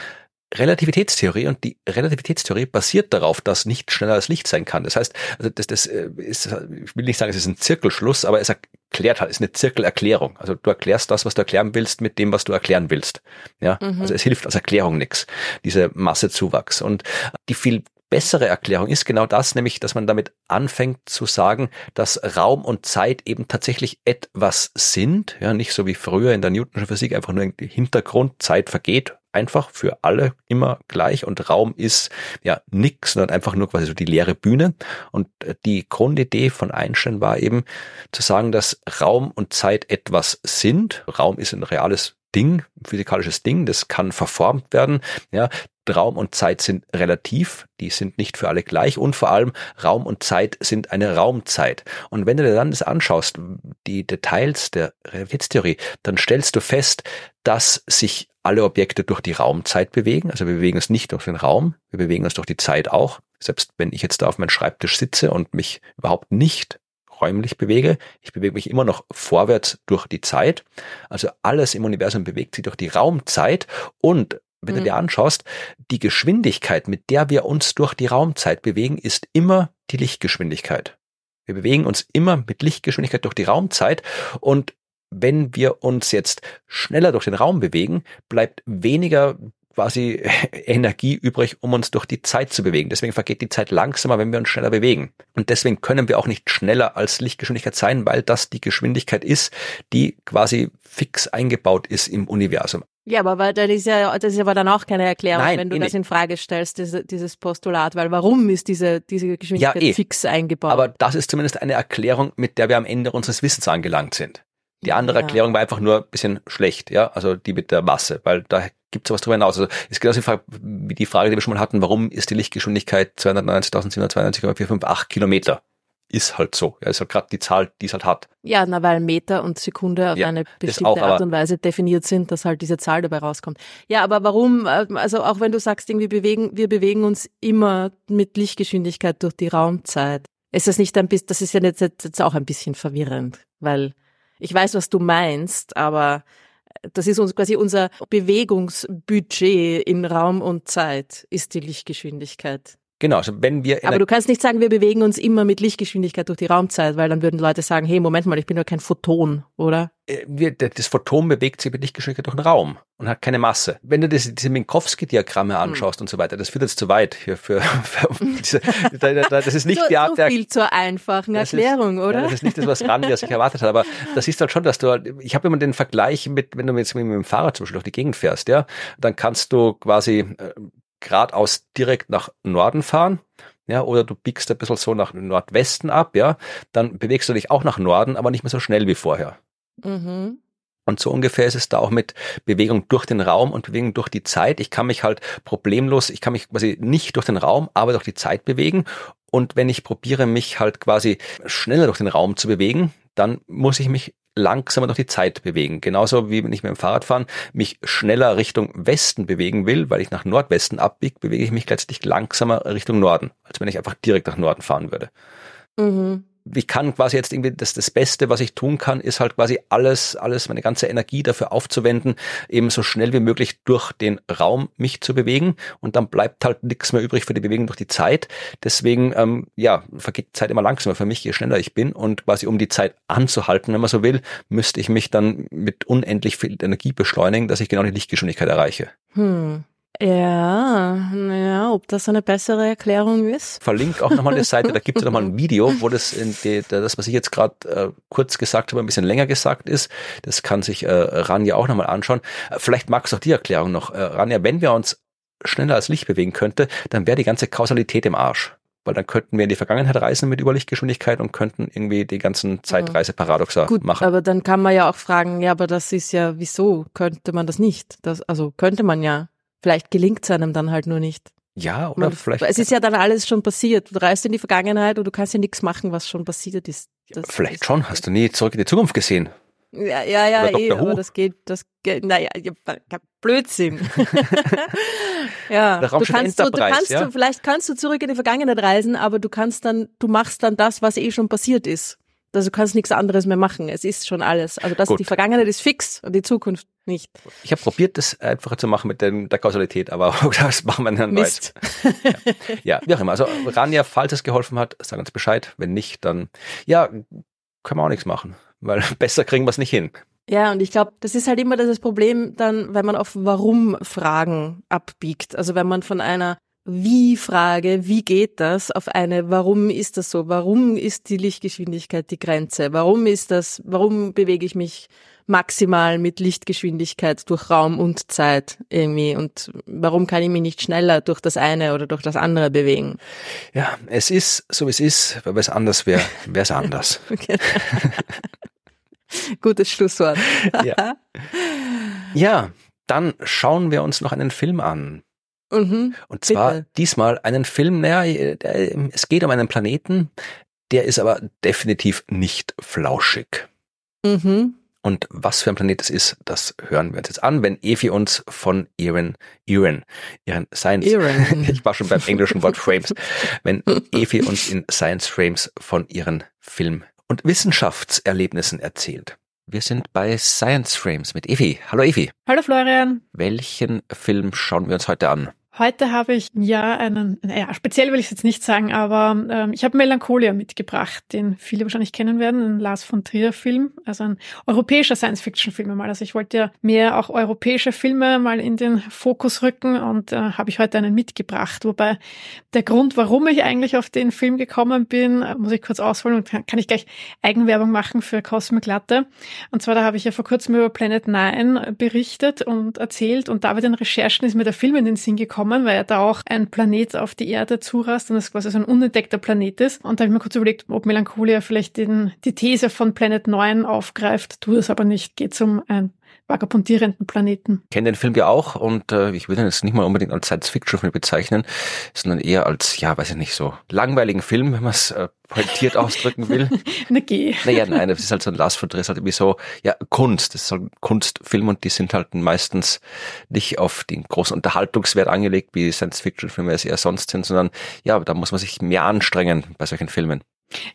Speaker 1: Relativitätstheorie und die Relativitätstheorie basiert darauf, dass nicht schneller als Licht sein kann. Das heißt, also das, das äh, ist, ich will nicht sagen, es ist ein Zirkelschluss, aber es erklärt halt, es ist eine Zirkelerklärung. Also du erklärst das, was du erklären willst, mit dem, was du erklären willst. Ja, mhm. also es hilft als Erklärung nichts, diese Massezuwachs. Und die viel bessere Erklärung ist genau das, nämlich, dass man damit anfängt zu sagen, dass Raum und Zeit eben tatsächlich etwas sind, ja, nicht so wie früher in der Newtonschen Physik einfach nur im Hintergrund, Zeit vergeht einfach für alle immer gleich und Raum ist ja nix, sondern einfach nur quasi so die leere Bühne. Und äh, die Grundidee von Einstein war eben zu sagen, dass Raum und Zeit etwas sind. Raum ist ein reales Ding, physikalisches Ding, das kann verformt werden. Ja, Raum und Zeit sind relativ, die sind nicht für alle gleich und vor allem Raum und Zeit sind eine Raumzeit. Und wenn du dir dann das anschaust, die Details der Relativitätstheorie, dann stellst du fest, dass sich alle Objekte durch die Raumzeit bewegen. Also wir bewegen uns nicht durch den Raum, wir bewegen uns durch die Zeit auch. Selbst wenn ich jetzt da auf meinem Schreibtisch sitze und mich überhaupt nicht räumlich bewege. Ich bewege mich immer noch vorwärts durch die Zeit. Also alles im Universum bewegt sich durch die Raumzeit und wenn mhm. du dir anschaust, die Geschwindigkeit, mit der wir uns durch die Raumzeit bewegen, ist immer die Lichtgeschwindigkeit. Wir bewegen uns immer mit Lichtgeschwindigkeit durch die Raumzeit und wenn wir uns jetzt schneller durch den Raum bewegen, bleibt weniger quasi Energie übrig, um uns durch die Zeit zu bewegen. Deswegen vergeht die Zeit langsamer, wenn wir uns schneller bewegen. Und deswegen können wir auch nicht schneller als Lichtgeschwindigkeit sein, weil das die Geschwindigkeit ist, die quasi fix eingebaut ist im Universum.
Speaker 2: Ja, aber weil das ist ja, das ist aber dann auch keine Erklärung, Nein, wenn du das in Frage stellst, diese, dieses Postulat, weil warum ist diese, diese Geschwindigkeit ja, eh. fix eingebaut?
Speaker 1: Aber das ist zumindest eine Erklärung, mit der wir am Ende unseres Wissens angelangt sind. Die andere ja. Erklärung war einfach nur ein bisschen schlecht, ja, also die mit der Masse, weil da gibt es was drüber hinaus. Also ist genauso wie die Frage, die wir schon mal hatten, warum ist die Lichtgeschwindigkeit 290.792,458 Kilometer? Ist halt so. Ja, ist halt gerade die Zahl, die es halt hat.
Speaker 2: Ja, na, weil Meter und Sekunde auf ja, eine bestimmte auch, Art und Weise definiert sind, dass halt diese Zahl dabei rauskommt. Ja, aber warum, also auch wenn du sagst, irgendwie bewegen, wir bewegen uns immer mit Lichtgeschwindigkeit durch die Raumzeit. Ist das nicht ein bisschen, das ist ja jetzt, jetzt auch ein bisschen verwirrend, weil ich weiß, was du meinst, aber das ist uns quasi unser Bewegungsbudget in Raum und Zeit, ist die Lichtgeschwindigkeit.
Speaker 1: Genau, also wenn wir.
Speaker 2: Aber du kannst nicht sagen, wir bewegen uns immer mit Lichtgeschwindigkeit durch die Raumzeit, weil dann würden Leute sagen, hey, Moment mal, ich bin doch kein Photon, oder?
Speaker 1: Äh, das Photon bewegt sich mit Lichtgeschwindigkeit durch den Raum und hat keine Masse. Wenn du das, diese Minkowski-Diagramme hm. anschaust hm. und so weiter, das führt jetzt zu weit hier für, für diese, das ist nicht
Speaker 2: so,
Speaker 1: die Art
Speaker 2: so viel der, zur einfachen Erklärung,
Speaker 1: ist,
Speaker 2: oder?
Speaker 1: Ja, das ist nicht das, was Randy sich erwartet hat, aber das ist halt schon, dass du, ich habe immer den Vergleich mit, wenn du jetzt mit dem Fahrrad zum Beispiel durch die Gegend fährst, ja, dann kannst du quasi äh, geradeaus direkt nach Norden fahren ja, oder du biegst ein bisschen so nach Nordwesten ab, ja, dann bewegst du dich auch nach Norden, aber nicht mehr so schnell wie vorher. Mhm. Und so ungefähr ist es da auch mit Bewegung durch den Raum und Bewegung durch die Zeit. Ich kann mich halt problemlos, ich kann mich quasi nicht durch den Raum, aber durch die Zeit bewegen. Und wenn ich probiere, mich halt quasi schneller durch den Raum zu bewegen, dann muss ich mich langsamer durch die Zeit bewegen. Genauso wie wenn ich mit dem Fahrradfahren mich schneller Richtung Westen bewegen will, weil ich nach Nordwesten abbiege, bewege ich mich letztlich langsamer Richtung Norden, als wenn ich einfach direkt nach Norden fahren würde. Mhm ich kann quasi jetzt irgendwie das, das Beste, was ich tun kann, ist halt quasi alles, alles, meine ganze Energie dafür aufzuwenden, eben so schnell wie möglich durch den Raum mich zu bewegen und dann bleibt halt nichts mehr übrig für die Bewegung durch die Zeit. Deswegen, ähm, ja, vergeht Zeit immer langsamer für mich, je schneller ich bin und quasi um die Zeit anzuhalten, wenn man so will, müsste ich mich dann mit unendlich viel Energie beschleunigen, dass ich genau die Lichtgeschwindigkeit erreiche.
Speaker 2: Hm. Ja, naja, ob das eine bessere Erklärung ist.
Speaker 1: Verlinkt auch nochmal eine Seite, da gibt es nochmal ein Video, wo das, die, das, was ich jetzt gerade äh, kurz gesagt habe, ein bisschen länger gesagt ist. Das kann sich äh, Ranja auch nochmal anschauen. Äh, vielleicht magst du auch die Erklärung noch. Äh, Ranja, wenn wir uns schneller als Licht bewegen könnte, dann wäre die ganze Kausalität im Arsch. Weil dann könnten wir in die Vergangenheit reisen mit Überlichtgeschwindigkeit und könnten irgendwie die ganzen Zeitreiseparadoxa
Speaker 2: Gut,
Speaker 1: machen.
Speaker 2: Aber dann kann man ja auch fragen, ja, aber das ist ja, wieso könnte man das nicht? Das, also könnte man ja. Vielleicht gelingt es einem dann halt nur nicht.
Speaker 1: Ja, oder Man, vielleicht.
Speaker 2: Es ist ja dann alles schon passiert. Du reist in die Vergangenheit und du kannst ja nichts machen, was schon passiert ist.
Speaker 1: Das vielleicht ist schon. Hast du nie zurück in die Zukunft gesehen?
Speaker 2: Ja, ja, ja, eh, aber das geht, das geht, naja, Blödsinn. ja, du kannst, du, du kannst, ja? vielleicht kannst du zurück in die Vergangenheit reisen, aber du kannst dann, du machst dann das, was eh schon passiert ist. Also du kannst nichts anderes mehr machen. Es ist schon alles. Also das, die Vergangenheit ist fix und die Zukunft nicht.
Speaker 1: Ich habe probiert, das einfacher zu machen mit dem, der Kausalität, aber das machen wir dann Mist. Ja. ja, wie auch immer. Also Rania, falls es geholfen hat, sag uns Bescheid. Wenn nicht, dann ja, können wir auch nichts machen, weil besser kriegen wir es nicht hin.
Speaker 2: Ja, und ich glaube, das ist halt immer das Problem dann, wenn man auf Warum-Fragen abbiegt. Also wenn man von einer wie-Frage, wie geht das, auf eine Warum ist das so? Warum ist die Lichtgeschwindigkeit die Grenze? Warum ist das, warum bewege ich mich maximal mit Lichtgeschwindigkeit durch Raum und Zeit irgendwie und warum kann ich mich nicht schneller durch das eine oder durch das andere bewegen?
Speaker 1: Ja, es ist so wie es ist, weil es anders wäre, wäre es anders.
Speaker 2: Gutes Schlusswort.
Speaker 1: ja. ja, dann schauen wir uns noch einen Film an. Mhm, und zwar bitte. diesmal einen Film, naja, es geht um einen Planeten, der ist aber definitiv nicht flauschig. Mhm. Und was für ein Planet es ist, das hören wir uns jetzt an, wenn Evi uns von ihren, ihren, ihren Science, Iren. ich war schon beim englischen Wort Frames, wenn Evi uns in Science Frames von ihren Film- und Wissenschaftserlebnissen erzählt. Wir sind bei Science Frames mit Evi. Hallo Evi.
Speaker 3: Hallo Florian.
Speaker 1: Welchen Film schauen wir uns heute an?
Speaker 3: Heute habe ich ja einen, ja, speziell will ich es jetzt nicht sagen, aber ähm, ich habe Melancholia mitgebracht, den viele wahrscheinlich kennen werden, ein Lars von Trier Film, also ein europäischer Science-Fiction-Film mal. Also ich wollte ja mehr auch europäische Filme mal in den Fokus rücken und äh, habe ich heute einen mitgebracht. Wobei der Grund, warum ich eigentlich auf den Film gekommen bin, äh, muss ich kurz ausholen und kann, kann ich gleich Eigenwerbung machen für Cosmic Latte. Und zwar, da habe ich ja vor kurzem über Planet Nine berichtet und erzählt und da bei den Recherchen ist mir der Film in den Sinn gekommen gekommen, weil da auch ein Planet auf die Erde zurast und es quasi so ein unentdeckter Planet ist. Und da habe ich mir kurz überlegt, ob Melancholia vielleicht den, die These von Planet 9 aufgreift, tut es aber nicht, geht um ein vagabundierenden Planeten.
Speaker 1: Ich kenne den Film ja auch und äh, ich würde ihn jetzt nicht mal unbedingt als Science-Fiction-Film bezeichnen, sondern eher als, ja, weiß ich nicht, so langweiligen Film, wenn man es äh, pointiert ausdrücken will.
Speaker 3: Na geh.
Speaker 1: Naja, nein, das ist halt so ein Last von ist halt irgendwie so, ja, Kunst, das ist halt ein Kunstfilm und die sind halt meistens nicht auf den großen Unterhaltungswert angelegt, wie Science-Fiction-Filme es eher sonst sind, sondern ja, da muss man sich mehr anstrengen bei solchen Filmen.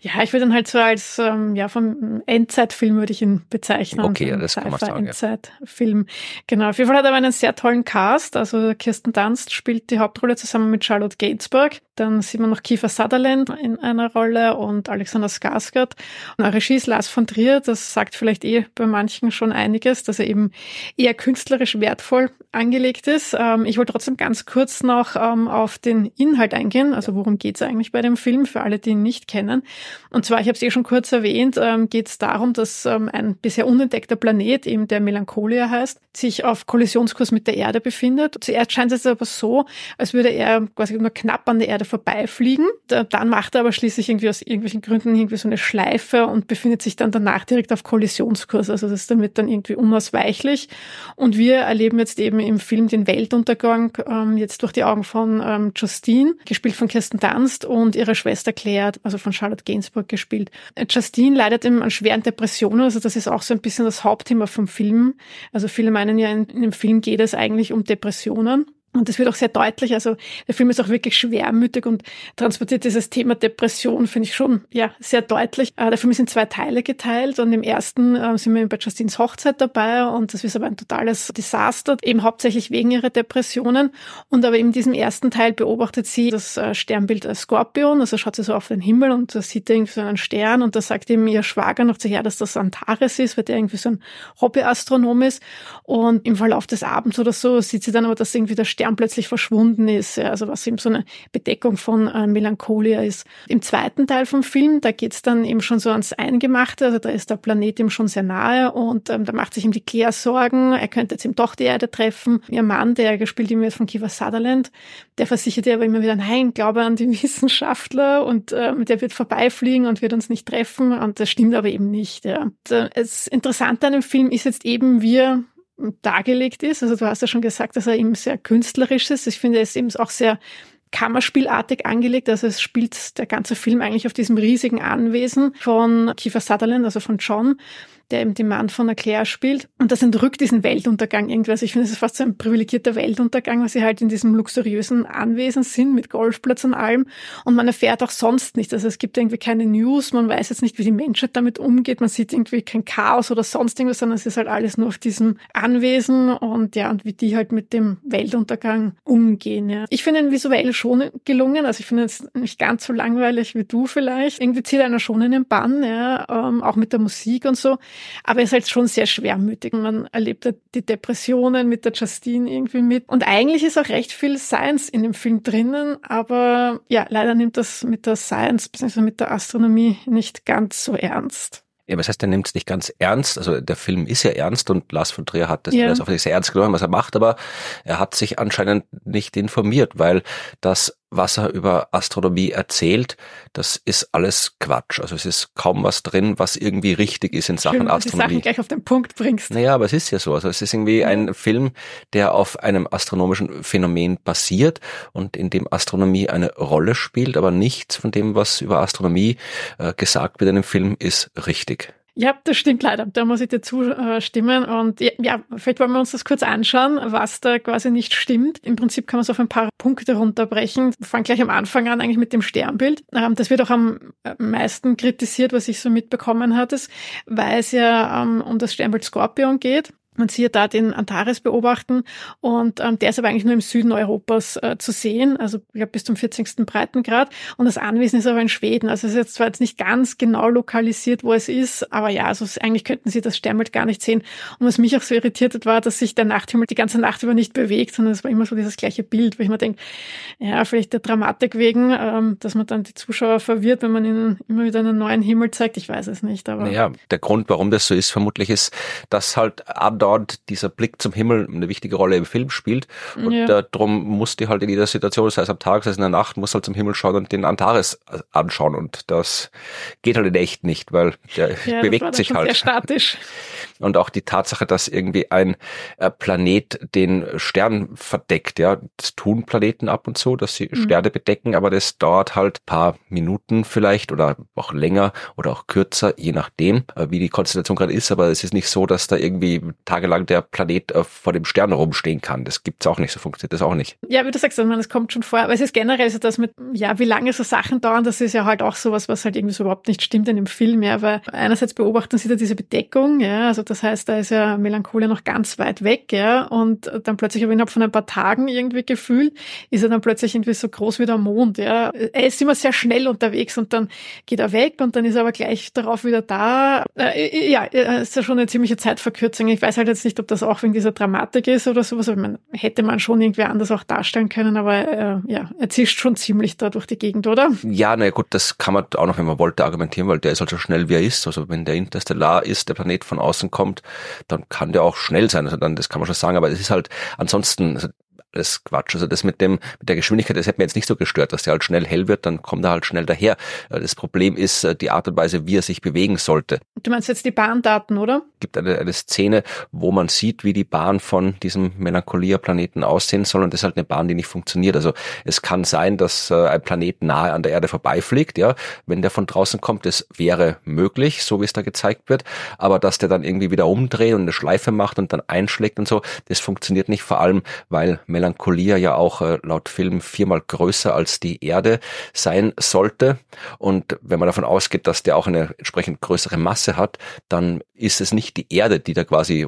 Speaker 3: Ja, ich würde dann halt so als ähm, ja vom Endzeitfilm würde ich ihn bezeichnen.
Speaker 1: Okay, ja, das kann man sagen.
Speaker 3: Endzeitfilm. Genau. Auf jeden Fall hat er einen sehr tollen Cast. Also Kirsten Dunst spielt die Hauptrolle zusammen mit Charlotte Gatesburg. Dann sieht man noch Kiefer Sutherland in einer Rolle und Alexander Skarsgård. Und Regie ist Lars von Trier, das sagt vielleicht eh bei manchen schon einiges, dass er eben eher künstlerisch wertvoll angelegt ist. Ähm, ich wollte trotzdem ganz kurz noch ähm, auf den Inhalt eingehen, also worum geht es eigentlich bei dem Film, für alle, die ihn nicht kennen. Und zwar, ich habe es eh schon kurz erwähnt, ähm, geht es darum, dass ein bisher unentdeckter Planet, eben der Melancholia heißt, sich auf Kollisionskurs mit der Erde befindet. Zuerst scheint es aber so, als würde er quasi nur knapp an der Erde vorbeifliegen. Dann macht er aber schließlich irgendwie aus irgendwelchen Gründen irgendwie so eine Schleife und befindet sich dann danach direkt auf Kollisionskurs. Also das ist damit dann irgendwie unausweichlich. Und wir erleben jetzt eben im Film den Weltuntergang ähm, jetzt durch die Augen von ähm, Justine, gespielt von Kirsten Dunst und ihre Schwester Claire, also von Charlotte Gainsbourg gespielt. Äh, Justine leidet eben an schweren Depressionen, also das ist auch so ein bisschen das Hauptthema vom Film. Also viele meinen ja, in, in dem Film geht es eigentlich um Depressionen. Und das wird auch sehr deutlich. Also der Film ist auch wirklich schwermütig und transportiert dieses Thema Depression, finde ich schon ja sehr deutlich. Äh, der Film ist in zwei Teile geteilt und im ersten äh, sind wir bei Justines Hochzeit dabei und das ist aber ein totales Desaster, eben hauptsächlich wegen ihrer Depressionen. Und aber in diesem ersten Teil beobachtet sie das äh, Sternbild Skorpion, also schaut sie so auf den Himmel und da sieht irgendwie so einen Stern und da sagt ihm ihr Schwager noch zuher, dass das Antares ist, weil der irgendwie so ein Hobbyastronom ist. Und im Verlauf des Abends oder so sieht sie dann aber, dass irgendwie der Stern Stern plötzlich verschwunden ist, ja, also was eben so eine Bedeckung von äh, Melancholia ist. Im zweiten Teil vom Film, da geht's dann eben schon so ans Eingemachte, also da ist der Planet ihm schon sehr nahe und ähm, da macht sich ihm die Claire Sorgen, er könnte jetzt eben doch die Erde treffen. Ihr Mann, der gespielt ihm wird von Kiefer Sutherland, der versichert ihr aber immer wieder, nein, glaube an die Wissenschaftler und ähm, der wird vorbeifliegen und wird uns nicht treffen und das stimmt aber eben nicht. Ja. Das Interessante an dem Film ist jetzt eben, wir dargelegt ist. Also du hast ja schon gesagt, dass er eben sehr künstlerisch ist. Ich finde, er ist eben auch sehr kammerspielartig angelegt. Also es spielt der ganze Film eigentlich auf diesem riesigen Anwesen von Kiefer Sutherland, also von John der eben den Mann von der Claire spielt. Und das entrückt diesen Weltuntergang irgendwie. Also ich finde, es ist fast so ein privilegierter Weltuntergang, weil sie halt in diesem luxuriösen Anwesen sind mit Golfplatz und allem. Und man erfährt auch sonst nichts. Also es gibt irgendwie keine News. Man weiß jetzt nicht, wie die Menschheit damit umgeht. Man sieht irgendwie kein Chaos oder sonst irgendwas, sondern es ist halt alles nur auf diesem Anwesen und ja, und wie die halt mit dem Weltuntergang umgehen. Ja. Ich finde ihn visuell schon gelungen. Also ich finde es nicht ganz so langweilig wie du vielleicht. Irgendwie zieht einer schon in den Bann, ja, ähm, auch mit der Musik und so. Aber es ist halt schon sehr schwermütig. Man erlebt halt die Depressionen mit der Justine irgendwie mit. Und eigentlich ist auch recht viel Science in dem Film drinnen, aber ja, leider nimmt das mit der Science bzw. mit der Astronomie nicht ganz so ernst.
Speaker 1: Ja, was heißt, er nimmt es nicht ganz ernst. Also der Film ist ja ernst und Lars von Trier hat das ja. auf sehr ernst genommen, was er macht, aber er hat sich anscheinend nicht informiert, weil das was er über Astronomie erzählt, das ist alles Quatsch. Also es ist kaum was drin, was irgendwie richtig ist in Sachen Schön, Astronomie. Die Sachen
Speaker 3: gleich auf den Punkt bringst.
Speaker 1: Naja, aber es ist ja so. Also es ist irgendwie ein Film, der auf einem astronomischen Phänomen basiert und in dem Astronomie eine Rolle spielt, aber nichts von dem, was über Astronomie äh, gesagt wird in dem Film, ist richtig.
Speaker 3: Ja, das stimmt leider. Da muss ich dir zustimmen. Und ja, vielleicht wollen wir uns das kurz anschauen, was da quasi nicht stimmt. Im Prinzip kann man es auf ein paar Punkte runterbrechen. Wir fangen gleich am Anfang an, eigentlich mit dem Sternbild. Ähm, das wird auch am meisten kritisiert, was ich so mitbekommen hatte, weil es ja ähm, um das Sternbild Skorpion geht. Man sieht da den Antares beobachten und ähm, der ist aber eigentlich nur im Süden Europas äh, zu sehen, also ich glaube bis zum 40. Breitengrad. Und das Anwesen ist aber in Schweden. Also es ist jetzt zwar jetzt nicht ganz genau lokalisiert, wo es ist, aber ja, also eigentlich könnten Sie das Sternbild gar nicht sehen. Und was mich auch so irritiert hat, war, dass sich der Nachthimmel die ganze Nacht über nicht bewegt, sondern es war immer so dieses gleiche Bild, wo ich mir denke, ja, vielleicht der Dramatik wegen, ähm, dass man dann die Zuschauer verwirrt, wenn man ihnen immer wieder einen neuen Himmel zeigt. Ich weiß es nicht. Aber
Speaker 1: naja, der Grund, warum das so ist, vermutlich ist, dass halt dort dieser Blick zum Himmel eine wichtige Rolle im Film spielt. Und ja. darum muss die halt in jeder Situation, sei es am Tag, sei es in der Nacht, muss halt zum Himmel schauen und den Antares anschauen. Und das geht halt in echt nicht, weil der ja, bewegt sich halt.
Speaker 3: Sehr statisch.
Speaker 1: Und auch die Tatsache, dass irgendwie ein äh, Planet den Stern verdeckt, ja, das tun Planeten ab und zu, dass sie mhm. Sterne bedecken, aber das dauert halt paar Minuten vielleicht oder auch länger oder auch kürzer, je nachdem, äh, wie die Konstellation gerade ist. Aber es ist nicht so, dass da irgendwie tagelang der Planet äh, vor dem Stern rumstehen kann. Das gibt's auch nicht, so funktioniert das auch nicht.
Speaker 3: Ja, wie du sagst, also, das kommt schon vor. Aber es ist generell so, dass mit, ja, wie lange so Sachen dauern, das ist ja halt auch sowas, was halt irgendwie so überhaupt nicht stimmt in dem Film, ja, weil einerseits beobachten sie da diese Bedeckung, ja, also das heißt, da ist ja Melancholia noch ganz weit weg, ja, und dann plötzlich aber innerhalb von ein paar Tagen irgendwie gefühlt, ist er dann plötzlich irgendwie so groß wie der Mond, ja. Er ist immer sehr schnell unterwegs und dann geht er weg und dann ist er aber gleich darauf wieder da. Äh, ja, ist ja schon eine ziemliche Zeitverkürzung. Ich weiß halt jetzt nicht, ob das auch wegen dieser Dramatik ist oder sowas, aber man hätte man schon irgendwie anders auch darstellen können, aber äh, ja, er zischt schon ziemlich da durch die Gegend, oder?
Speaker 1: Ja, na gut, das kann man auch noch, wenn man wollte, argumentieren, weil der ist halt so schnell, wie er ist. Also wenn der Interstellar ist, der Planet von außen kommt, dann kann der auch schnell sein. Also dann, das kann man schon sagen, aber es ist halt ansonsten, also das Quatsch. Also das mit dem, mit der Geschwindigkeit, das hätte mir jetzt nicht so gestört, dass der halt schnell hell wird, dann kommt er halt schnell daher. Äh, das Problem ist äh, die Art und Weise, wie er sich bewegen sollte.
Speaker 3: Du meinst jetzt die Bahndaten, oder?
Speaker 1: Es gibt eine, eine Szene, wo man sieht, wie die Bahn von diesem Melancholia-Planeten aussehen soll und das ist halt eine Bahn, die nicht funktioniert. Also es kann sein, dass äh, ein Planet nahe an der Erde vorbeifliegt, ja. Wenn der von draußen kommt, das wäre möglich, so wie es da gezeigt wird, aber dass der dann irgendwie wieder umdreht und eine Schleife macht und dann einschlägt und so, das funktioniert nicht, vor allem, weil Melancholia Melancholia ja auch äh, laut Film viermal größer als die Erde sein sollte. Und wenn man davon ausgeht, dass der auch eine entsprechend größere Masse hat, dann ist es nicht die Erde, die da quasi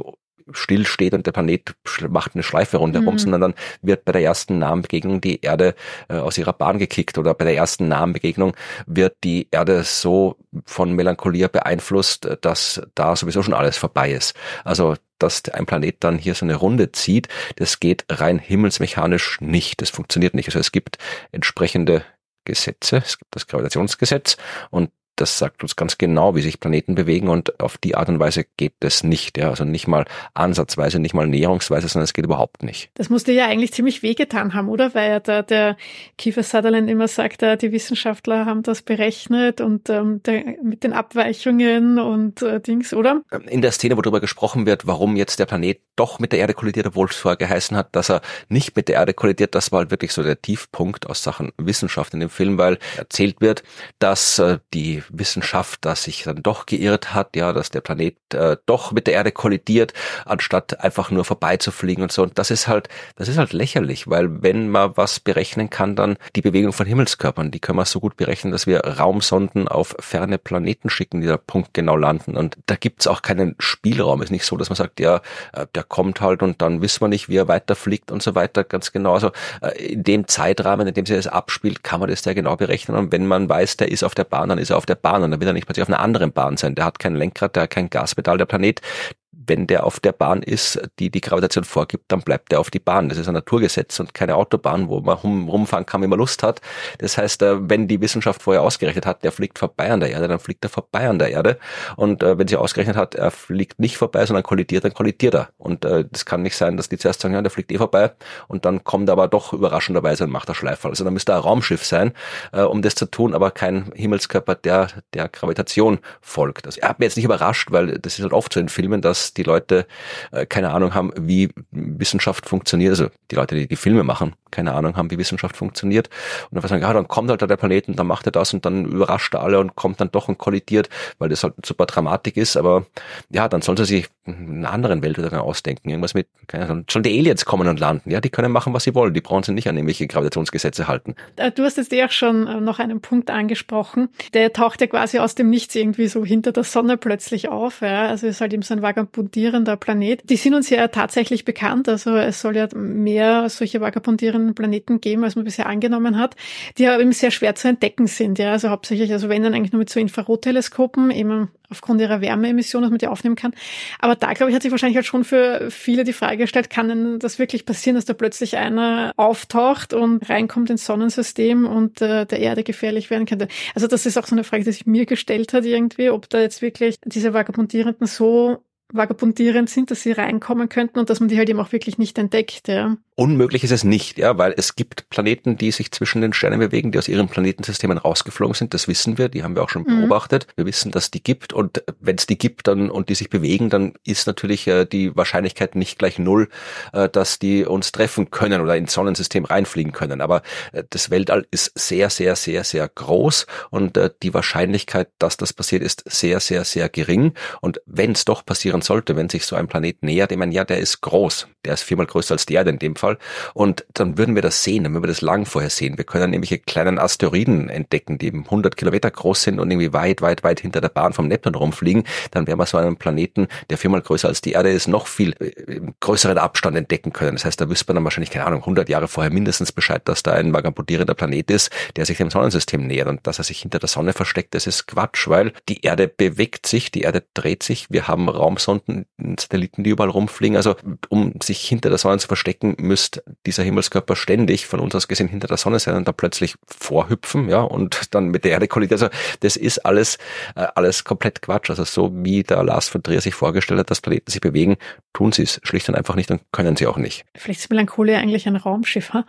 Speaker 1: still steht und der Planet macht eine Schleife rundherum, mhm. sondern dann wird bei der ersten Namenbegegnung die Erde äh, aus ihrer Bahn gekickt oder bei der ersten Namenbegegnung wird die Erde so von Melancholia beeinflusst, dass da sowieso schon alles vorbei ist. Also dass ein Planet dann hier so eine Runde zieht, das geht rein himmelsmechanisch nicht. Das funktioniert nicht. Also es gibt entsprechende Gesetze, es gibt das Gravitationsgesetz und das sagt uns ganz genau, wie sich Planeten bewegen und auf die Art und Weise geht es nicht. Ja. Also nicht mal ansatzweise, nicht mal näherungsweise, sondern es geht überhaupt nicht.
Speaker 3: Das musste ja eigentlich ziemlich wehgetan haben, oder? Weil ja da der Kiefer Sutherland immer sagt, äh, die Wissenschaftler haben das berechnet und ähm, der, mit den Abweichungen und äh, Dings, oder?
Speaker 1: In der Szene, wo darüber gesprochen wird, warum jetzt der Planet doch mit der Erde kollidiert, obwohl es vorher geheißen hat, dass er nicht mit der Erde kollidiert, das war halt wirklich so der Tiefpunkt aus Sachen Wissenschaft in dem Film, weil erzählt wird, dass äh, die Wissenschaft, dass sich dann doch geirrt hat, ja, dass der Planet äh, doch mit der Erde kollidiert, anstatt einfach nur vorbeizufliegen und so. Und das ist halt, das ist halt lächerlich, weil wenn man was berechnen kann, dann die Bewegung von Himmelskörpern, die können wir so gut berechnen, dass wir Raumsonden auf ferne Planeten schicken, die da punktgenau landen. Und da gibt's auch keinen Spielraum. Ist nicht so, dass man sagt, ja, äh, der kommt halt und dann wissen wir nicht, wie er weiterfliegt und so weiter. Ganz genau. Also äh, in dem Zeitrahmen, in dem sich das abspielt, kann man das sehr genau berechnen. Und wenn man weiß, der ist auf der Bahn, dann ist er auf der Bahn und dann wird er nicht plötzlich auf einer anderen Bahn sein. Der hat kein Lenkrad, der hat kein Gaspedal, der Planet wenn der auf der Bahn ist, die die Gravitation vorgibt, dann bleibt der auf die Bahn. Das ist ein Naturgesetz und keine Autobahn, wo man rum, rumfahren kann, wie man Lust hat. Das heißt, äh, wenn die Wissenschaft vorher ausgerechnet hat, der fliegt vorbei an der Erde, dann fliegt er vorbei an der Erde. Und äh, wenn sie ausgerechnet hat, er fliegt nicht vorbei, sondern kollidiert, dann kollidiert er. Und äh, das kann nicht sein, dass die zuerst sagen, ja, der fliegt eh vorbei und dann kommt er aber doch überraschenderweise und macht er Schleifer. Also dann müsste ein Raumschiff sein, um das zu tun, aber kein Himmelskörper, der der Gravitation folgt. Also er hat mir jetzt nicht überrascht, weil das ist halt oft so in Filmen, dass die Leute äh, keine Ahnung haben, wie Wissenschaft funktioniert. Also die Leute, die die Filme machen, keine Ahnung haben, wie Wissenschaft funktioniert. Und dann sagen, ja, dann kommt halt der Planet und dann macht er das und dann überrascht er alle und kommt dann doch und kollidiert, weil das halt super Dramatik ist. Aber ja, dann sollen sie sich in einer anderen Welt wieder ausdenken. Irgendwas mit, keine Ahnung, sollen die Aliens kommen und landen. Ja, die können machen, was sie wollen. Die brauchen sich nicht an irgendwelche Gravitationsgesetze halten.
Speaker 3: Äh, du hast jetzt eh auch schon äh, noch einen Punkt angesprochen. Der taucht ja quasi aus dem Nichts irgendwie so hinter der Sonne plötzlich auf. Ja. Also ist halt eben so ein vagabundierender Planet. Die sind uns ja tatsächlich bekannt. Also es soll ja mehr solche vagabundierenden Planeten geben, als man bisher angenommen hat, die aber eben sehr schwer zu entdecken sind. Ja, also hauptsächlich, also wenn dann eigentlich nur mit so Infrarotteleskopen, eben aufgrund ihrer Wärmeemission, dass man die aufnehmen kann. Aber da, glaube ich, hat sich wahrscheinlich halt schon für viele die Frage gestellt, kann denn das wirklich passieren, dass da plötzlich einer auftaucht und reinkommt ins Sonnensystem und äh, der Erde gefährlich werden könnte? Also das ist auch so eine Frage, die sich mir gestellt hat irgendwie, ob da jetzt wirklich diese Vagabundierenden so vagabundierend sind, dass sie reinkommen könnten und dass man die halt eben auch wirklich nicht entdeckt. Ja.
Speaker 1: Unmöglich ist es nicht, ja, weil es gibt Planeten, die sich zwischen den Sternen bewegen, die aus ihren Planetensystemen rausgeflogen sind. Das wissen wir, die haben wir auch schon mhm. beobachtet. Wir wissen, dass die gibt und wenn es die gibt dann und die sich bewegen, dann ist natürlich äh, die Wahrscheinlichkeit nicht gleich null, äh, dass die uns treffen können oder ins Sonnensystem reinfliegen können. Aber äh, das Weltall ist sehr, sehr, sehr, sehr groß und äh, die Wahrscheinlichkeit, dass das passiert, ist sehr, sehr, sehr gering. Und wenn es doch passieren sollte, wenn sich so ein Planet nähert, ich meine, ja, der ist groß, der ist viermal größer als die Erde in dem Fall. Und dann würden wir das sehen, dann würden wir das lang vorher sehen. Wir können nämlich kleinen Asteroiden entdecken, die eben 100 Kilometer groß sind und irgendwie weit, weit, weit hinter der Bahn vom Neptun rumfliegen. Dann werden wir so einen Planeten, der viermal größer als die Erde ist, noch viel äh, größeren Abstand entdecken können. Das heißt, da wüsste man dann wahrscheinlich, keine Ahnung, 100 Jahre vorher mindestens Bescheid, dass da ein vagabundierender Planet ist, der sich dem Sonnensystem nähert und dass er sich hinter der Sonne versteckt. Das ist Quatsch, weil die Erde bewegt sich, die Erde dreht sich. Wir haben Raumsonden, Satelliten, die überall rumfliegen. Also um sich hinter der Sonne zu verstecken, müsste dieser Himmelskörper ständig von uns aus gesehen hinter der Sonne sein und da plötzlich vorhüpfen, ja, und dann mit der Erde kollidiert. Also das ist alles, äh, alles komplett Quatsch. Also so wie der Lars von Trier sich vorgestellt hat, dass Planeten sich bewegen, tun sie es schlicht und einfach nicht und können sie auch nicht.
Speaker 3: Vielleicht ist Melancholia eigentlich ein Raumschiff, ha?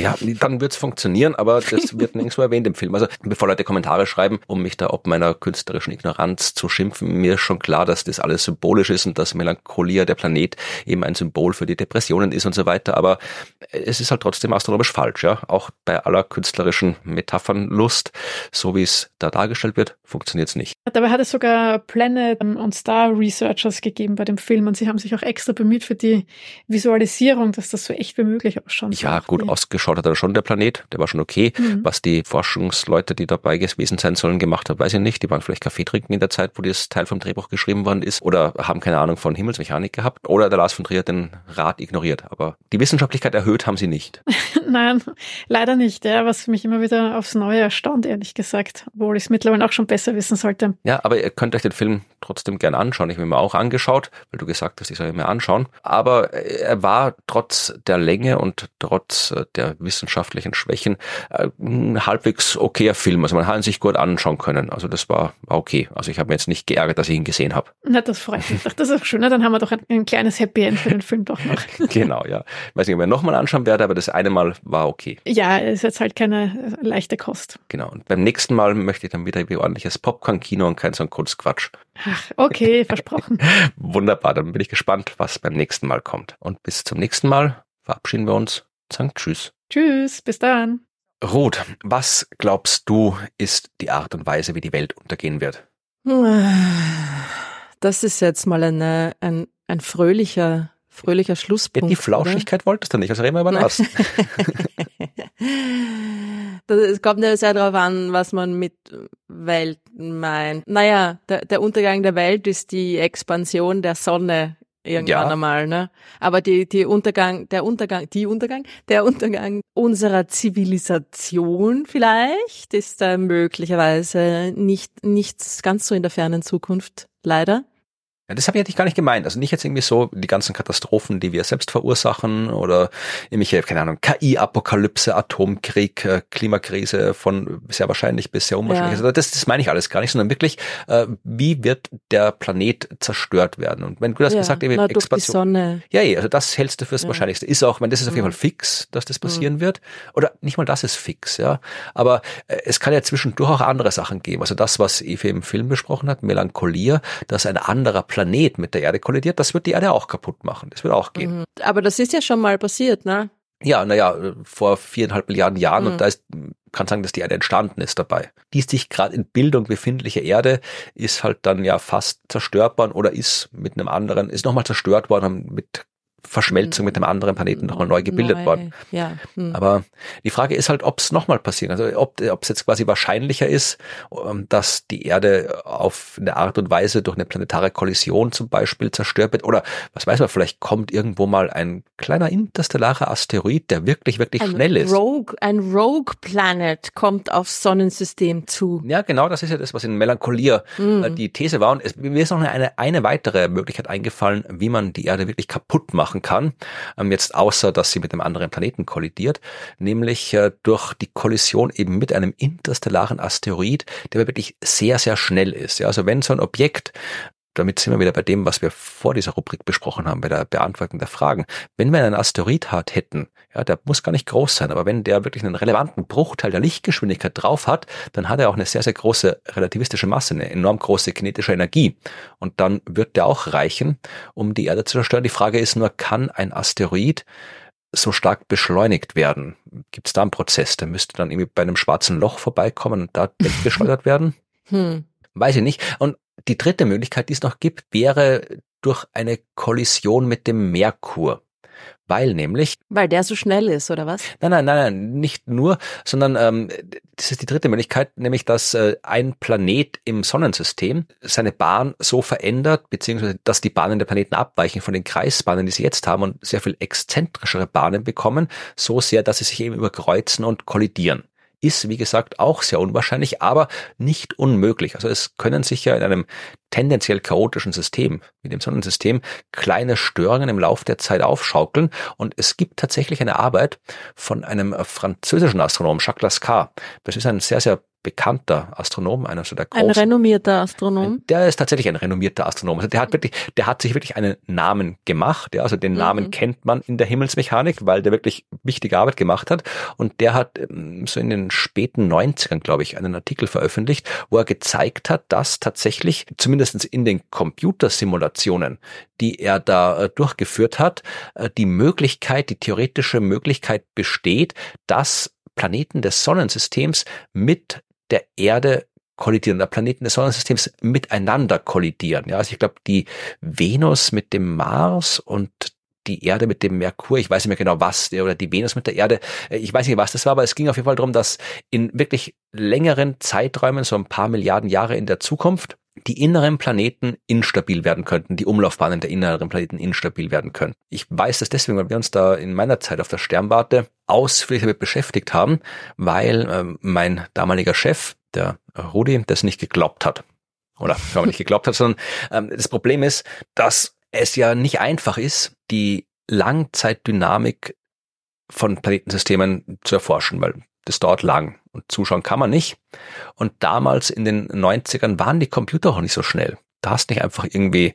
Speaker 1: Ja, dann wird es funktionieren, aber das wird nirgendwo erwähnt im Film. Also bevor Leute Kommentare schreiben, um mich da ob meiner künstlerischen Ignoranz zu schimpfen, mir ist schon klar, dass das alles symbolisch ist und dass Melancholia, der Planet, eben ein Symbol für die Depressionen ist und so weiter. Aber es ist halt trotzdem astronomisch falsch, ja. Auch bei aller künstlerischen Metaphernlust, so wie es da dargestellt wird, funktioniert es nicht.
Speaker 3: Dabei hat es sogar Planet und Star Researchers gegeben bei dem Film und sie haben sich auch extra bemüht für die Visualisierung, dass das so echt wie möglich ausschaut.
Speaker 1: Ja, gut ausgeschaut hat er schon der Planet, der war schon okay. Mhm. Was die Forschungsleute, die dabei gewesen sein sollen, gemacht haben, weiß ich nicht. Die waren vielleicht Kaffee trinken in der Zeit, wo das Teil vom Drehbuch geschrieben worden ist oder haben keine Ahnung von Himmelsmechanik gehabt oder der Lars von Trier den Rat ignoriert. Aber die Wissenschaftlichkeit erhöht haben sie nicht.
Speaker 3: Nein, leider nicht. Ja, was mich immer wieder aufs Neue erstaunt, ehrlich gesagt, obwohl ich es mittlerweile auch schon besser wissen sollte.
Speaker 1: Ja, aber ihr könnt euch den Film trotzdem gern anschauen. Ich habe ihn mir auch angeschaut, weil du gesagt hast, ich soll ihn mir anschauen. Aber er war trotz der Länge und trotz äh, der wissenschaftlichen Schwächen äh, ein halbwegs okayer Film. Also man hat ihn sich gut anschauen können. Also das war, okay. Also ich habe mir jetzt nicht geärgert, dass ich ihn gesehen habe.
Speaker 3: Na, das freut mich doch. Das ist auch schön. Dann haben wir doch ein, ein kleines Happy End für den Film doch noch.
Speaker 1: genau, ja. Ich weiß nicht, ob ich nochmal anschauen werde, aber das eine Mal war okay.
Speaker 3: Ja, ist jetzt halt keine leichte Kost.
Speaker 1: Genau. Und beim nächsten Mal möchte ich dann wieder wie ordentliches Popcorn-Kino und kein so ein Kurzquatsch.
Speaker 3: Ach, okay, versprochen.
Speaker 1: Wunderbar, dann bin ich gespannt, was beim nächsten Mal kommt. Und bis zum nächsten Mal verabschieden wir uns. Sagen Tschüss.
Speaker 3: Tschüss, bis dann.
Speaker 1: Ruth, was glaubst du, ist die Art und Weise, wie die Welt untergehen wird?
Speaker 2: Das ist jetzt mal eine, ein, ein fröhlicher, fröhlicher Schlusspunkt.
Speaker 1: Ja, die Flauschigkeit oder? wolltest du nicht, also reden wir über das.
Speaker 2: Es kommt ja sehr darauf an, was man mit Welt meint. Naja, der, der Untergang der Welt ist die Expansion der Sonne irgendwann ja. einmal, ne? Aber die, die Untergang, der Untergang, die Untergang, der Untergang unserer Zivilisation vielleicht ist da möglicherweise nicht, nicht ganz so in der fernen Zukunft, leider.
Speaker 1: Ja, das habe ich eigentlich gar nicht gemeint. Also nicht jetzt irgendwie so die ganzen Katastrophen, die wir selbst verursachen oder irgendwelche, keine Ahnung, KI-Apokalypse, Atomkrieg, äh, Klimakrise von sehr wahrscheinlich bis sehr unwahrscheinlich. Ja. Also das, das meine ich alles gar nicht, sondern wirklich, äh, wie wird der Planet zerstört werden? Und wenn du das ja, gesagt hast,
Speaker 2: Expansion. Sonne.
Speaker 1: Ja, ja, also das hältst du fürs ja. Wahrscheinlichste. Ist auch, wenn das ist auf jeden Fall fix, dass das passieren mhm. wird. Oder nicht mal das ist fix, ja. Aber äh, es kann ja zwischendurch auch andere Sachen geben. Also das, was Eve im Film besprochen hat, Melancholia, dass ein anderer Planet Planet mit der Erde kollidiert, das wird die Erde auch kaputt machen. Das wird auch gehen. Mhm.
Speaker 2: Aber das ist ja schon mal passiert, ne?
Speaker 1: Ja, naja, vor viereinhalb Milliarden Jahren mhm. und da ist, kann sagen, dass die Erde entstanden ist dabei. Die sich gerade in Bildung befindliche Erde ist halt dann ja fast zerstörbar oder ist mit einem anderen, ist nochmal zerstört worden mit Verschmelzung mit dem anderen Planeten nochmal neu gebildet neu, worden.
Speaker 2: Ja. Hm.
Speaker 1: Aber die Frage ist halt, ob es nochmal passiert. Also ob es jetzt quasi wahrscheinlicher ist, ähm, dass die Erde auf eine Art und Weise durch eine planetare Kollision zum Beispiel zerstört wird. Oder was weiß man, vielleicht kommt irgendwo mal ein kleiner interstellarer Asteroid, der wirklich, wirklich
Speaker 2: ein
Speaker 1: schnell ist.
Speaker 2: Rogue, ein Rogue Planet kommt aufs Sonnensystem zu.
Speaker 1: Ja, genau, das ist ja das, was in Melancholia hm. die These war. Und es, mir ist noch eine, eine weitere Möglichkeit eingefallen, wie man die Erde wirklich kaputt macht machen kann, ähm, jetzt außer dass sie mit einem anderen Planeten kollidiert, nämlich äh, durch die Kollision eben mit einem interstellaren Asteroid, der wirklich sehr, sehr schnell ist. Ja, also wenn so ein Objekt damit sind wir wieder bei dem, was wir vor dieser Rubrik besprochen haben, bei der Beantwortung der Fragen. Wenn wir einen Asteroid hat hätten, ja, der muss gar nicht groß sein, aber wenn der wirklich einen relevanten Bruchteil der Lichtgeschwindigkeit drauf hat, dann hat er auch eine sehr, sehr große relativistische Masse, eine enorm große kinetische Energie. Und dann wird der auch reichen, um die Erde zu zerstören. Die Frage ist nur, kann ein Asteroid so stark beschleunigt werden? Gibt es da einen Prozess? Der müsste dann irgendwie bei einem schwarzen Loch vorbeikommen und da weggeschleudert werden? Hm. Weiß ich nicht. Und die dritte Möglichkeit, die es noch gibt, wäre durch eine Kollision mit dem Merkur. Weil nämlich.
Speaker 2: Weil der so schnell ist, oder was?
Speaker 1: Nein, nein, nein, nein nicht nur, sondern ähm, das ist die dritte Möglichkeit, nämlich dass äh, ein Planet im Sonnensystem seine Bahn so verändert, beziehungsweise dass die Bahnen der Planeten abweichen von den Kreisbahnen, die sie jetzt haben und sehr viel exzentrischere Bahnen bekommen, so sehr, dass sie sich eben überkreuzen und kollidieren ist, wie gesagt, auch sehr unwahrscheinlich, aber nicht unmöglich. Also es können sich ja in einem tendenziell chaotischen System, wie dem Sonnensystem, kleine Störungen im Laufe der Zeit aufschaukeln. Und es gibt tatsächlich eine Arbeit von einem französischen Astronomen, Jacques Lascar. Das ist ein sehr, sehr bekannter Astronom, einer so der
Speaker 2: großen. Ein renommierter Astronom.
Speaker 1: Der ist tatsächlich ein renommierter Astronom. Also der hat wirklich, der hat sich wirklich einen Namen gemacht. Ja, also den Namen mhm. kennt man in der Himmelsmechanik, weil der wirklich wichtige Arbeit gemacht hat. Und der hat ähm, so in den späten 90ern, glaube ich, einen Artikel veröffentlicht, wo er gezeigt hat, dass tatsächlich, zumindest in den Computersimulationen, die er da äh, durchgeführt hat, äh, die Möglichkeit, die theoretische Möglichkeit besteht, dass Planeten des Sonnensystems mit der Erde kollidieren, der Planeten des Sonnensystems miteinander kollidieren. Ja, also ich glaube, die Venus mit dem Mars und die Erde mit dem Merkur, ich weiß nicht mehr genau was, oder die Venus mit der Erde, äh, ich weiß nicht, was das war, aber es ging auf jeden Fall darum, dass in wirklich längeren Zeiträumen, so ein paar Milliarden Jahre in der Zukunft, die inneren Planeten instabil werden könnten, die Umlaufbahnen der inneren Planeten instabil werden können. Ich weiß das deswegen, weil wir uns da in meiner Zeit auf der Sternwarte ausführlich damit beschäftigt haben, weil ähm, mein damaliger Chef, der Rudi, das nicht geglaubt hat. Oder aber nicht geglaubt hat, sondern ähm, das Problem ist, dass es ja nicht einfach ist, die Langzeitdynamik von Planetensystemen zu erforschen, weil das dauert lang und zuschauen kann man nicht. Und damals in den 90ern waren die Computer auch nicht so schnell. Da hast nicht einfach irgendwie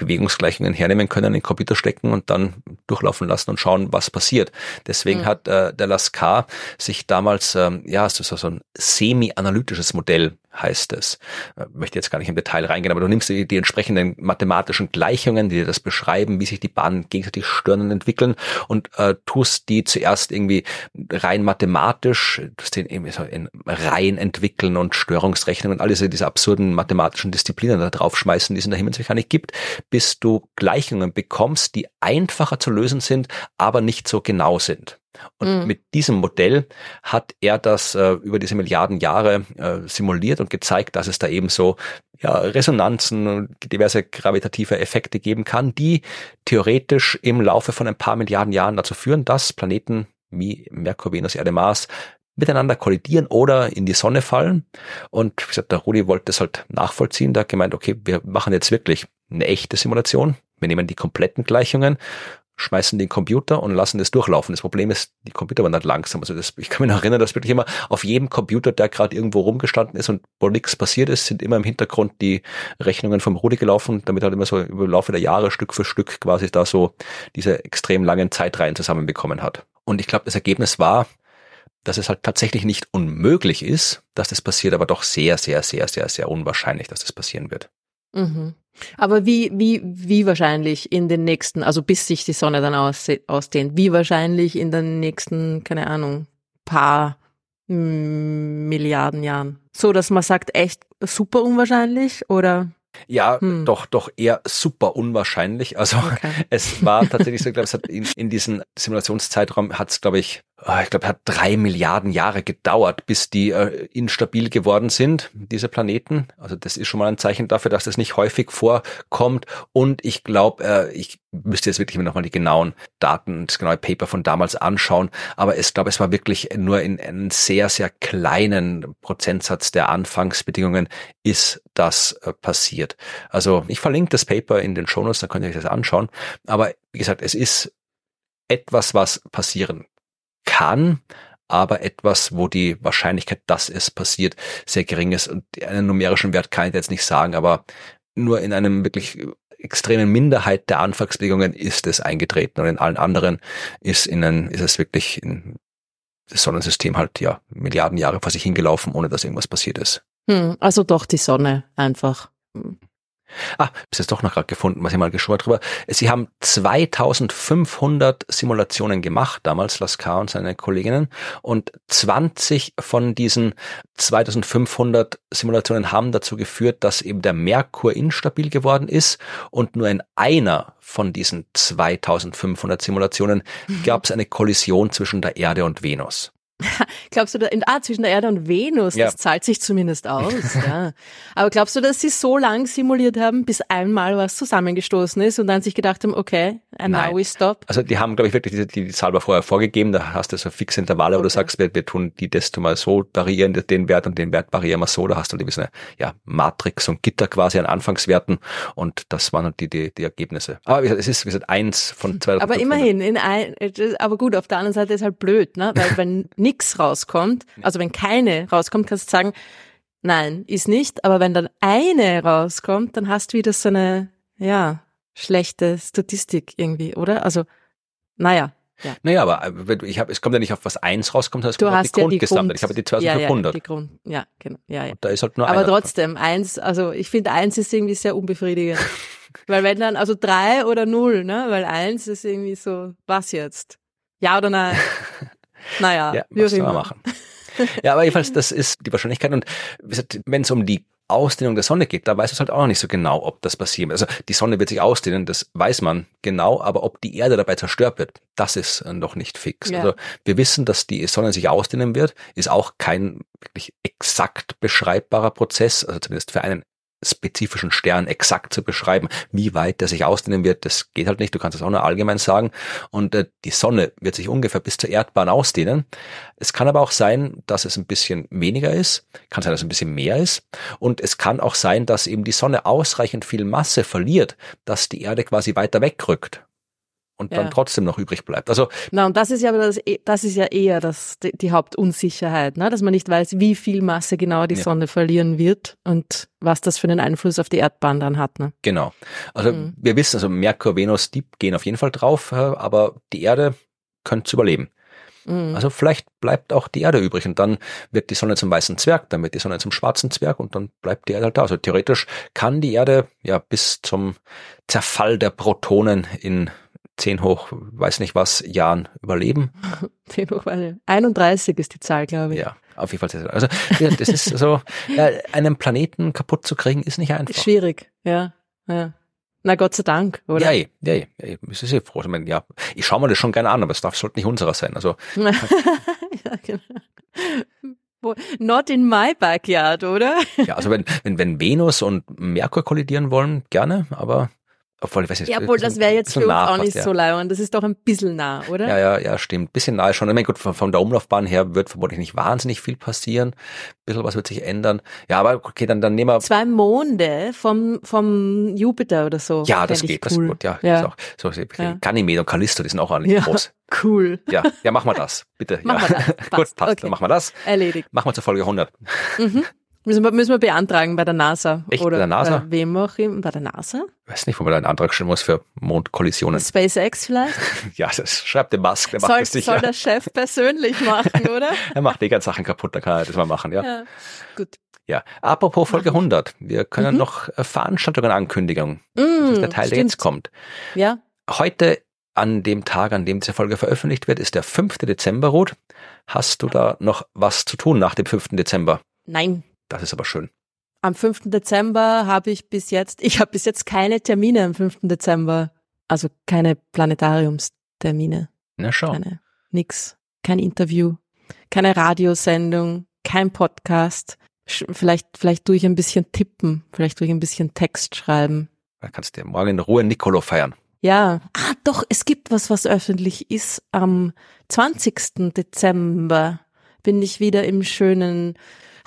Speaker 1: Bewegungsgleichungen hernehmen können, in den Computer stecken und dann durchlaufen lassen und schauen, was passiert. Deswegen mhm. hat äh, der Lascar sich damals ähm, ja so, so ein semi-analytisches Modell heißt es. Ich äh, möchte jetzt gar nicht im Detail reingehen, aber du nimmst die, die entsprechenden mathematischen Gleichungen, die dir das beschreiben, wie sich die Bahnen gegenseitig stören und entwickeln und äh, tust die zuerst irgendwie rein mathematisch, tust den irgendwie so in Reihen entwickeln und Störungsrechnungen und all diese, diese absurden mathematischen Disziplinen da draufschmeißen, die es in der Himmelsmechanik gibt, bis du Gleichungen bekommst, die einfacher zu lösen sind, aber nicht so genau sind. Und mhm. mit diesem Modell hat er das äh, über diese Milliarden Jahre äh, simuliert und gezeigt, dass es da eben so ja, Resonanzen und diverse gravitative Effekte geben kann, die theoretisch im Laufe von ein paar Milliarden Jahren dazu führen, dass Planeten wie Merkur, Venus, Erde, Mars miteinander kollidieren oder in die Sonne fallen. Und wie gesagt, der Rudi wollte das halt nachvollziehen. Da hat gemeint, okay, wir machen jetzt wirklich eine echte Simulation. Wir nehmen die kompletten Gleichungen schmeißen den Computer und lassen das durchlaufen. Das Problem ist, die Computer waren nicht langsam. Also das, ich kann mich noch erinnern, dass wirklich immer auf jedem Computer, der gerade irgendwo rumgestanden ist und wo nichts passiert ist, sind immer im Hintergrund die Rechnungen vom Rudi gelaufen, damit halt immer so über Laufe der Jahre Stück für Stück quasi da so diese extrem langen Zeitreihen zusammenbekommen hat. Und ich glaube, das Ergebnis war, dass es halt tatsächlich nicht unmöglich ist, dass das passiert, aber doch sehr, sehr, sehr, sehr, sehr unwahrscheinlich, dass das passieren wird.
Speaker 2: Mhm. Aber wie, wie, wie wahrscheinlich in den nächsten, also bis sich die Sonne dann aus, ausdehnt, wie wahrscheinlich in den nächsten, keine Ahnung, paar Milliarden Jahren? So, dass man sagt, echt super unwahrscheinlich oder?
Speaker 1: Ja, hm. doch, doch eher super unwahrscheinlich. Also okay. es war tatsächlich so, ich glaube, es hat in, in diesem Simulationszeitraum hat es, glaube ich, ich glaube, hat drei Milliarden Jahre gedauert, bis die äh, instabil geworden sind, diese Planeten. Also das ist schon mal ein Zeichen dafür, dass das nicht häufig vorkommt. Und ich glaube, äh, ich müsste jetzt wirklich mir nochmal die genauen Daten, das genaue Paper von damals anschauen. Aber ich glaube, es war wirklich nur in einem sehr, sehr kleinen Prozentsatz der Anfangsbedingungen ist das äh, passiert. Also ich verlinke das Paper in den Shownotes, da könnt ihr euch das anschauen. Aber wie gesagt, es ist etwas, was passieren kann, aber etwas, wo die Wahrscheinlichkeit, dass es passiert, sehr gering ist. Und einen numerischen Wert kann ich jetzt nicht sagen, aber nur in einem wirklich extremen Minderheit der Anfangsbedingungen ist es eingetreten und in allen anderen ist in ist es wirklich in das Sonnensystem halt ja Milliarden Jahre vor sich hingelaufen, ohne dass irgendwas passiert ist.
Speaker 2: Hm, also doch die Sonne einfach.
Speaker 1: Ah, bis jetzt doch noch gerade gefunden, was ich mal geschaut drüber. Sie haben 2500 Simulationen gemacht, damals Lascar und seine Kolleginnen, und 20 von diesen 2500 Simulationen haben dazu geführt, dass eben der Merkur instabil geworden ist und nur in einer von diesen 2500 Simulationen mhm. gab es eine Kollision zwischen der Erde und Venus.
Speaker 2: glaubst du, da, ah, zwischen der Erde und Venus, ja. das zahlt sich zumindest aus. ja. Aber glaubst du, dass sie so lang simuliert haben, bis einmal was zusammengestoßen ist und dann sich gedacht haben, okay, and Nein. now we stop?
Speaker 1: Also die haben, glaube ich, wirklich die, die, die Zahl war vorher vorgegeben, da hast du so fixe Intervalle, okay. wo du sagst, wir, wir tun die desto mal so variieren, den Wert und den Wert variieren wir so, da hast du so eine ja, Matrix und Gitter quasi an Anfangswerten und das waren die, die, die Ergebnisse. Aber es ist, wie gesagt, eins von zwei.
Speaker 2: Aber immerhin, in ein, aber gut, auf der anderen Seite ist halt blöd, ne? weil wenn nichts rauskommt, also wenn keine rauskommt, kannst du sagen, nein, ist nicht. Aber wenn dann eine rauskommt, dann hast du wieder so eine, ja, schlechte Statistik irgendwie, oder? Also, naja.
Speaker 1: Ja. Naja, aber äh, ich habe, es kommt ja nicht auf was eins rauskommt, sondern es kommt auf die ja Grundgesamte. Ich habe die 2500. Ja, ja, Grund,
Speaker 2: ja, genau. Ja, ja.
Speaker 1: Und da ist halt nur
Speaker 2: Aber trotzdem, eins, also ich finde eins ist irgendwie sehr unbefriedigend. Weil wenn dann, also drei oder null, ne? Weil eins ist irgendwie so, was jetzt? Ja oder nein? Naja,
Speaker 1: ja, soll man machen? Ja, aber jedenfalls, das ist die Wahrscheinlichkeit. Und wenn es um die Ausdehnung der Sonne geht, da weiß es halt auch noch nicht so genau, ob das passiert. Also die Sonne wird sich ausdehnen, das weiß man genau, aber ob die Erde dabei zerstört wird, das ist noch nicht fix. Ja. Also wir wissen, dass die Sonne sich ausdehnen wird, ist auch kein wirklich exakt beschreibbarer Prozess, also zumindest für einen spezifischen Stern exakt zu beschreiben, wie weit der sich ausdehnen wird, das geht halt nicht. Du kannst das auch nur allgemein sagen. Und äh, die Sonne wird sich ungefähr bis zur Erdbahn ausdehnen. Es kann aber auch sein, dass es ein bisschen weniger ist. Kann sein, dass es ein bisschen mehr ist. Und es kann auch sein, dass eben die Sonne ausreichend viel Masse verliert, dass die Erde quasi weiter wegrückt und ja. dann trotzdem noch übrig bleibt. Also
Speaker 2: na und das ist ja das, das ist ja eher das die, die Hauptunsicherheit, ne? dass man nicht weiß, wie viel Masse genau die ja. Sonne verlieren wird und was das für einen Einfluss auf die Erdbahn dann hat. Ne?
Speaker 1: Genau. Also mhm. wir wissen, also Merkur, Venus, die gehen auf jeden Fall drauf, aber die Erde könnte überleben. Mhm. Also vielleicht bleibt auch die Erde übrig und dann wird die Sonne zum weißen Zwerg, dann wird die Sonne zum schwarzen Zwerg und dann bleibt die Erde halt da. Also theoretisch kann die Erde ja bis zum Zerfall der Protonen in 10 hoch, weiß nicht was, Jahren überleben.
Speaker 2: 10 hoch, 31 ist die Zahl, glaube ich.
Speaker 1: Ja, auf jeden Fall. Also das ist so, ja, einen Planeten kaputt zu kriegen, ist nicht einfach.
Speaker 2: Schwierig, ja, ja. Na Gott sei Dank, oder?
Speaker 1: Ja, ja, ja, ja. Ich bin froh. Ich, meine, ja, ich schaue mir das schon gerne an, aber es darf sollte nicht unserer sein. Also ja,
Speaker 2: genau. Not in my backyard, oder?
Speaker 1: Ja, also wenn, wenn, wenn Venus und Merkur kollidieren wollen, gerne, aber obwohl, ich weiß nicht,
Speaker 2: ja, obwohl das wäre jetzt für uns auch nicht ja. so leibend. Das ist doch ein bisschen nah, oder?
Speaker 1: Ja, ja, ja, stimmt. Bisschen nahe schon. Ich meine, gut, von, von der Umlaufbahn her wird vermutlich nicht wahnsinnig viel passieren. Ein bisschen was wird sich ändern. Ja, aber okay, dann, dann nehmen wir.
Speaker 2: Zwei Monde vom, vom Jupiter oder so.
Speaker 1: Ja, das geht. Cool. Das ist gut, ja. ja. Auch, so, ja. Ganymed und Callisto, die sind auch ordentlich ja. groß.
Speaker 2: Cool.
Speaker 1: Ja, ja, machen wir das. Bitte.
Speaker 2: Machen
Speaker 1: ja.
Speaker 2: wir das.
Speaker 1: Passt. Gut, passt. Okay. Dann machen wir das.
Speaker 2: Erledigt.
Speaker 1: Machen wir zur Folge 100.
Speaker 2: Mhm. Müssen wir, müssen wir beantragen bei der NASA.
Speaker 1: Echt,
Speaker 2: oder
Speaker 1: bei der NASA?
Speaker 2: Bei wem auch immer. Bei der NASA?
Speaker 1: Ich weiß nicht, wo man da einen Antrag stellen muss für Mondkollisionen.
Speaker 2: SpaceX vielleicht?
Speaker 1: ja, das schreibt der Musk. Der
Speaker 2: soll, macht das sicher. soll der Chef persönlich machen, oder?
Speaker 1: er macht die ganzen Sachen kaputt, da kann er das mal machen, ja.
Speaker 2: ja gut.
Speaker 1: Ja, apropos Folge 100. Wir können mhm. noch äh, Veranstaltungen ankündigen. Mm, das ist der Teil, stimmt. der jetzt kommt.
Speaker 2: Ja.
Speaker 1: Heute an dem Tag, an dem diese Folge veröffentlicht wird, ist der 5. Dezember, Ruth. Hast du da noch was zu tun nach dem 5. Dezember?
Speaker 2: Nein.
Speaker 1: Das ist aber schön.
Speaker 2: Am 5. Dezember habe ich bis jetzt, ich habe bis jetzt keine Termine am 5. Dezember. Also keine Planetariumstermine.
Speaker 1: Na schau.
Speaker 2: Keine, nix. Kein Interview, keine Radiosendung, kein Podcast. Vielleicht, vielleicht tue ich ein bisschen tippen, vielleicht tue ich ein bisschen Text schreiben.
Speaker 1: Dann kannst du dir morgen in Ruhe Nicolo feiern.
Speaker 2: Ja. Ah, doch, es gibt was, was öffentlich ist. Am 20. Dezember bin ich wieder im schönen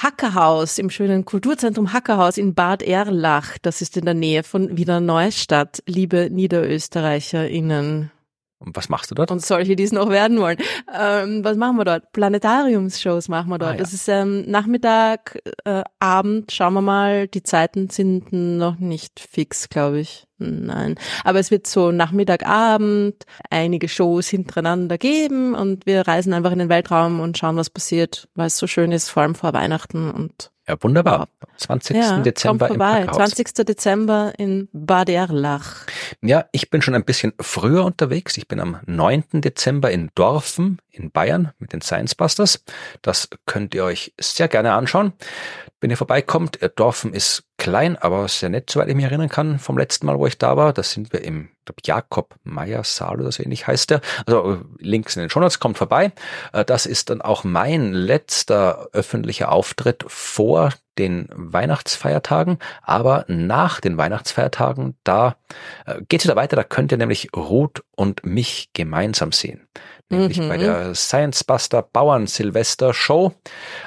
Speaker 2: Hackerhaus, im schönen Kulturzentrum Hackerhaus in Bad Erlach. Das ist in der Nähe von Wiener Neustadt, liebe NiederösterreicherInnen.
Speaker 1: Und was machst du dort?
Speaker 2: Und solche, die es noch werden wollen. Ähm, was machen wir dort? Planetariumsshows machen wir dort.
Speaker 1: Ah, ja.
Speaker 2: Das ist ähm, Nachmittag, äh, Abend, schauen wir mal. Die Zeiten sind noch nicht fix, glaube ich. Nein. Aber es wird so Nachmittag, Abend einige Shows hintereinander geben und wir reisen einfach in den Weltraum und schauen, was passiert, weil es so schön ist, vor allem vor Weihnachten und
Speaker 1: Ja, wunderbar. 20.
Speaker 2: ja,
Speaker 1: Dezember
Speaker 2: kommt
Speaker 1: im
Speaker 2: vorbei.
Speaker 1: Packhaus.
Speaker 2: 20. Dezember in Bad Erlach.
Speaker 1: Ja, ich bin schon ein bisschen früher unterwegs. Ich bin am 9. Dezember in Dorfen in Bayern mit den Science Busters. Das könnt ihr euch sehr gerne anschauen. Wenn ihr vorbeikommt, Dorfen ist klein, aber sehr nett, soweit ich mich erinnern kann, vom letzten Mal, wo ich da war. Da sind wir im ich glaub, Jakob Meyer Saal oder so ähnlich heißt der. Also äh, links in den Shownotes, kommt vorbei. Äh, Das ist dann auch mein letzter öffentlicher Auftritt vor den Weihnachtsfeiertagen, aber nach den Weihnachtsfeiertagen, da äh, geht es wieder weiter, da könnt ihr nämlich Ruth und mich gemeinsam sehen. Nämlich
Speaker 2: Mhm.
Speaker 1: bei der Science Buster Bauern Silvester Show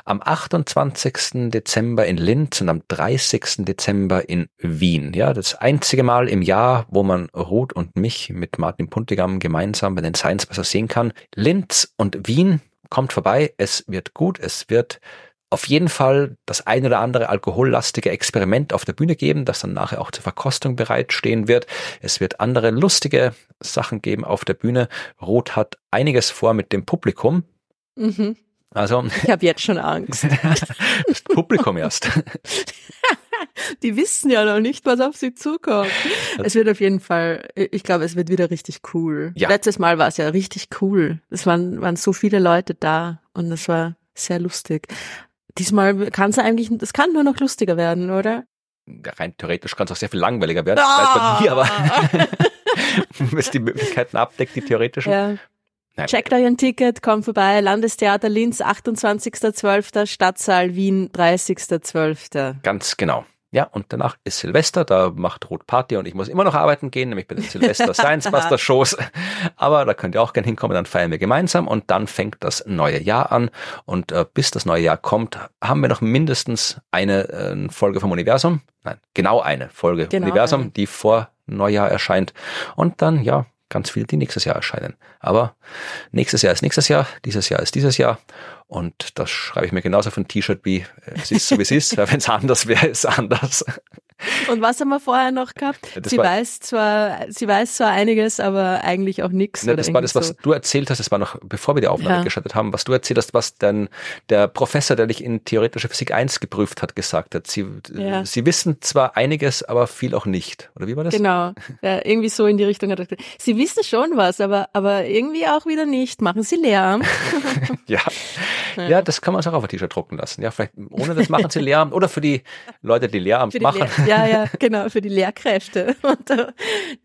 Speaker 1: am 28. Dezember in Linz und am 30. Dezember in Wien. Ja, das einzige Mal im Jahr, wo man Ruth und mich mit Martin Puntigam gemeinsam bei den Science Buster sehen kann. Linz und Wien kommt vorbei. Es wird gut. Es wird auf jeden Fall das ein oder andere alkohollastige Experiment auf der Bühne geben, das dann nachher auch zur Verkostung bereitstehen wird. Es wird andere lustige Sachen geben auf der Bühne. Roth hat einiges vor mit dem Publikum.
Speaker 2: Mhm.
Speaker 1: Also
Speaker 2: Ich habe jetzt schon Angst.
Speaker 1: das Publikum erst.
Speaker 2: Die wissen ja noch nicht, was auf sie zukommt. Es wird auf jeden Fall, ich glaube, es wird wieder richtig cool.
Speaker 1: Ja.
Speaker 2: Letztes Mal war es ja richtig cool. Es waren, waren so viele Leute da und es war sehr lustig. Diesmal kann es eigentlich, es kann nur noch lustiger werden, oder?
Speaker 1: Rein theoretisch kann es auch sehr viel langweiliger werden. Das weiß man nie, aber es die Möglichkeiten abdeckt, die theoretischen.
Speaker 2: ja.
Speaker 1: Nein.
Speaker 2: Checkt euch ein Ticket, kommt vorbei. Landestheater Linz, 28.12., Stadtsaal Wien, 30.12.
Speaker 1: Ganz genau. Ja, und danach ist Silvester, da macht Rot Party und ich muss immer noch arbeiten gehen, nämlich bei den Silvester Science Buster Shows. Aber da könnt ihr auch gerne hinkommen, dann feiern wir gemeinsam und dann fängt das neue Jahr an. Und äh, bis das neue Jahr kommt, haben wir noch mindestens eine äh, Folge vom Universum. Nein, genau eine Folge
Speaker 2: Genau
Speaker 1: Universum,
Speaker 2: eine.
Speaker 1: die vor Neujahr erscheint. Und dann, ja, ganz viele, die nächstes Jahr erscheinen. Aber nächstes Jahr ist nächstes Jahr, dieses Jahr ist dieses Jahr. Und das schreibe ich mir genauso auf ein T-Shirt wie, äh, es ist so wie es ist. Wenn es anders wäre, ist es anders.
Speaker 2: Und was haben wir vorher noch gehabt?
Speaker 1: Das
Speaker 2: sie weiß zwar, sie weiß zwar einiges, aber eigentlich auch nichts.
Speaker 1: Ne, das war das, was
Speaker 2: irgendwie
Speaker 1: du erzählt hast, das war noch, bevor wir die Aufnahme
Speaker 2: Ja.
Speaker 1: gestartet haben, was du erzählt hast, was dann der Professor, der dich in theoretische Physik 1 geprüft hat, gesagt hat. Sie,
Speaker 2: Ja.
Speaker 1: sie wissen zwar einiges, aber viel auch nicht. Oder wie war das?
Speaker 2: Genau, ja, irgendwie so in die Richtung hat er gesagt. Sie wissen schon was, aber, aber irgendwie auch wieder nicht. Machen Sie Lehramt.
Speaker 1: Ja. Ja, das kann man sich auch auf ein T-Shirt drucken lassen. Ja, vielleicht ohne das machen sie Lehramt oder für die Leute, die Lehramt
Speaker 2: die
Speaker 1: machen.
Speaker 2: Lehr ja, ja, genau, für die Lehrkräfte unter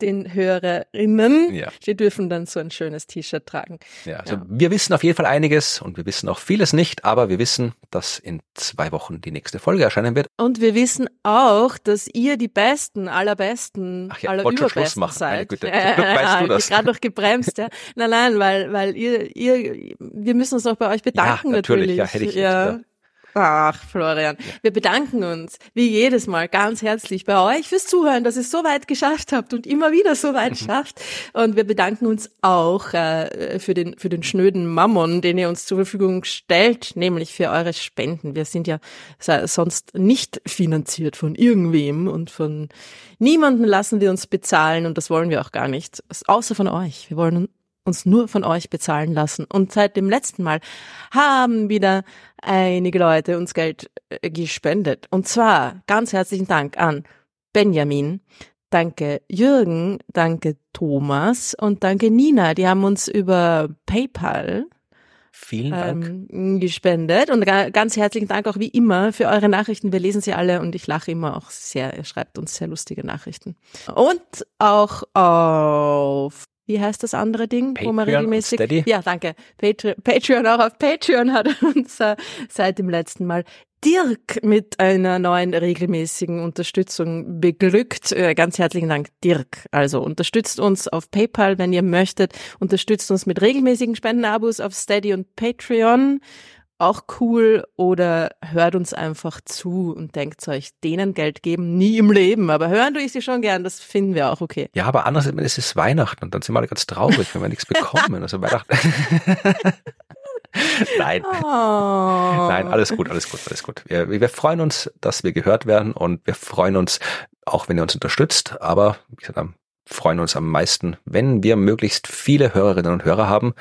Speaker 2: den Hörerinnen.
Speaker 1: Ja.
Speaker 2: Die dürfen dann so ein schönes T-Shirt tragen.
Speaker 1: Ja, also
Speaker 2: Ja.
Speaker 1: wir wissen auf jeden Fall einiges und wir wissen auch vieles nicht, aber wir wissen, dass in zwei Wochen die nächste Folge erscheinen wird.
Speaker 2: Und wir wissen auch, dass ihr die Besten, allerbesten,
Speaker 1: Ach ja,
Speaker 2: aller
Speaker 1: wollte schon Schluss machen, meine
Speaker 2: seid.
Speaker 1: Güte. Zum Glück weißt du das.
Speaker 2: Ich gerade noch gebremst, ja. Nein, nein, weil, weil ihr, ihr, wir müssen uns auch bei euch bedanken
Speaker 1: natürlich, ja, hätte ich
Speaker 2: ja. Ach, Florian. Wir bedanken uns, wie jedes Mal, ganz herzlich bei euch fürs Zuhören, dass ihr es so weit geschafft habt und immer wieder so weit
Speaker 1: Mhm.
Speaker 2: schafft. Und wir bedanken uns auch äh, für, den, für den schnöden Mammon, den ihr uns zur Verfügung stellt, nämlich für eure Spenden. Wir sind ja so- sonst nicht finanziert von irgendwem und von niemanden lassen wir uns bezahlen und das wollen wir auch gar nicht, außer von euch. Wir wollen uns nur von euch bezahlen lassen. Und seit dem letzten Mal haben wieder einige Leute uns Geld äh, gespendet. Und zwar ganz herzlichen Dank an Benjamin, danke Jürgen, danke Thomas und danke Nina. Die haben uns über PayPal
Speaker 1: Vielen Dank.
Speaker 2: ähm, gespendet. Und ga- ganz herzlichen Dank auch wie immer für eure Nachrichten. Wir lesen sie alle und ich lache immer auch sehr. Ihr schreibt uns sehr lustige Nachrichten. Und auch auf wie heißt das andere Ding, wo man
Speaker 1: Patreon
Speaker 2: regelmäßig.
Speaker 1: Steady?
Speaker 2: Ja, danke. Patreon, Patreon auch auf Patreon hat uns äh, seit dem letzten Mal Dirk mit einer neuen regelmäßigen Unterstützung beglückt. Äh, Ganz herzlichen Dank, Dirk. Also unterstützt uns auf PayPal, wenn ihr möchtet. Unterstützt uns mit regelmäßigen Spendenabos auf Steady und Patreon. Auch cool oder hört uns einfach zu und denkt euch, denen Geld geben, nie im Leben, aber hören tue ich sie schon gern, das finden wir auch okay.
Speaker 1: Ja, aber andererseits ist es Weihnachten und dann sind wir alle ganz traurig, wenn wir nichts bekommen. Also Weihnachten. Nein. Oh. Nein, alles gut, alles gut, alles gut. Wir, wir freuen uns, dass wir gehört werden und wir freuen uns, auch wenn ihr uns unterstützt, aber wie gesagt, am freuen uns am meisten, wenn wir möglichst viele Hörerinnen und Hörer haben,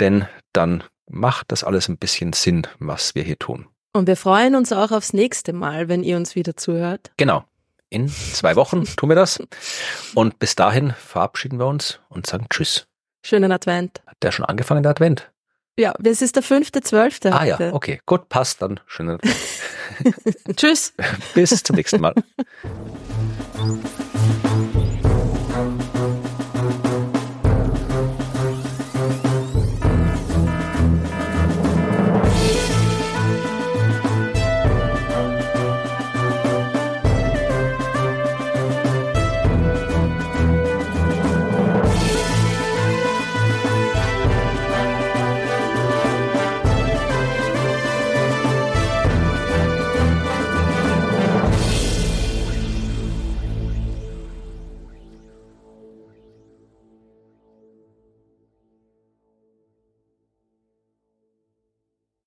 Speaker 1: denn dann macht das alles ein bisschen Sinn, was wir hier tun.
Speaker 2: Und wir freuen uns auch aufs nächste Mal, wenn ihr uns wieder zuhört.
Speaker 1: Genau. In zwei Wochen tun wir das. Und bis dahin verabschieden wir uns und sagen Tschüss.
Speaker 2: Schönen Advent.
Speaker 1: Hat der schon angefangen, der Advent?
Speaker 2: Ja, es ist der fünfte, zwölfte.
Speaker 1: Ah ja, okay. Gut, passt dann. Schönen Advent.
Speaker 2: Tschüss.
Speaker 1: bis zum nächsten Mal.